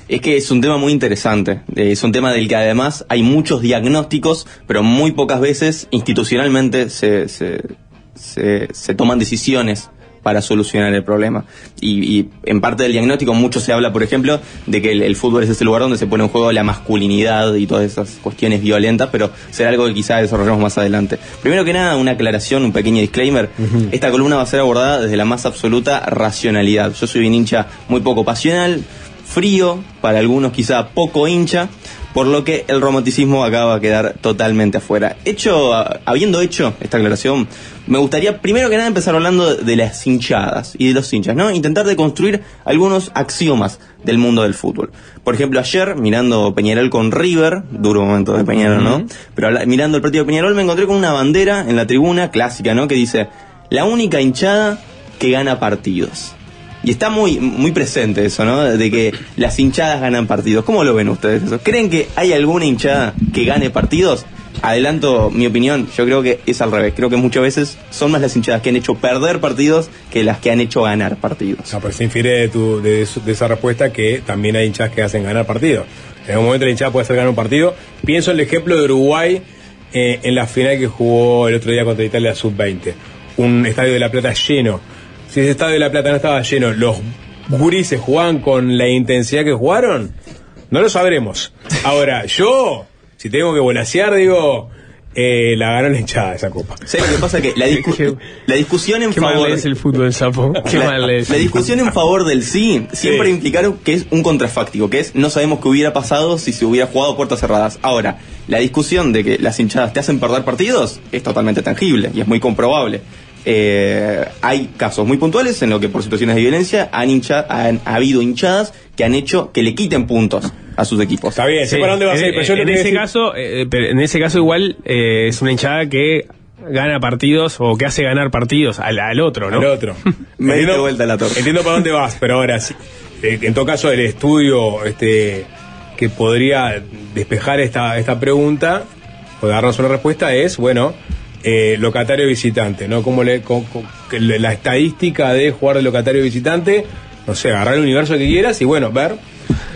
Es que es un tema muy interesante. Eh, Es un tema del que además hay muchos diagnósticos, pero muy pocas veces institucionalmente se, se, se- se toman decisiones para solucionar el problema. Y, y en parte del diagnóstico mucho se habla, por ejemplo, de que el, el fútbol es ese lugar donde se pone en juego la masculinidad y todas esas cuestiones violentas, pero será algo que quizá desarrollemos más adelante. Primero que nada, una aclaración, un pequeño disclaimer. Esta columna va a ser abordada desde la más absoluta racionalidad. Yo soy un hincha muy poco pasional, frío, para algunos quizá poco hincha, por lo que el romanticismo acaba a quedar totalmente afuera. Hecho, a- habiendo hecho esta aclaración, me gustaría primero que nada empezar hablando de las hinchadas y de los hinchas, ¿no? Intentar de construir algunos axiomas del mundo del fútbol. Por ejemplo, ayer, mirando Peñarol con River, duro momento de Peñarol, ¿no? Pero mirando el partido de Peñarol me encontré con una bandera en la tribuna clásica, ¿no? Que dice, la única hinchada que gana partidos. Y está muy, muy presente eso, ¿no? De que las hinchadas ganan partidos. ¿Cómo lo ven ustedes eso? ¿Creen que hay alguna hinchada que gane partidos? Adelanto mi opinión, yo creo que es al revés. Creo que muchas veces son más las hinchadas que han hecho perder partidos que las que han hecho ganar partidos. No, pero se infiere de, tu, de, esa respuesta que también hay hinchas que hacen ganar partidos. En algún momento la hinchada puede hacer ganar un partido. Pienso en el ejemplo de Uruguay eh, en la final que jugó el otro día contra Italia Sub-20. un estadio de La Plata lleno. Si ese estadio de La Plata no estaba lleno, los gurises jugaban con la intensidad que jugaron, no lo sabremos. Ahora, yo, si tengo que volasear, digo, eh, la ganó la hinchada esa copa. ¿Sabes lo que pasa? Que la, discu- la discusión en Qué mal favor... es el fútbol, sapo. <laughs> Qué la, mal es. la discusión en favor del sí siempre Sí. implicaron que es un contrafáctico, que es no sabemos qué hubiera pasado si se hubiera jugado puertas cerradas. Ahora, la discusión de que las hinchadas te hacen perder partidos es totalmente tangible y es muy comprobable. Eh, hay casos muy puntuales en lo que por situaciones de violencia han, hincha, han ha habido hinchadas que han hecho que le quiten puntos a sus equipos. Está bien, sé Sí, para dónde vas a en, ir, pero yo lo en que ese decir- caso, eh, pero en ese caso igual eh, es una hinchada que gana partidos o que hace ganar partidos al, al otro, ¿no? al otro. <laughs> Me Entiendo- vuelta la torta. Entiendo para dónde vas, pero ahora sí. eh, En todo caso, el estudio este, que podría despejar esta, esta pregunta o darnos una respuesta es, bueno, eh, locatario visitante, ¿no? Como le, la estadística de jugar de locatario visitante, no sé, agarrar el universo que quieras y bueno, ver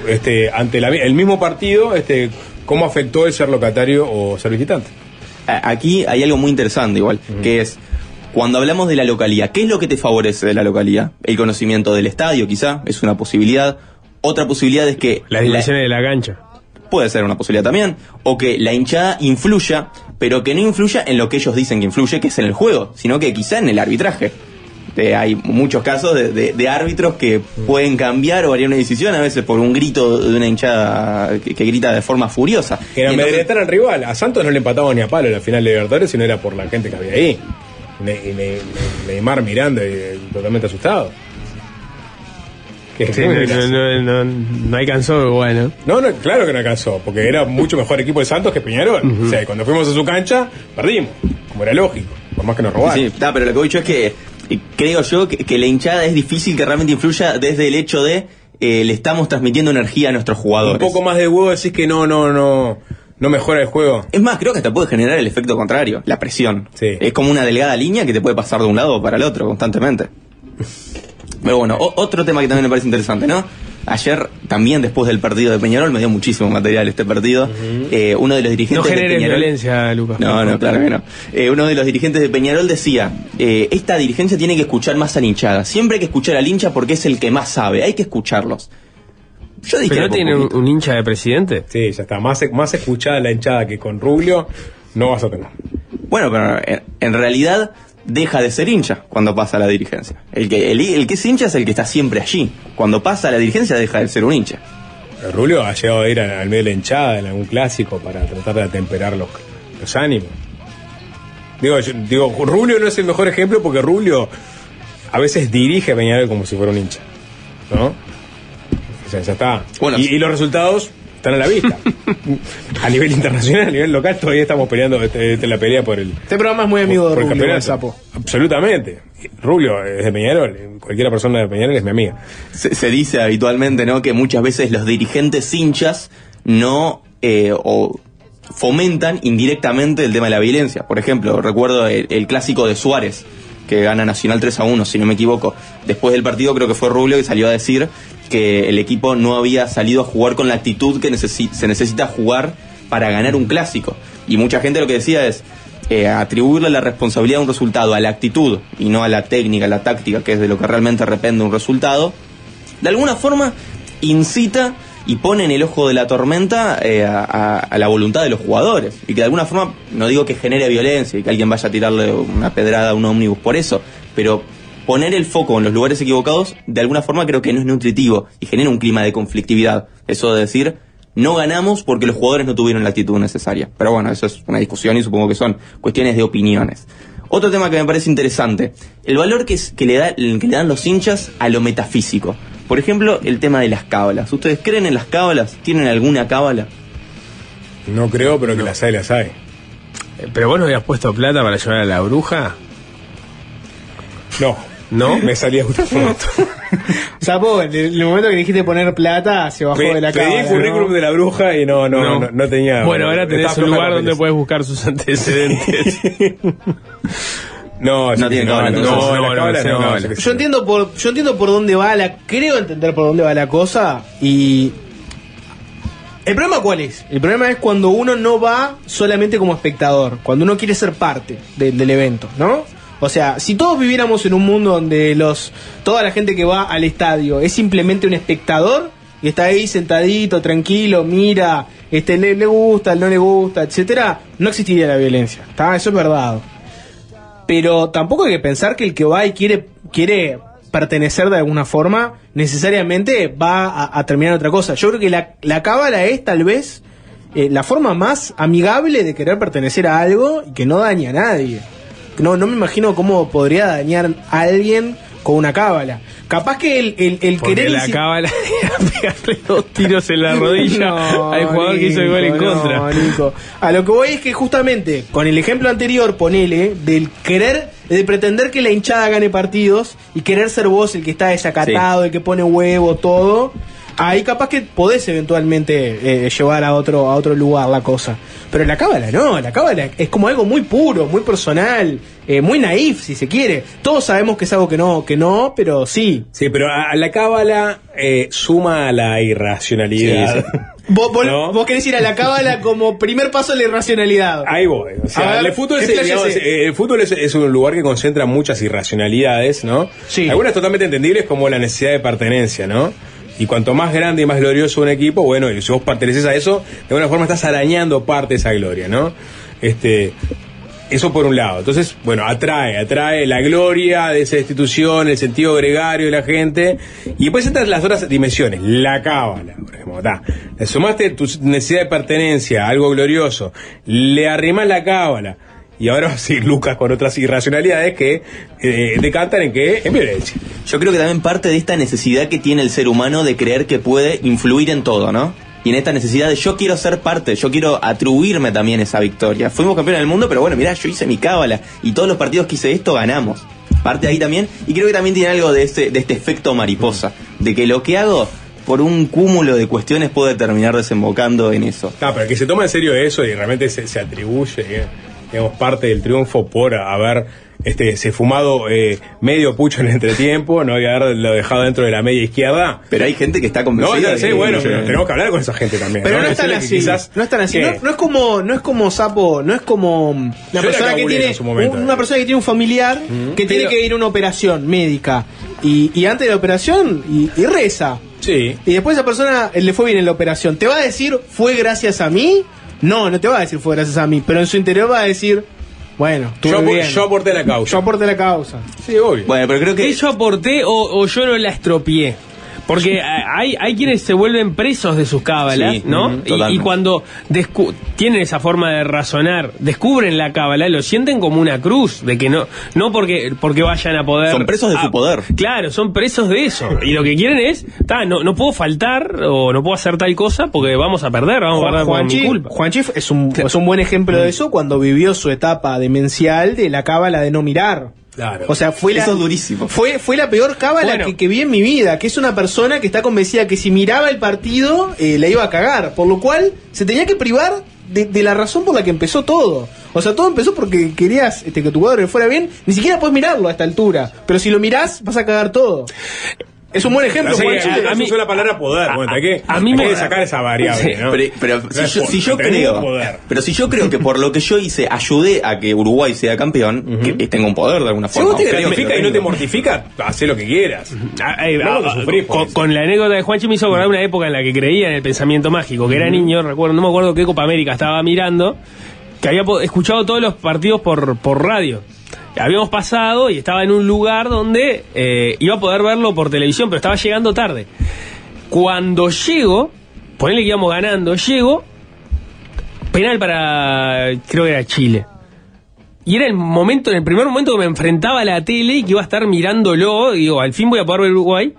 este, ante la el mismo partido, este, cómo afectó el ser locatario o ser visitante. A- Aquí hay algo muy interesante igual, que es cuando hablamos de la localidad, ¿qué es lo que te favorece de la localidad? El conocimiento del estadio, quizá, es una posibilidad. Otra posibilidad es que Las dimensiones de la cancha. Puede ser una posibilidad también, o que la hinchada influya, pero que no influya en lo que ellos dicen que influye, que es en el juego, sino que quizá en el arbitraje. Eh, hay muchos casos de, de- de árbitros que pueden cambiar o variar una decisión, a veces por un grito de una hinchada que, que grita de forma furiosa. Que era Y entonces- amedrentar al rival. A Santos no le empataba ni a palo en la final de Libertadores, sino era por la gente que había ahí. Neymar mirando y eh, totalmente asustado. Que- Sí, no, no, no, no, no alcanzó, bueno. No, no, claro que no alcanzó, porque era mucho mejor equipo de Santos que Peñarol. O sea, cuando fuimos a su cancha, perdimos, como era lógico, por más que nos robaran. Sí, está, pero lo que voy yo es que creo yo que, que la hinchada es difícil que realmente influya desde el hecho de eh, le estamos transmitiendo energía a nuestros Un jugadores. poco más de huevo decís que no, no, no, no mejora el juego. Es más, creo que hasta puede generar el efecto contrario, la presión. Sí. Es como una delgada línea que te puede pasar de un lado para el otro constantemente. Pero bueno, o- otro tema que también me parece interesante, ¿no? Ayer, también después del partido de Peñarol, me dio muchísimo material este partido. Eh, uno de los No dirigentes de generes Peñarol. violencia, Lucas. No, no, claro que no. Eh, uno de los dirigentes de Peñarol decía, eh, esta dirigencia tiene que escuchar más a la hinchada. Siempre hay que escuchar al hincha porque es el que más sabe, hay que escucharlos. Yo dije... ¿Pero no tiene un, un hincha de presidente? Sí, ya está. Más, más escuchada la hinchada que con Rubio, no vas a tener. Bueno, pero en, en realidad deja de ser hincha cuando pasa a la dirigencia. El que, el, el que es hincha es el que está siempre allí. Cuando pasa a la dirigencia deja de ser un hincha. Rubio ha llegado a ir al medio de la hinchada en algún clásico para tratar de atemperar los, los ánimos. Digo, yo- digo, Rubio no es el mejor ejemplo porque Rubio a veces dirige a Peñarol como si fuera un hincha. ¿No? O sea, ya está. Bueno, y, y los resultados están a la vista. a nivel internacional, a nivel local, todavía estamos peleando este, este, la pelea por el, Este programa es muy amigo de por Rubio, el sapo. Absolutamente. Rubio es de Peñarol. Cualquiera persona de Peñarol es mi amiga. Se, se dice habitualmente, ¿no? Que muchas veces los dirigentes hinchas no eh, o fomentan indirectamente el tema de la violencia. Por ejemplo, recuerdo el, el clásico de Suárez, que gana Nacional 3 a 1, si no me equivoco. Después del partido creo que fue Rubio que salió a decir que el equipo no había salido a jugar con la actitud que se necesita jugar para ganar un clásico. Y mucha gente lo que decía es eh, atribuirle la responsabilidad de un resultado a la actitud y no a la técnica, a la táctica, que es de lo que realmente depende un resultado de alguna forma incita y pone en el ojo de la tormenta eh, a- a la voluntad de los jugadores. Y que de alguna forma, no digo que genere violencia y que alguien vaya a tirarle una pedrada a un ómnibus por eso, pero poner el foco en los lugares equivocados, de alguna forma creo que no es nutritivo y genera un clima de conflictividad. Eso de decir, no ganamos porque los jugadores no tuvieron la actitud necesaria. Pero bueno, eso es una discusión y supongo que son cuestiones de opiniones. Otro tema que me parece interesante, el valor que, es- que, le da, el que le dan los hinchas a lo metafísico. Por ejemplo, el tema de las cábalas. ¿Ustedes creen en las cábalas? ¿Tienen alguna cábala? No creo, pero que las hay, las hay. Eh, ¿Pero vos no habías puesto plata para llevar a la bruja? No. ¿No? <laughs> Me salía justo Sapo, <laughs> en el, en el momento que dijiste poner plata, se bajó Me- de la pedí cámara. el currículum ¿no? de la bruja y no, no, no, No. no, tenía. Bueno, ahora tenés un lugar donde puedes buscar sus antecedentes. <laughs> No, No tiene cábala, no, no, yo entiendo por yo entiendo por dónde va la creo entender por dónde va la cosa y el problema cuál es? El problema es cuando uno no va solamente como espectador, cuando uno quiere ser parte de- del evento, ¿no? O sea, si todos viviéramos en un mundo donde los toda la gente que va al estadio es simplemente un espectador y está ahí sentadito, tranquilo, mira, este le, le gusta, no le gusta, etcétera, no existiría la violencia. ¿tá? Eso es verdad. Pero tampoco hay que pensar que el que va y quiere quiere pertenecer de alguna forma necesariamente va a, a terminar otra cosa. Yo creo que la, la cábala es tal vez eh, la forma más amigable de querer pertenecer a algo y que no daña a nadie. No, no me imagino cómo podría dañar a alguien con una cábala. Capaz que el, el, el Porque querer... la cábala <laughs> era pegarle dos tiros en la <laughs> rodilla No, al jugador que hizo el gol en contra. no, Nico. A lo que voy es que justamente con el ejemplo anterior, ponele, del querer, de pretender que la hinchada gane partidos y querer ser vos el que está desacatado, el que pone huevo, todo. Ahí capaz que podés eventualmente eh, llevar a otro, a otro lugar la cosa. Pero la cábala no, la cábala es como algo muy puro, muy personal, eh, muy naif si se quiere. Todos sabemos que es algo que no, que no, pero sí. Sí, pero a, a la cábala eh, suma a la irracionalidad. Sí, sí. <laughs> Vos, vos- ¿No? vos querés ir a la cábala como primer paso de la irracionalidad. Ahí voy. O sea, A ver, el fútbol, es, digamos, eh, el fútbol es, es un lugar que concentra muchas irracionalidades, ¿no? Sí. Algunas totalmente entendibles como la necesidad de pertenencia, ¿no? Y cuanto más grande y más glorioso un equipo, bueno, y si vos perteneces a eso, de alguna forma estás arañando parte de esa gloria, ¿no? Este, eso por un lado. Entonces, bueno, atrae, atrae la gloria de esa institución, el sentido gregario de la gente. Y después entran las otras dimensiones. La cábala, por ejemplo. ta. Le sumaste tu necesidad de pertenencia, algo glorioso. Le arrimás la cábala. Y ahora sí, Lucas con otras irracionalidades que eh, decantan en que en violencia. Yo creo que también parte de esta necesidad que tiene el ser humano de creer que puede influir en todo, ¿no? Y en esta necesidad de yo quiero ser parte, yo quiero atribuirme también esa victoria. Fuimos campeones del mundo, pero bueno, mirá, yo hice mi cábala y todos los partidos que hice esto ganamos. Parte ahí también, y creo que también tiene algo de este, de este efecto mariposa, de que lo que hago por un cúmulo de cuestiones puede terminar desembocando en eso. No, pero que se toma en serio eso y realmente se, se atribuye, eh, digamos, parte del triunfo por haber este, se fumado eh, medio pucho en el entretiempo, no y haberlo dejado dentro de la media izquierda. Pero hay gente que está No, convencida. ya de sé, que- bueno, pero tenemos que hablar con esa gente también. Pero no, es tan así. no es tan así. No, no es como, no es como sapo, no es como una persona que tiene momento, una eh. persona que tiene un familiar que tiene que ir a una operación médica y, y antes de la operación y, y reza. Sí. Y después esa persona le fue bien en la operación. ¿Te va a decir fue gracias a mí? No, no te va a decir fue gracias a mí, pero en su interior va a decir, bueno, Yo, bien. yo aporté la causa. Yo aporté la causa. Sí, obvio. Bueno, pero creo que... ¿Que yo aporté o, o yo no la estropié? Porque a- hay, hay quienes se vuelven presos de sus cábalas, Sí, ¿no? Y- y, cuando descu- tienen esa forma de razonar, descubren la cábala, lo sienten como una cruz, de que no no porque porque vayan a poder... Son presos de su poder. Claro, son presos de eso. Y lo que quieren es, "Ta, no, no puedo faltar o no puedo hacer tal cosa porque vamos a perder, vamos a perder por mi culpa. Juanchi es un, es un buen ejemplo de eso cuando vivió su etapa demencial de la cábala de no mirar. Claro. O sea, fue la, Eso es durísimo. Fue, fue la peor cábala Bueno. que, que vi en mi vida, que es una persona que está convencida que si miraba el partido eh, la iba a cagar, por lo cual se tenía que privar de, de la razón por la que empezó todo. O sea, todo empezó porque querías este, que tu cuadro le fuera bien, ni siquiera puedes mirarlo a esta altura, pero si lo mirás vas a cagar todo. Es un buen ejemplo, que, Juanchi. a, a a mí- mí la palabra poder. Bueno, hay que, a mí hay me- que sacar esa variable, Sí, ¿no? Pero, pero si, yo, si creo, poder. pero si yo creo que por lo que yo hice ayudé a que Uruguay sea campeón, que tengo un poder de alguna Si forma. vos te gratifica y no te mortifica, haz lo que quieras. Ah, eh, No, ah, con, la anécdota de Juanchi me hizo acordar una época en la que creía en el pensamiento mágico, que era niño, recuerdo, no me acuerdo qué Copa América estaba mirando, que había po- escuchado todos los partidos por, por radio. Habíamos pasado y estaba en un lugar donde eh, iba a poder verlo por televisión, pero estaba llegando tarde. Cuando llego, ponele que íbamos ganando, llego, penal para, creo que era Chile. Y era el momento, en el primer momento que me enfrentaba a la tele y que iba a estar mirándolo, y digo, al fin voy a poder ver Uruguay.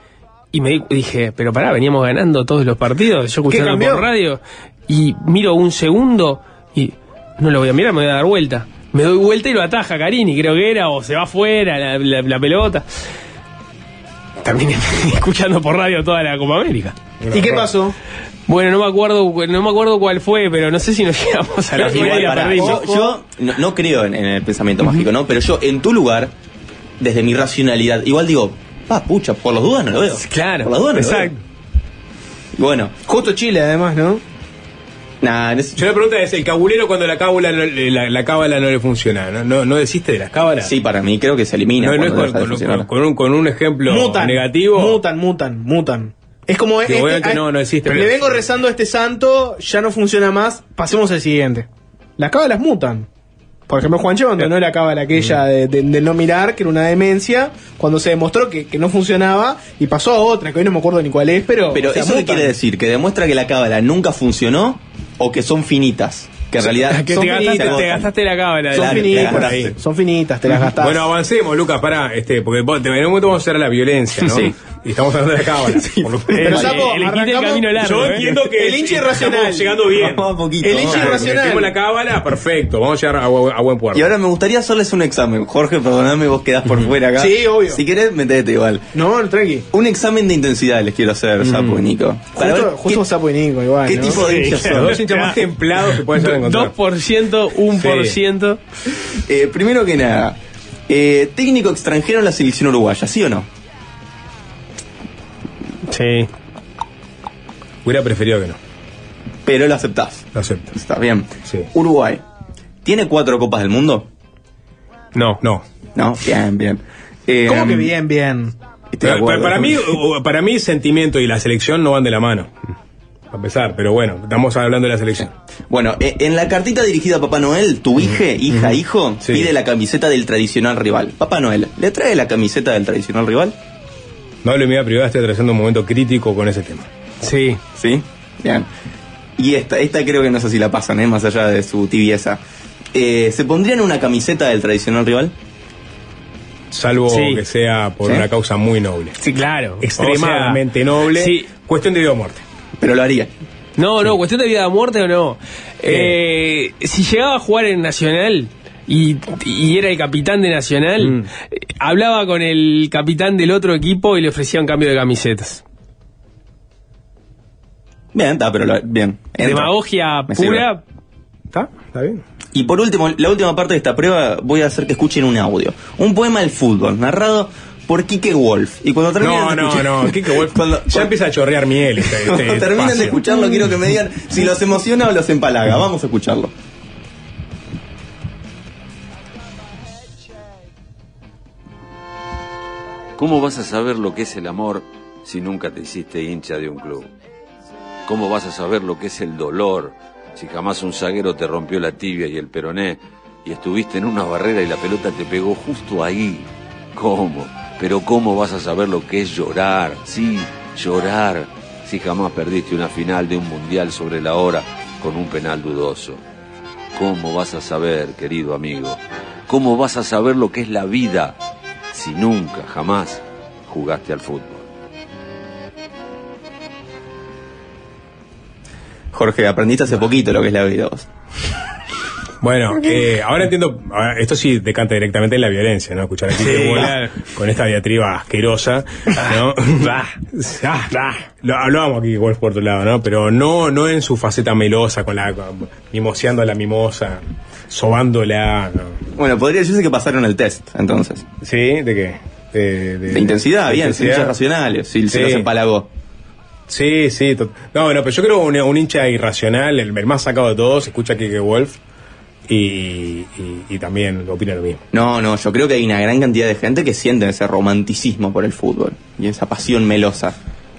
Y me di- dije, pero pará, veníamos ganando todos los partidos, yo escuchando por radio. Y miro un segundo y no lo voy a mirar, me voy a dar vuelta. Me doy vuelta y lo ataja Carini, creo que era, o se va afuera la, la- la pelota. También <laughs> escuchando por radio toda la Copa América. ¿Y qué pasó? Bueno, no me acuerdo, no me acuerdo cuál fue, pero no sé si nos <laughs> llegamos a la Igual, final yo, yo no, no creo en, en el pensamiento mágico, ¿no? Pero yo, en tu lugar, desde mi racionalidad, igual digo, pa, pucha, por las dudas no lo veo. Claro, por las dudas no exacto. lo veo. Y bueno, Justo Chile, además, ¿no? Nah, es- Yo la pregunta es, el cabulero cuando la cábula, no- la, la cábala no le funciona, ¿no? ¿No, no desiste de las cábalas? sí, para mí creo que se elimina. No, no es con, un, con un ejemplo mutan. negativo. Mutan, mutan, mutan. Es como Que obviamente no- no existe, Le vengo rezando a este santo, ya no funciona más. Pasemos al siguiente. Las cábalas mutan. Por ejemplo, Juancho abandonó la cábala Mm. aquella de, de- de no mirar, que era una demencia, cuando se demostró que, que no funcionaba y pasó a otra, que hoy no me acuerdo ni cuál es, pero. Pero o sea, ¿eso qué quiere decir? ¿Que demuestra que la cábala nunca funcionó o que son finitas? Que en realidad <laughs> Que Son te gastaste, finitas. te gastaste la cábala. Son Claro, finitas, te las gastaste. son finitas, te las gastás. Bueno, avancemos, Lucas, pará, este, porque en un momento vamos a hacer la violencia, ¿no? Sí. Y estamos hablando de la cábala. <laughs> Por lo- Pero, Sapo, el camino largo. Yo ¿eh? entiendo que El hincha irracional. llegando bien. Vamos a poquito, El hincha irracional. Metemos la cábala, perfecto, vamos a llegar a, bu- a buen puerto. Y ahora me gustaría hacerles un examen. Jorge, perdoname, vos quedás por fuera acá. Sí, obvio. Si querés, metete igual. No, tranqui. Un examen de intensidad les quiero hacer, Sapo y Nico. Para Justo, justo Sapo y Nico, igual. qué ¿no? tipo de hinchas Los son. dos hinchas más templados que pueden llegar a encontrar. 2%, 1%. Eh, primero que nada, eh, técnico extranjero en la selección uruguaya, ¿sí o no? Sí. Hubiera preferido que no. Pero lo aceptás. Lo acepto. Está bien. Sí. Uruguay. ¿Tiene cuatro copas del mundo? No. No. No, bien, bien. Eh, ¿Cómo que bien, bien? acuerdo. para, mí, para mí, sentimiento y la selección no van de la mano. A pesar, pero bueno, estamos hablando de la selección. Bueno, eh, en la cartita dirigida a Papá Noel, tu hija, hija, hijo, Sí. pide la camiseta del tradicional rival. Papá Noel, ¿le trae la camiseta del tradicional rival? No hablo de mi vida privada, estoy atravesando un momento crítico con ese tema. Sí. ¿Sí? Bien. Y esta, esta creo que no sé si la pasan, ¿eh? más allá de su tibieza. Eh, ¿Se pondrían una camiseta del tradicional rival? Salvo Sí. que sea por ¿Sí? una causa muy noble. Sí, claro. Extremadamente O sea, noble. Sí. Cuestión de vida o muerte. Pero lo haría. No, no, cuestión de vida o muerte o no. Eh, si llegaba a jugar en Nacional y, y era el capitán de Nacional, Mm. hablaba con el capitán del otro equipo y le ofrecía un cambio de camisetas. Bien, está, pero lo, bien. entra. Demagogia Me pura. ¿Está? ¿Está bien? Y por último, la última parte de esta prueba voy a hacer que escuchen un audio. Un poema del fútbol, narrado por Kike Wolf. Y cuando terminen No, de no, escuchar- no. Kike Wolf <laughs> Cuando- ya empieza a chorrear miel. Este, este <laughs> Cuando terminen de espacio. escucharlo, quiero que me digan si los emociona o los empalaga. Vamos a escucharlo. ¿Cómo vas a saber lo que es el amor si nunca te hiciste hincha de un club? ¿Cómo vas a saber lo que es el dolor si jamás un zaguero te rompió la tibia y el peroné y estuviste en una barrera y la pelota te pegó justo ahí? ¿Cómo? Pero ¿cómo vas a saber lo que es llorar? Sí, llorar si jamás perdiste una final de un mundial sobre la hora con un penal dudoso. ¿Cómo vas a saber, querido amigo? ¿Cómo vas a saber lo que es la vida si nunca, jamás jugaste al fútbol? Jorge, aprendiste hace poquito lo que es la vida vos. Bueno, eh, ahora entiendo, ahora, esto sí decanta directamente en la violencia, ¿no? Escuchar aquí Sí, claro. con esta diatriba asquerosa, ¿no? Ah, <laughs> ah, Lo hablábamos aquí Wolf por tu lado, ¿no? Pero no, no en su faceta melosa, con la con- mimoseando a la mimosa, sobándola, ¿no? Bueno, podría decirse que pasaron el test, entonces. ¿Sí? ¿De qué? De, De intensidad, de bien, intensidad. hinchas racionales, si se los empalagó. Sí, sí. No, no, pero yo creo un, un hincha irracional, el, el más sacado de todos, escucha a Kike Wolf y, y, y también opina lo mismo. No, no, yo creo que hay una gran cantidad de gente que siente ese romanticismo por el fútbol y esa pasión melosa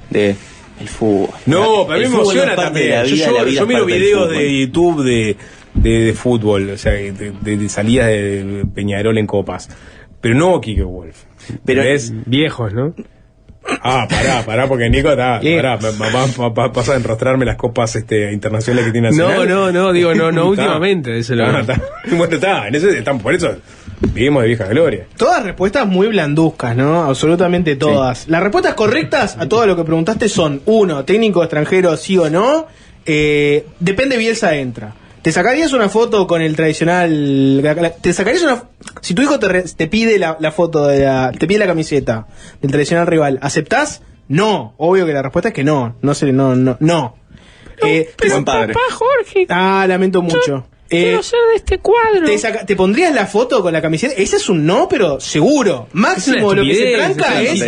de el fútbol. No, pero a mí me emociona también. yo yo- yo miro videos de YouTube de, de, de fútbol, o sea, de, de- de salidas de Peñarol en copas. Pero no Kike Wolf. Pero- es Viejos, ¿no? Ah, pará, pará, porque Nico está. <laughs> Pará, va- va- va- va- vas a enrostrarme las copas este, internacionales que tiene No, Nacional. no, no, digo, no, no <laughs> últimamente. Eso lo Ah, está. <laughs> Bueno, está, en ese, están, por eso vivimos de vieja gloria. Todas respuestas muy blanduzcas, ¿no? Absolutamente todas. Las respuestas correctas a todo lo que preguntaste son: uno, técnico extranjero, sí o no. Eh, depende, Bielsa entra. ¿Te sacarías una foto con el tradicional. ¿Te sacarías una. Si tu hijo te, re- te pide la, la foto de la. te pide la camiseta del tradicional rival, ¿aceptás? No. Obvio que la respuesta es que no. No sé, no, no, no. Eh, Buen padre. Ah, lamento mucho. Eh, Quiero ser de este cuadro. ¿Te, saca- te pondrías la foto con la camiseta? Ese es un no, pero seguro. Máximo lo que se tranca es.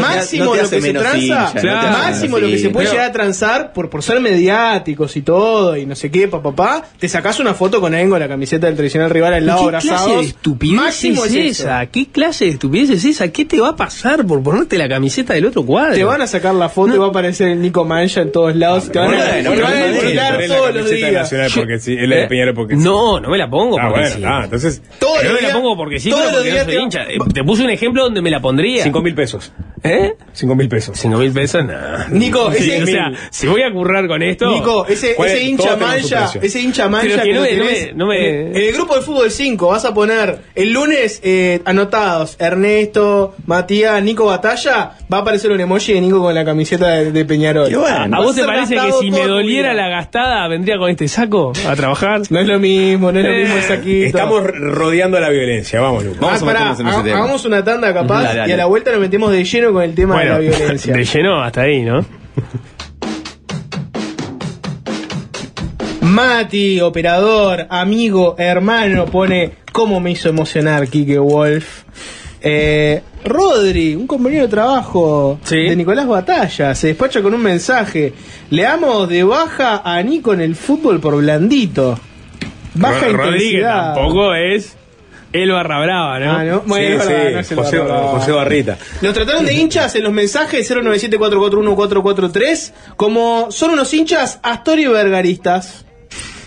máximo lo que se tranza. máximo lo que se puede Pero- llegar a transar por, por ser mediáticos y todo y no sé qué, papá, papá. Te sacás una foto con con la camiseta del tradicional rival al lado ¿Qué clase de estupidez máximo es, esa? ¿Qué clase de estupidez es esa? ¿Qué te va a pasar por ponerte la camiseta del otro cuadro? Te van a sacar la foto y va a aparecer el Nico Mancha en todos lados. te van a, bueno, te van a la todos los días. Sí, de. Peñarol porque sí. No, no me la pongo Ah, porque bueno, sí. ah, entonces no me la pongo porque sí, pero porque no soy te- hincha. Te puse un ejemplo donde me la pondría. cinco mil pesos. ¿Eh? Cinco mil pesos. Cinco mil pesos, nada. Nico, ese- o sea, si voy a currar con esto. Nico, ese, ¿Cuál ese es? hincha mancha, ese hincha mancha que no me- no tenés me- no me- en, el grupo de fútbol 5 vas a poner el lunes eh, anotados Ernesto, Matías, Nico Batalla, va a aparecer un emoji de Nico con la camiseta de, de Peñarol. Bueno, ¿A vos te parece que si me doliera la gastada vendría con este saco a trabajar? No es lo mismo, no es lo Eh, mismo el saquito. Estamos rodeando la violencia, vamos, Lucas. Vamos Ah, a pará, en ese ha- tema. hagamos una tanda capaz Dale, dale. y a la vuelta nos metemos de lleno con el tema de la violencia. de lleno hasta ahí, ¿no? <laughs> Mati, operador, amigo, hermano, pone cómo me hizo emocionar Kike Wolf. Eh, Rodri, un compañero de trabajo Sí. de Nicolás Batalla, se despacha con un mensaje. Le damos de baja a Nico en el fútbol por blandito. Baja Ro- Rodríguez intensidad. tampoco es el barra brava, ¿no? Ah, ¿no? Bueno, Sí, es verdad, sí, no es el José, barra brava. José Barrita. Nos trataron de hinchas en los mensajes 097-441-443 como son unos hinchas Astorio Vergaristas.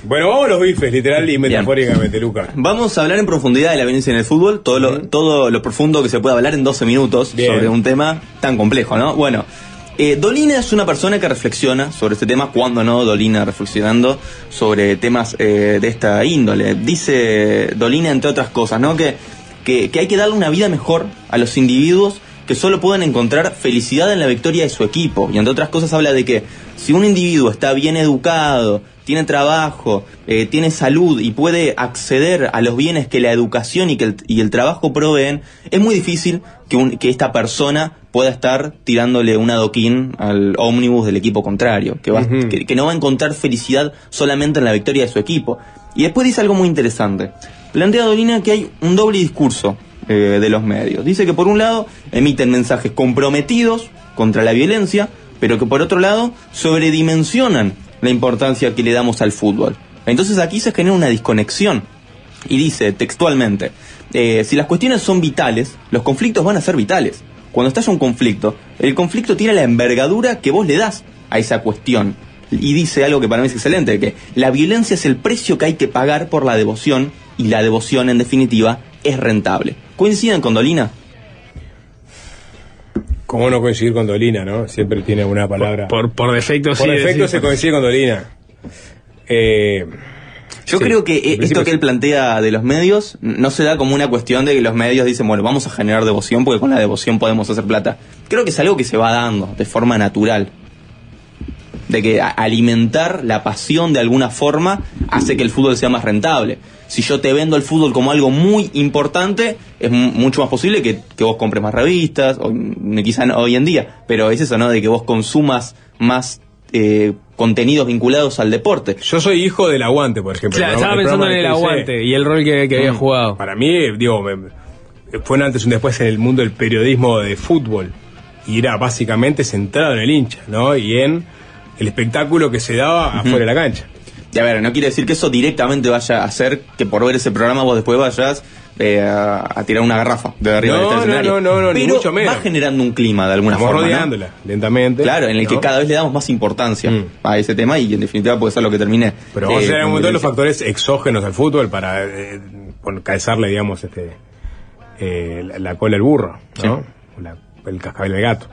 Bueno, vamos a los bifes, literal y metafóricamente, Lucas. Vamos a hablar en profundidad de la violencia en el fútbol, todo lo, todo lo profundo que se puede hablar en 12 minutos Bien. sobre un tema tan complejo, ¿no? Bueno, eh, Dolina es una persona que reflexiona sobre este tema, cuando no Dolina reflexionando sobre temas eh, de esta índole. Dice Dolina, entre otras cosas, ¿no? Que, que, hay que darle una vida mejor a los individuos que solo pueden encontrar felicidad en la victoria de su equipo. Y entre otras cosas habla de que si un individuo está bien educado, tiene trabajo, eh, tiene salud y puede acceder a los bienes que la educación y que el trabajo proveen, es muy difícil que, un- que esta persona pueda estar tirándole un adoquín al ómnibus del equipo contrario, que, va, que no va a encontrar felicidad solamente en la victoria de su equipo. Y después dice algo muy interesante. Plantea Dolina que hay un doble discurso eh, de los medios. Dice que por un lado emiten mensajes comprometidos contra la violencia, pero que por otro lado sobredimensionan la importancia que le damos al fútbol. Entonces aquí se genera una desconexión. Y dice textualmente, eh, si las cuestiones son vitales, los conflictos van a ser vitales. Cuando estalla un conflicto, el conflicto tiene la envergadura que vos le das a esa cuestión. Y dice algo que para mí es excelente, que la violencia es el precio que hay que pagar por la devoción y la devoción en definitiva es rentable. ¿Coinciden con Dolina? ¿Cómo no coincidir con Dolina, no? Siempre tiene una palabra. Por, por defecto, sí. Por defecto decir- se coincide con Dolina. Eh, Yo sí, creo que eh, esto que él plantea de los medios no se da como una cuestión de que los medios dicen, bueno, vamos a generar devoción porque con la devoción podemos hacer plata. Creo que es algo que se va dando de forma natural. De que alimentar la pasión de alguna forma hace que el fútbol sea más rentable. Si yo te vendo el fútbol como algo muy importante, es mu- mucho más posible que, que vos compres más revistas, o, mm, quizá no hoy en día, pero es eso, ¿no? De que vos consumas más eh, contenidos vinculados al deporte. Yo soy hijo del aguante, por ejemplo. Claro, estaba pensando en el aguante y el rol que, que había Mm. jugado. Para mí, digo, me- fue un antes y un después en el mundo del periodismo de fútbol. Y era básicamente centrado en el hincha, ¿no? Y en el espectáculo que se daba afuera de la cancha. Y a ver, no quiere decir que eso directamente vaya a hacer que por ver ese programa vos después vayas eh, a, a tirar una garrafa de arriba No, del escenario. no, no, no, ni Pero mucho menos. va generando un clima de alguna Estamos forma. ¿no? rodeándola lentamente. Claro, en el que cada vez le damos más importancia Mm. a ese tema y en definitiva puede ser lo que termine. Pero vamos eh, a llegar a un de los factores exógenos al fútbol para eh, pon- calzarle, digamos, este, eh, la, la cola al burro, ¿no? La- el cascabel al gato.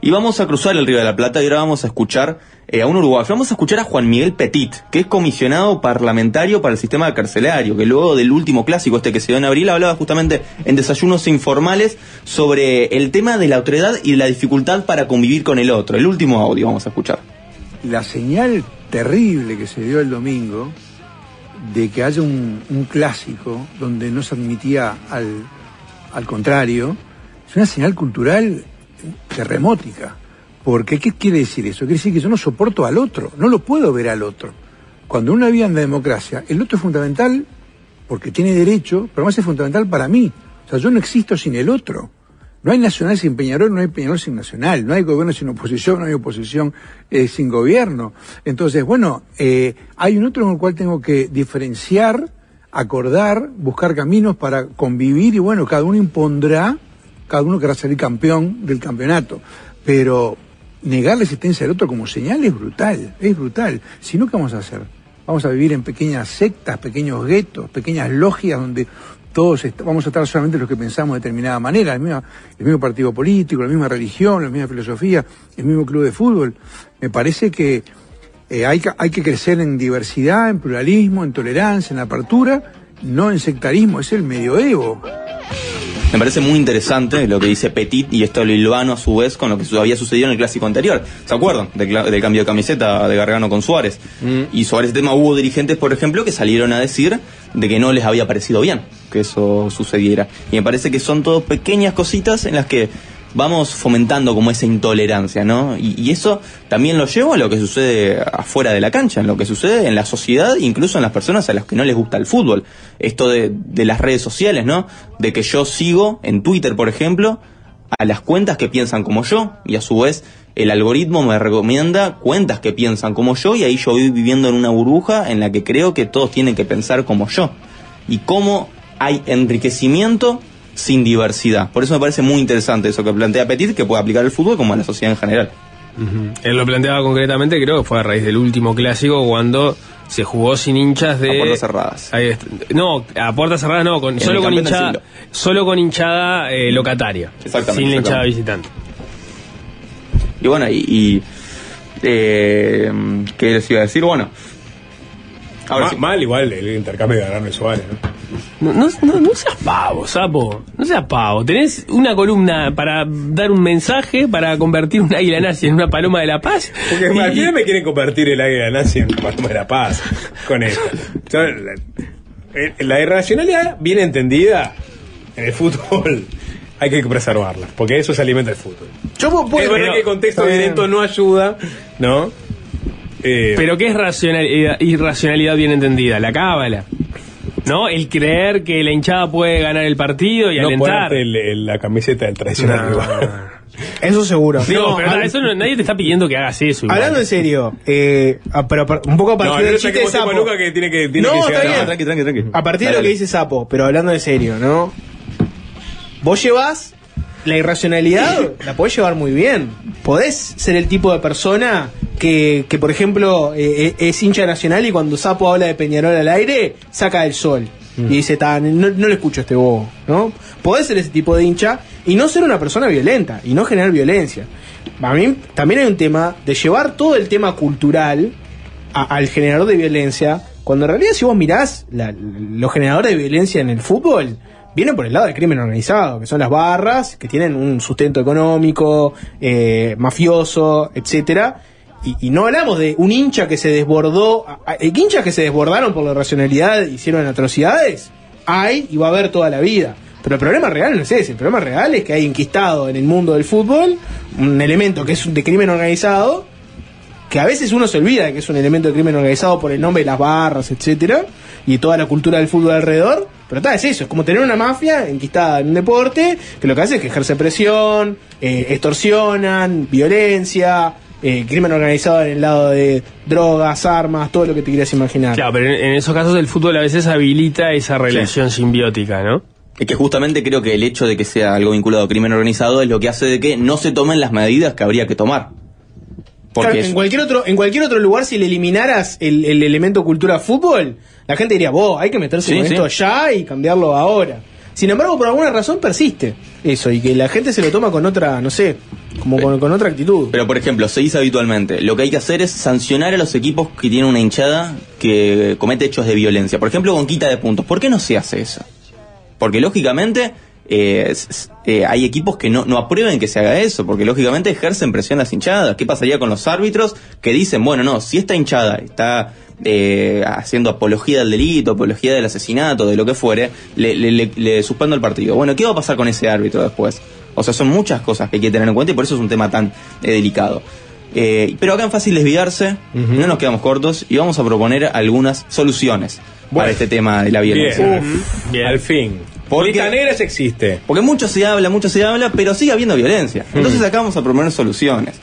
Y vamos a cruzar el Río de la Plata y ahora vamos a escuchar eh, a un uruguayo. Vamos a escuchar a Juan Miguel Petit, que es comisionado parlamentario para el sistema carcelario, que luego del último clásico este que se dio en abril hablaba justamente en desayunos informales sobre el tema de la otredad y la dificultad para convivir con el otro. El último audio vamos a escuchar. la señal terrible que se dio el domingo de que haya un, un clásico donde no se admitía al, al contrario, es una señal cultural terremótica. Porque, ¿qué quiere decir eso? Quiere decir que yo no soporto al otro, no lo puedo ver al otro. cuando uno vive en la democracia, el otro es fundamental porque tiene derecho, pero más es fundamental para mí. O sea, yo no existo sin el otro. No hay nacional sin Peñarol, no hay Peñarol sin nacional, no hay gobierno sin oposición, no hay oposición eh, sin gobierno. Entonces, bueno, eh, hay un otro en el cual tengo que diferenciar, acordar, buscar caminos para convivir y bueno, cada uno impondrá, cada uno querrá salir campeón del campeonato. Pero negar la existencia del otro como señal es brutal, es brutal. Si no, ¿qué vamos a hacer? Vamos a vivir en pequeñas sectas, pequeños guetos, pequeñas logias donde todos vamos a estar solamente los que pensamos de determinada manera, el mismo, partido político, la misma religión, la misma filosofía, el mismo club de fútbol. Me parece que eh, hay que crecer en diversidad, en pluralismo, en tolerancia, en apertura, no en sectarismo, es el medioevo. Me parece muy interesante lo que dice Petit y esto lo hilvano a su vez con lo que había sucedido en el clásico anterior. ¿Se acuerdan? Del, cambio de camiseta de Gargano con Suárez. Y sobre ese tema hubo dirigentes, por ejemplo, que salieron a decir de que no les había parecido bien que eso sucediera. Y me parece que son todas pequeñas cositas en las que vamos fomentando como esa intolerancia, ¿no? Y, eso también lo llevo a lo que sucede afuera de la cancha, en lo que sucede en la sociedad, incluso en las personas a las que no les gusta el fútbol. Esto de, de las redes sociales, ¿no? De que yo sigo en Twitter, por ejemplo, a las cuentas que piensan como yo y a su vez el algoritmo me recomienda cuentas que piensan como yo y ahí yo voy viviendo en una burbuja en la que creo que todos tienen que pensar como yo. Y cómo hay enriquecimiento sin diversidad. Por eso me parece muy interesante eso que plantea Petit, que puede aplicar al fútbol como a la sociedad en general. Él lo planteaba concretamente, creo que fue a raíz del último clásico cuando se jugó sin hinchas de. A puertas cerradas. Ahí está. no, a puertas cerradas no, con, solo, el con hinchada, solo con hinchada eh, locataria. Exactamente, Sin la hinchada visitante. Y bueno, y... y, eh, ¿Qué les iba a decir? Bueno. Ahora Ma- sí. Mal igual el intercambio de y Suárez. ¿no? No, no, no, no seas pavo, sapo. No seas pavo. Tenés una columna para dar un mensaje, para convertir un águila nazi en una paloma de la paz. Porque Y- final me quieren convertir el águila nazi en Paloma de la Paz con esto. Yo, la, eh, la irracionalidad bien entendida en el fútbol hay que preservarla, porque eso se alimenta el fútbol. Yo puedo, es verdad que el contexto violento no ayuda, ¿no? Eh, Pero ¿qué es racionalidad, irracionalidad bien entendida? La cábala. ¿No? El creer que la hinchada puede ganar el partido y no alentar. el- el- la camiseta del tradicional. <laughs> Eso seguro. Digo, No, pero eso no- nadie te está pidiendo que hagas eso. igual. Hablando en serio, eh, pero un poco a partir No, no del le chiste de Sapo. Que tiene que, tiene No, que está bien. a- Tranqui, tranqui, tranqui. A partir de Dale, lo que dice Sapo, pero hablando en serio, ¿no? Vos llevas la irracionalidad, la podés llevar muy bien. Podés ser el tipo de persona que, que por ejemplo, eh, eh, es hincha nacional y cuando Sapo habla de Peñarol al aire, saca el sol. Y dice, "Ta, no, no le escucho a este bobo, ¿no? Podés ser ese tipo de hincha y no ser una persona violenta y no generar violencia. A mí también hay un tema de llevar todo el tema cultural a- al generador de violencia, cuando en realidad si vos mirás la- los generadores de violencia en el fútbol, vienen por el lado del crimen organizado, que son las barras, que tienen un sustento económico, eh, mafioso, etcétera. Y, no hablamos de un hincha que se desbordó, a- a- hinchas que se desbordaron por la racionalidad, hicieron atrocidades, hay y va a haber toda la vida. Pero el problema real no es ese, el problema real es que hay enquistado en el mundo del fútbol un elemento que es de crimen organizado, que a veces uno se olvida de que es un elemento de crimen organizado por el nombre de las barras, etcétera, y toda la cultura del fútbol alrededor. Pero tal, es eso, es como tener una mafia enquistada en un deporte que lo que hace es que ejerce presión, eh, extorsionan, violencia, eh, crimen organizado en el lado de drogas, armas, todo lo que te quieras imaginar. Claro, pero en, en esos casos el fútbol a veces habilita esa relación simbiótica, ¿no? Es que justamente creo que el hecho de que sea algo vinculado a crimen organizado es lo que hace de que no se tomen las medidas que habría que tomar. Porque Claro, es- en cualquier otro en cualquier otro lugar si le eliminaras el, el elemento cultura fútbol la gente diría vos hay que meterse Sí, con sí. esto ya y cambiarlo ahora sin embargo por alguna razón persiste eso y que la gente se lo toma con otra no sé como con, con otra actitud Pero por ejemplo, se dice habitualmente, lo que hay que hacer es sancionar a los equipos que tienen una hinchada que comete hechos de violencia. Por ejemplo, con quita de puntos. ¿Por qué no se hace eso? Porque lógicamente eh, eh, hay equipos que no, no aprueben que se haga eso, porque lógicamente ejercen presión las hinchadas. ¿Qué pasaría con los árbitros que dicen, bueno, no, si esta hinchada está eh, haciendo apología del delito, apología del asesinato, de lo que fuere, le, le- le- le suspendo el partido? Bueno, ¿qué va a pasar con ese árbitro después? O sea, son muchas cosas que hay que tener en cuenta y por eso es un tema tan eh, delicado. Eh, pero acá en Fácil Desviarse no nos quedamos cortos y vamos a proponer algunas soluciones para este tema de la violencia. Bien. Al fin. Porque- Lista negra existe. Porque mucho se habla, mucho se habla, pero sigue habiendo violencia. Entonces acá vamos a proponer soluciones.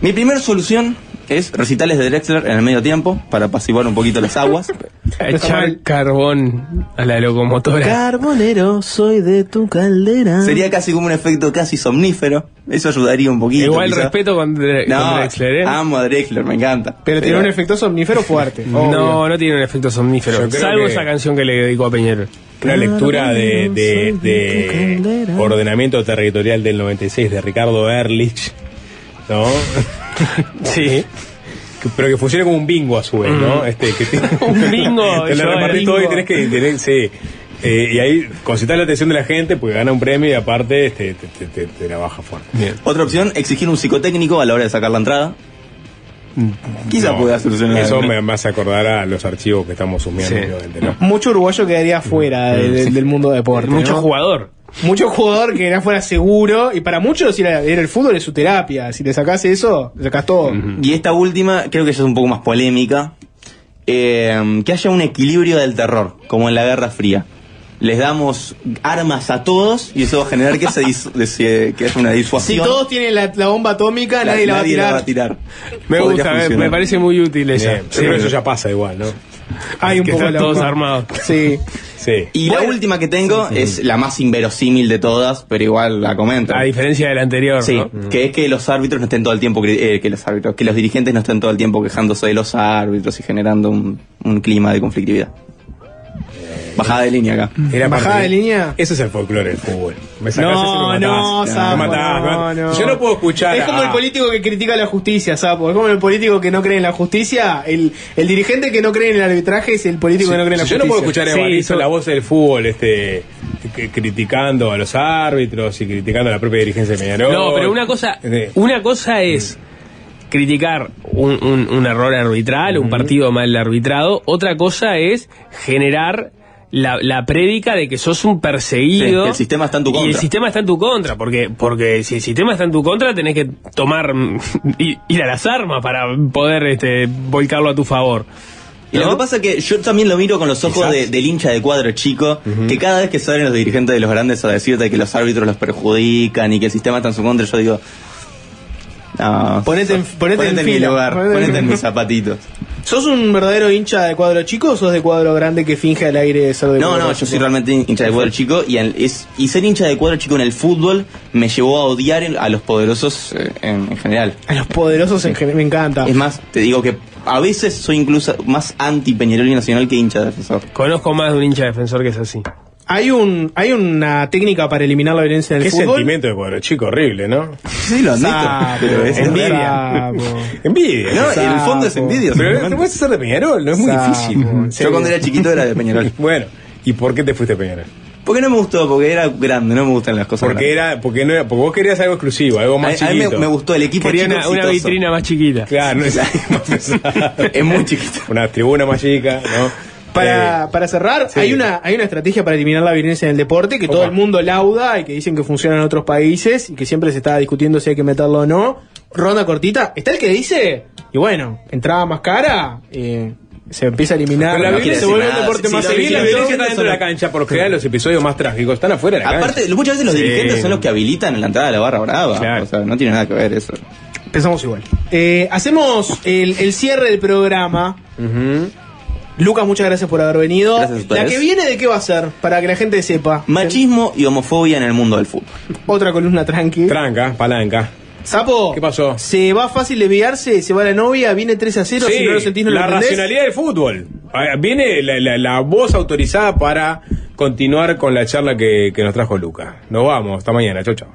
Mi primera solución es recitales de Drexler en el medio tiempo para apaciguar un poquito las aguas. <laughs> Echar carbón a la locomotora. Carbonero, soy de tu caldera. Sería casi como un efecto casi somnífero. Eso ayudaría un poquito. Igual quizá. respeto con, Dre- No, con Drexler, ¿eh? amo a Drexler, me encanta. Pero tiene un efecto somnífero fuerte. No, no tiene un efecto somnífero. Salvo que- esa canción que le dedicó a Peñero. Una lectura de, de- de ordenamiento territorial del 96 de Ricardo Ehrlich, ¿no? <laughs> sí. Pero que funcione como un bingo a su vez, ¿no? Este, que te- <laughs> Un bingo, <laughs> Te lo repartís todo y tenés que. tenés- sí. Eh, y ahí concitar la atención de la gente, pues gana un premio y aparte este, te, te- te- te la baja fuerte. Otra opción, exigir un psicotécnico a la hora de sacar la entrada. Quizá No, pueda solucionar. Eso me, me hace acordar a los archivos que estamos sumiendo, Sí. ¿no? Mucho uruguayo quedaría fuera de- de- del mundo de deporte. Mucho ¿no? jugador. Mucho jugador que era fuera seguro. Y para muchos era, era el fútbol es su terapia. Si le sacás eso, le sacás todo. Y esta última, creo que ya es un poco más polémica. eh, que haya un equilibrio del terror, como en la Guerra Fría. Les damos armas a todos y eso va a generar que, se <laughs> des- que haya una Si disuasión. todos tienen la, la bomba atómica, La- nadie, la va a tirar. va a tirar. Me Podría gusta, me, funcionar. me parece muy útil esa. Bien, pero eso ya pasa igual, ¿no? Hay un que poco están la todos armados. Sí. Sí. Y la última que tengo es la más inverosímil de todas, pero igual la comento. A diferencia de la anterior, Sí, ¿no? que es que los árbitros no estén todo el tiempo, eh, que los árbitros, que los dirigentes no estén todo el tiempo quejándose de los árbitros y generando un, un clima de conflictividad. Bajada de línea acá. Era Bajada de línea. Eso es el folclore del fútbol. Me sacás No, ese y me matás. no, me Sapo, matás, me no, matás. no. Yo no puedo escuchar. Es como el político que critica la justicia, Sapo. Es como el político que no cree en la justicia. El, el dirigente que no cree en el arbitraje es el político que no cree en la Si yo justicia. no puedo escuchar a Sí, Evaristo, so- la voz del fútbol, este, criticando a los árbitros y criticando a la propia dirigencia de Peñarol. No, pero una cosa, Sí. una cosa es criticar un, un- un error arbitral, un partido mal arbitrado. Otra cosa es generar la, la prédica de que sos un perseguido. Sí, que el sistema está en tu Y el contra. sistema está en tu contra, porque, porque si el sistema está en tu contra, tenés que tomar, <laughs> ir ir a las armas para poder este, volcarlo a tu favor. Y lo que pasa es que yo también lo miro con los ojos de- del hincha de cuadro chico, que cada vez que salen los dirigentes de los grandes a decirte que los árbitros los perjudican y que el sistema está en su contra, yo digo... No, Ponete en- ponete en mi fila, lugar, ponete en- ponete en mis zapatitos. ¿Sos un verdadero hincha de cuadro chico o sos de cuadro grande que finge al aire ser de No, cuadro no, chico? yo soy realmente hincha de cuadro chico y, en- es, y ser hincha de cuadro chico en el fútbol me llevó a odiar el- a los poderosos eh, en, en general. A los poderosos en general, me encanta. Es más, te digo que a veces soy incluso más anti Peñarol y Nacional que hincha de defensor. Conozco más de un hincha defensor que es así. Hay un hay una técnica para eliminar la violencia en el Qué fútbol. sentimiento de cuadro chico horrible, ¿no? Sí, lo admito, Sapo, pero es envidia. Sapo. <laughs> Envidia. No, en el fondo es Sapo. envidia. Pero no puedes ser de Peñarol, no es muy Sapo. difícil. Sí. Yo cuando era chiquito era de Peñarol. <laughs> Bueno, ¿y por qué te fuiste a Peñarol? Porque no me gustó, porque era grande, no me gustan las cosas Porque grandes. era, porque no era, porque vos querías algo exclusivo, algo A, más a mí me, chiquito. me gustó el equipo Quería chico una, vitrina más chiquita. Claro, no es <laughs> más. Es muy chiquito. Una tribuna más chica, ¿no? Para, Eh, para cerrar, sí. hay una hay una estrategia para eliminar la violencia en el deporte que todo el mundo lauda y que dicen que funciona en otros países y que siempre se está discutiendo si hay que meterlo o no. Ronda cortita. Está el que dice, y bueno, entrada más cara, eh, se empieza a eliminar. Pero la no violencia se vuelve un decir deporte nada. más seguido. la violencia está dentro de la cancha, por general los episodios más trágicos están afuera de la cancha. Aparte, muchas veces los Sí. dirigentes son los que habilitan la entrada de la barra brava. Claro. O sea, no tiene nada que ver eso. Empezamos igual. Eh, hacemos el, el cierre del programa. Ujú. Lucas, muchas gracias por haber venido. Gracias a la que viene, ¿de qué va a ser? Para que la gente sepa. Machismo y homofobia en el mundo del fútbol. Otra columna tranqui. Tranca, palanca. Sapo, ¿Qué pasó? Se va fácil desviarse, se va la novia, viene 3 a 0, si no lo sentís no la racionalidad del fútbol. Ah, Viene la, la- la voz autorizada para continuar con la charla que, que nos trajo Luca. Nos vamos, hasta mañana, chau chau.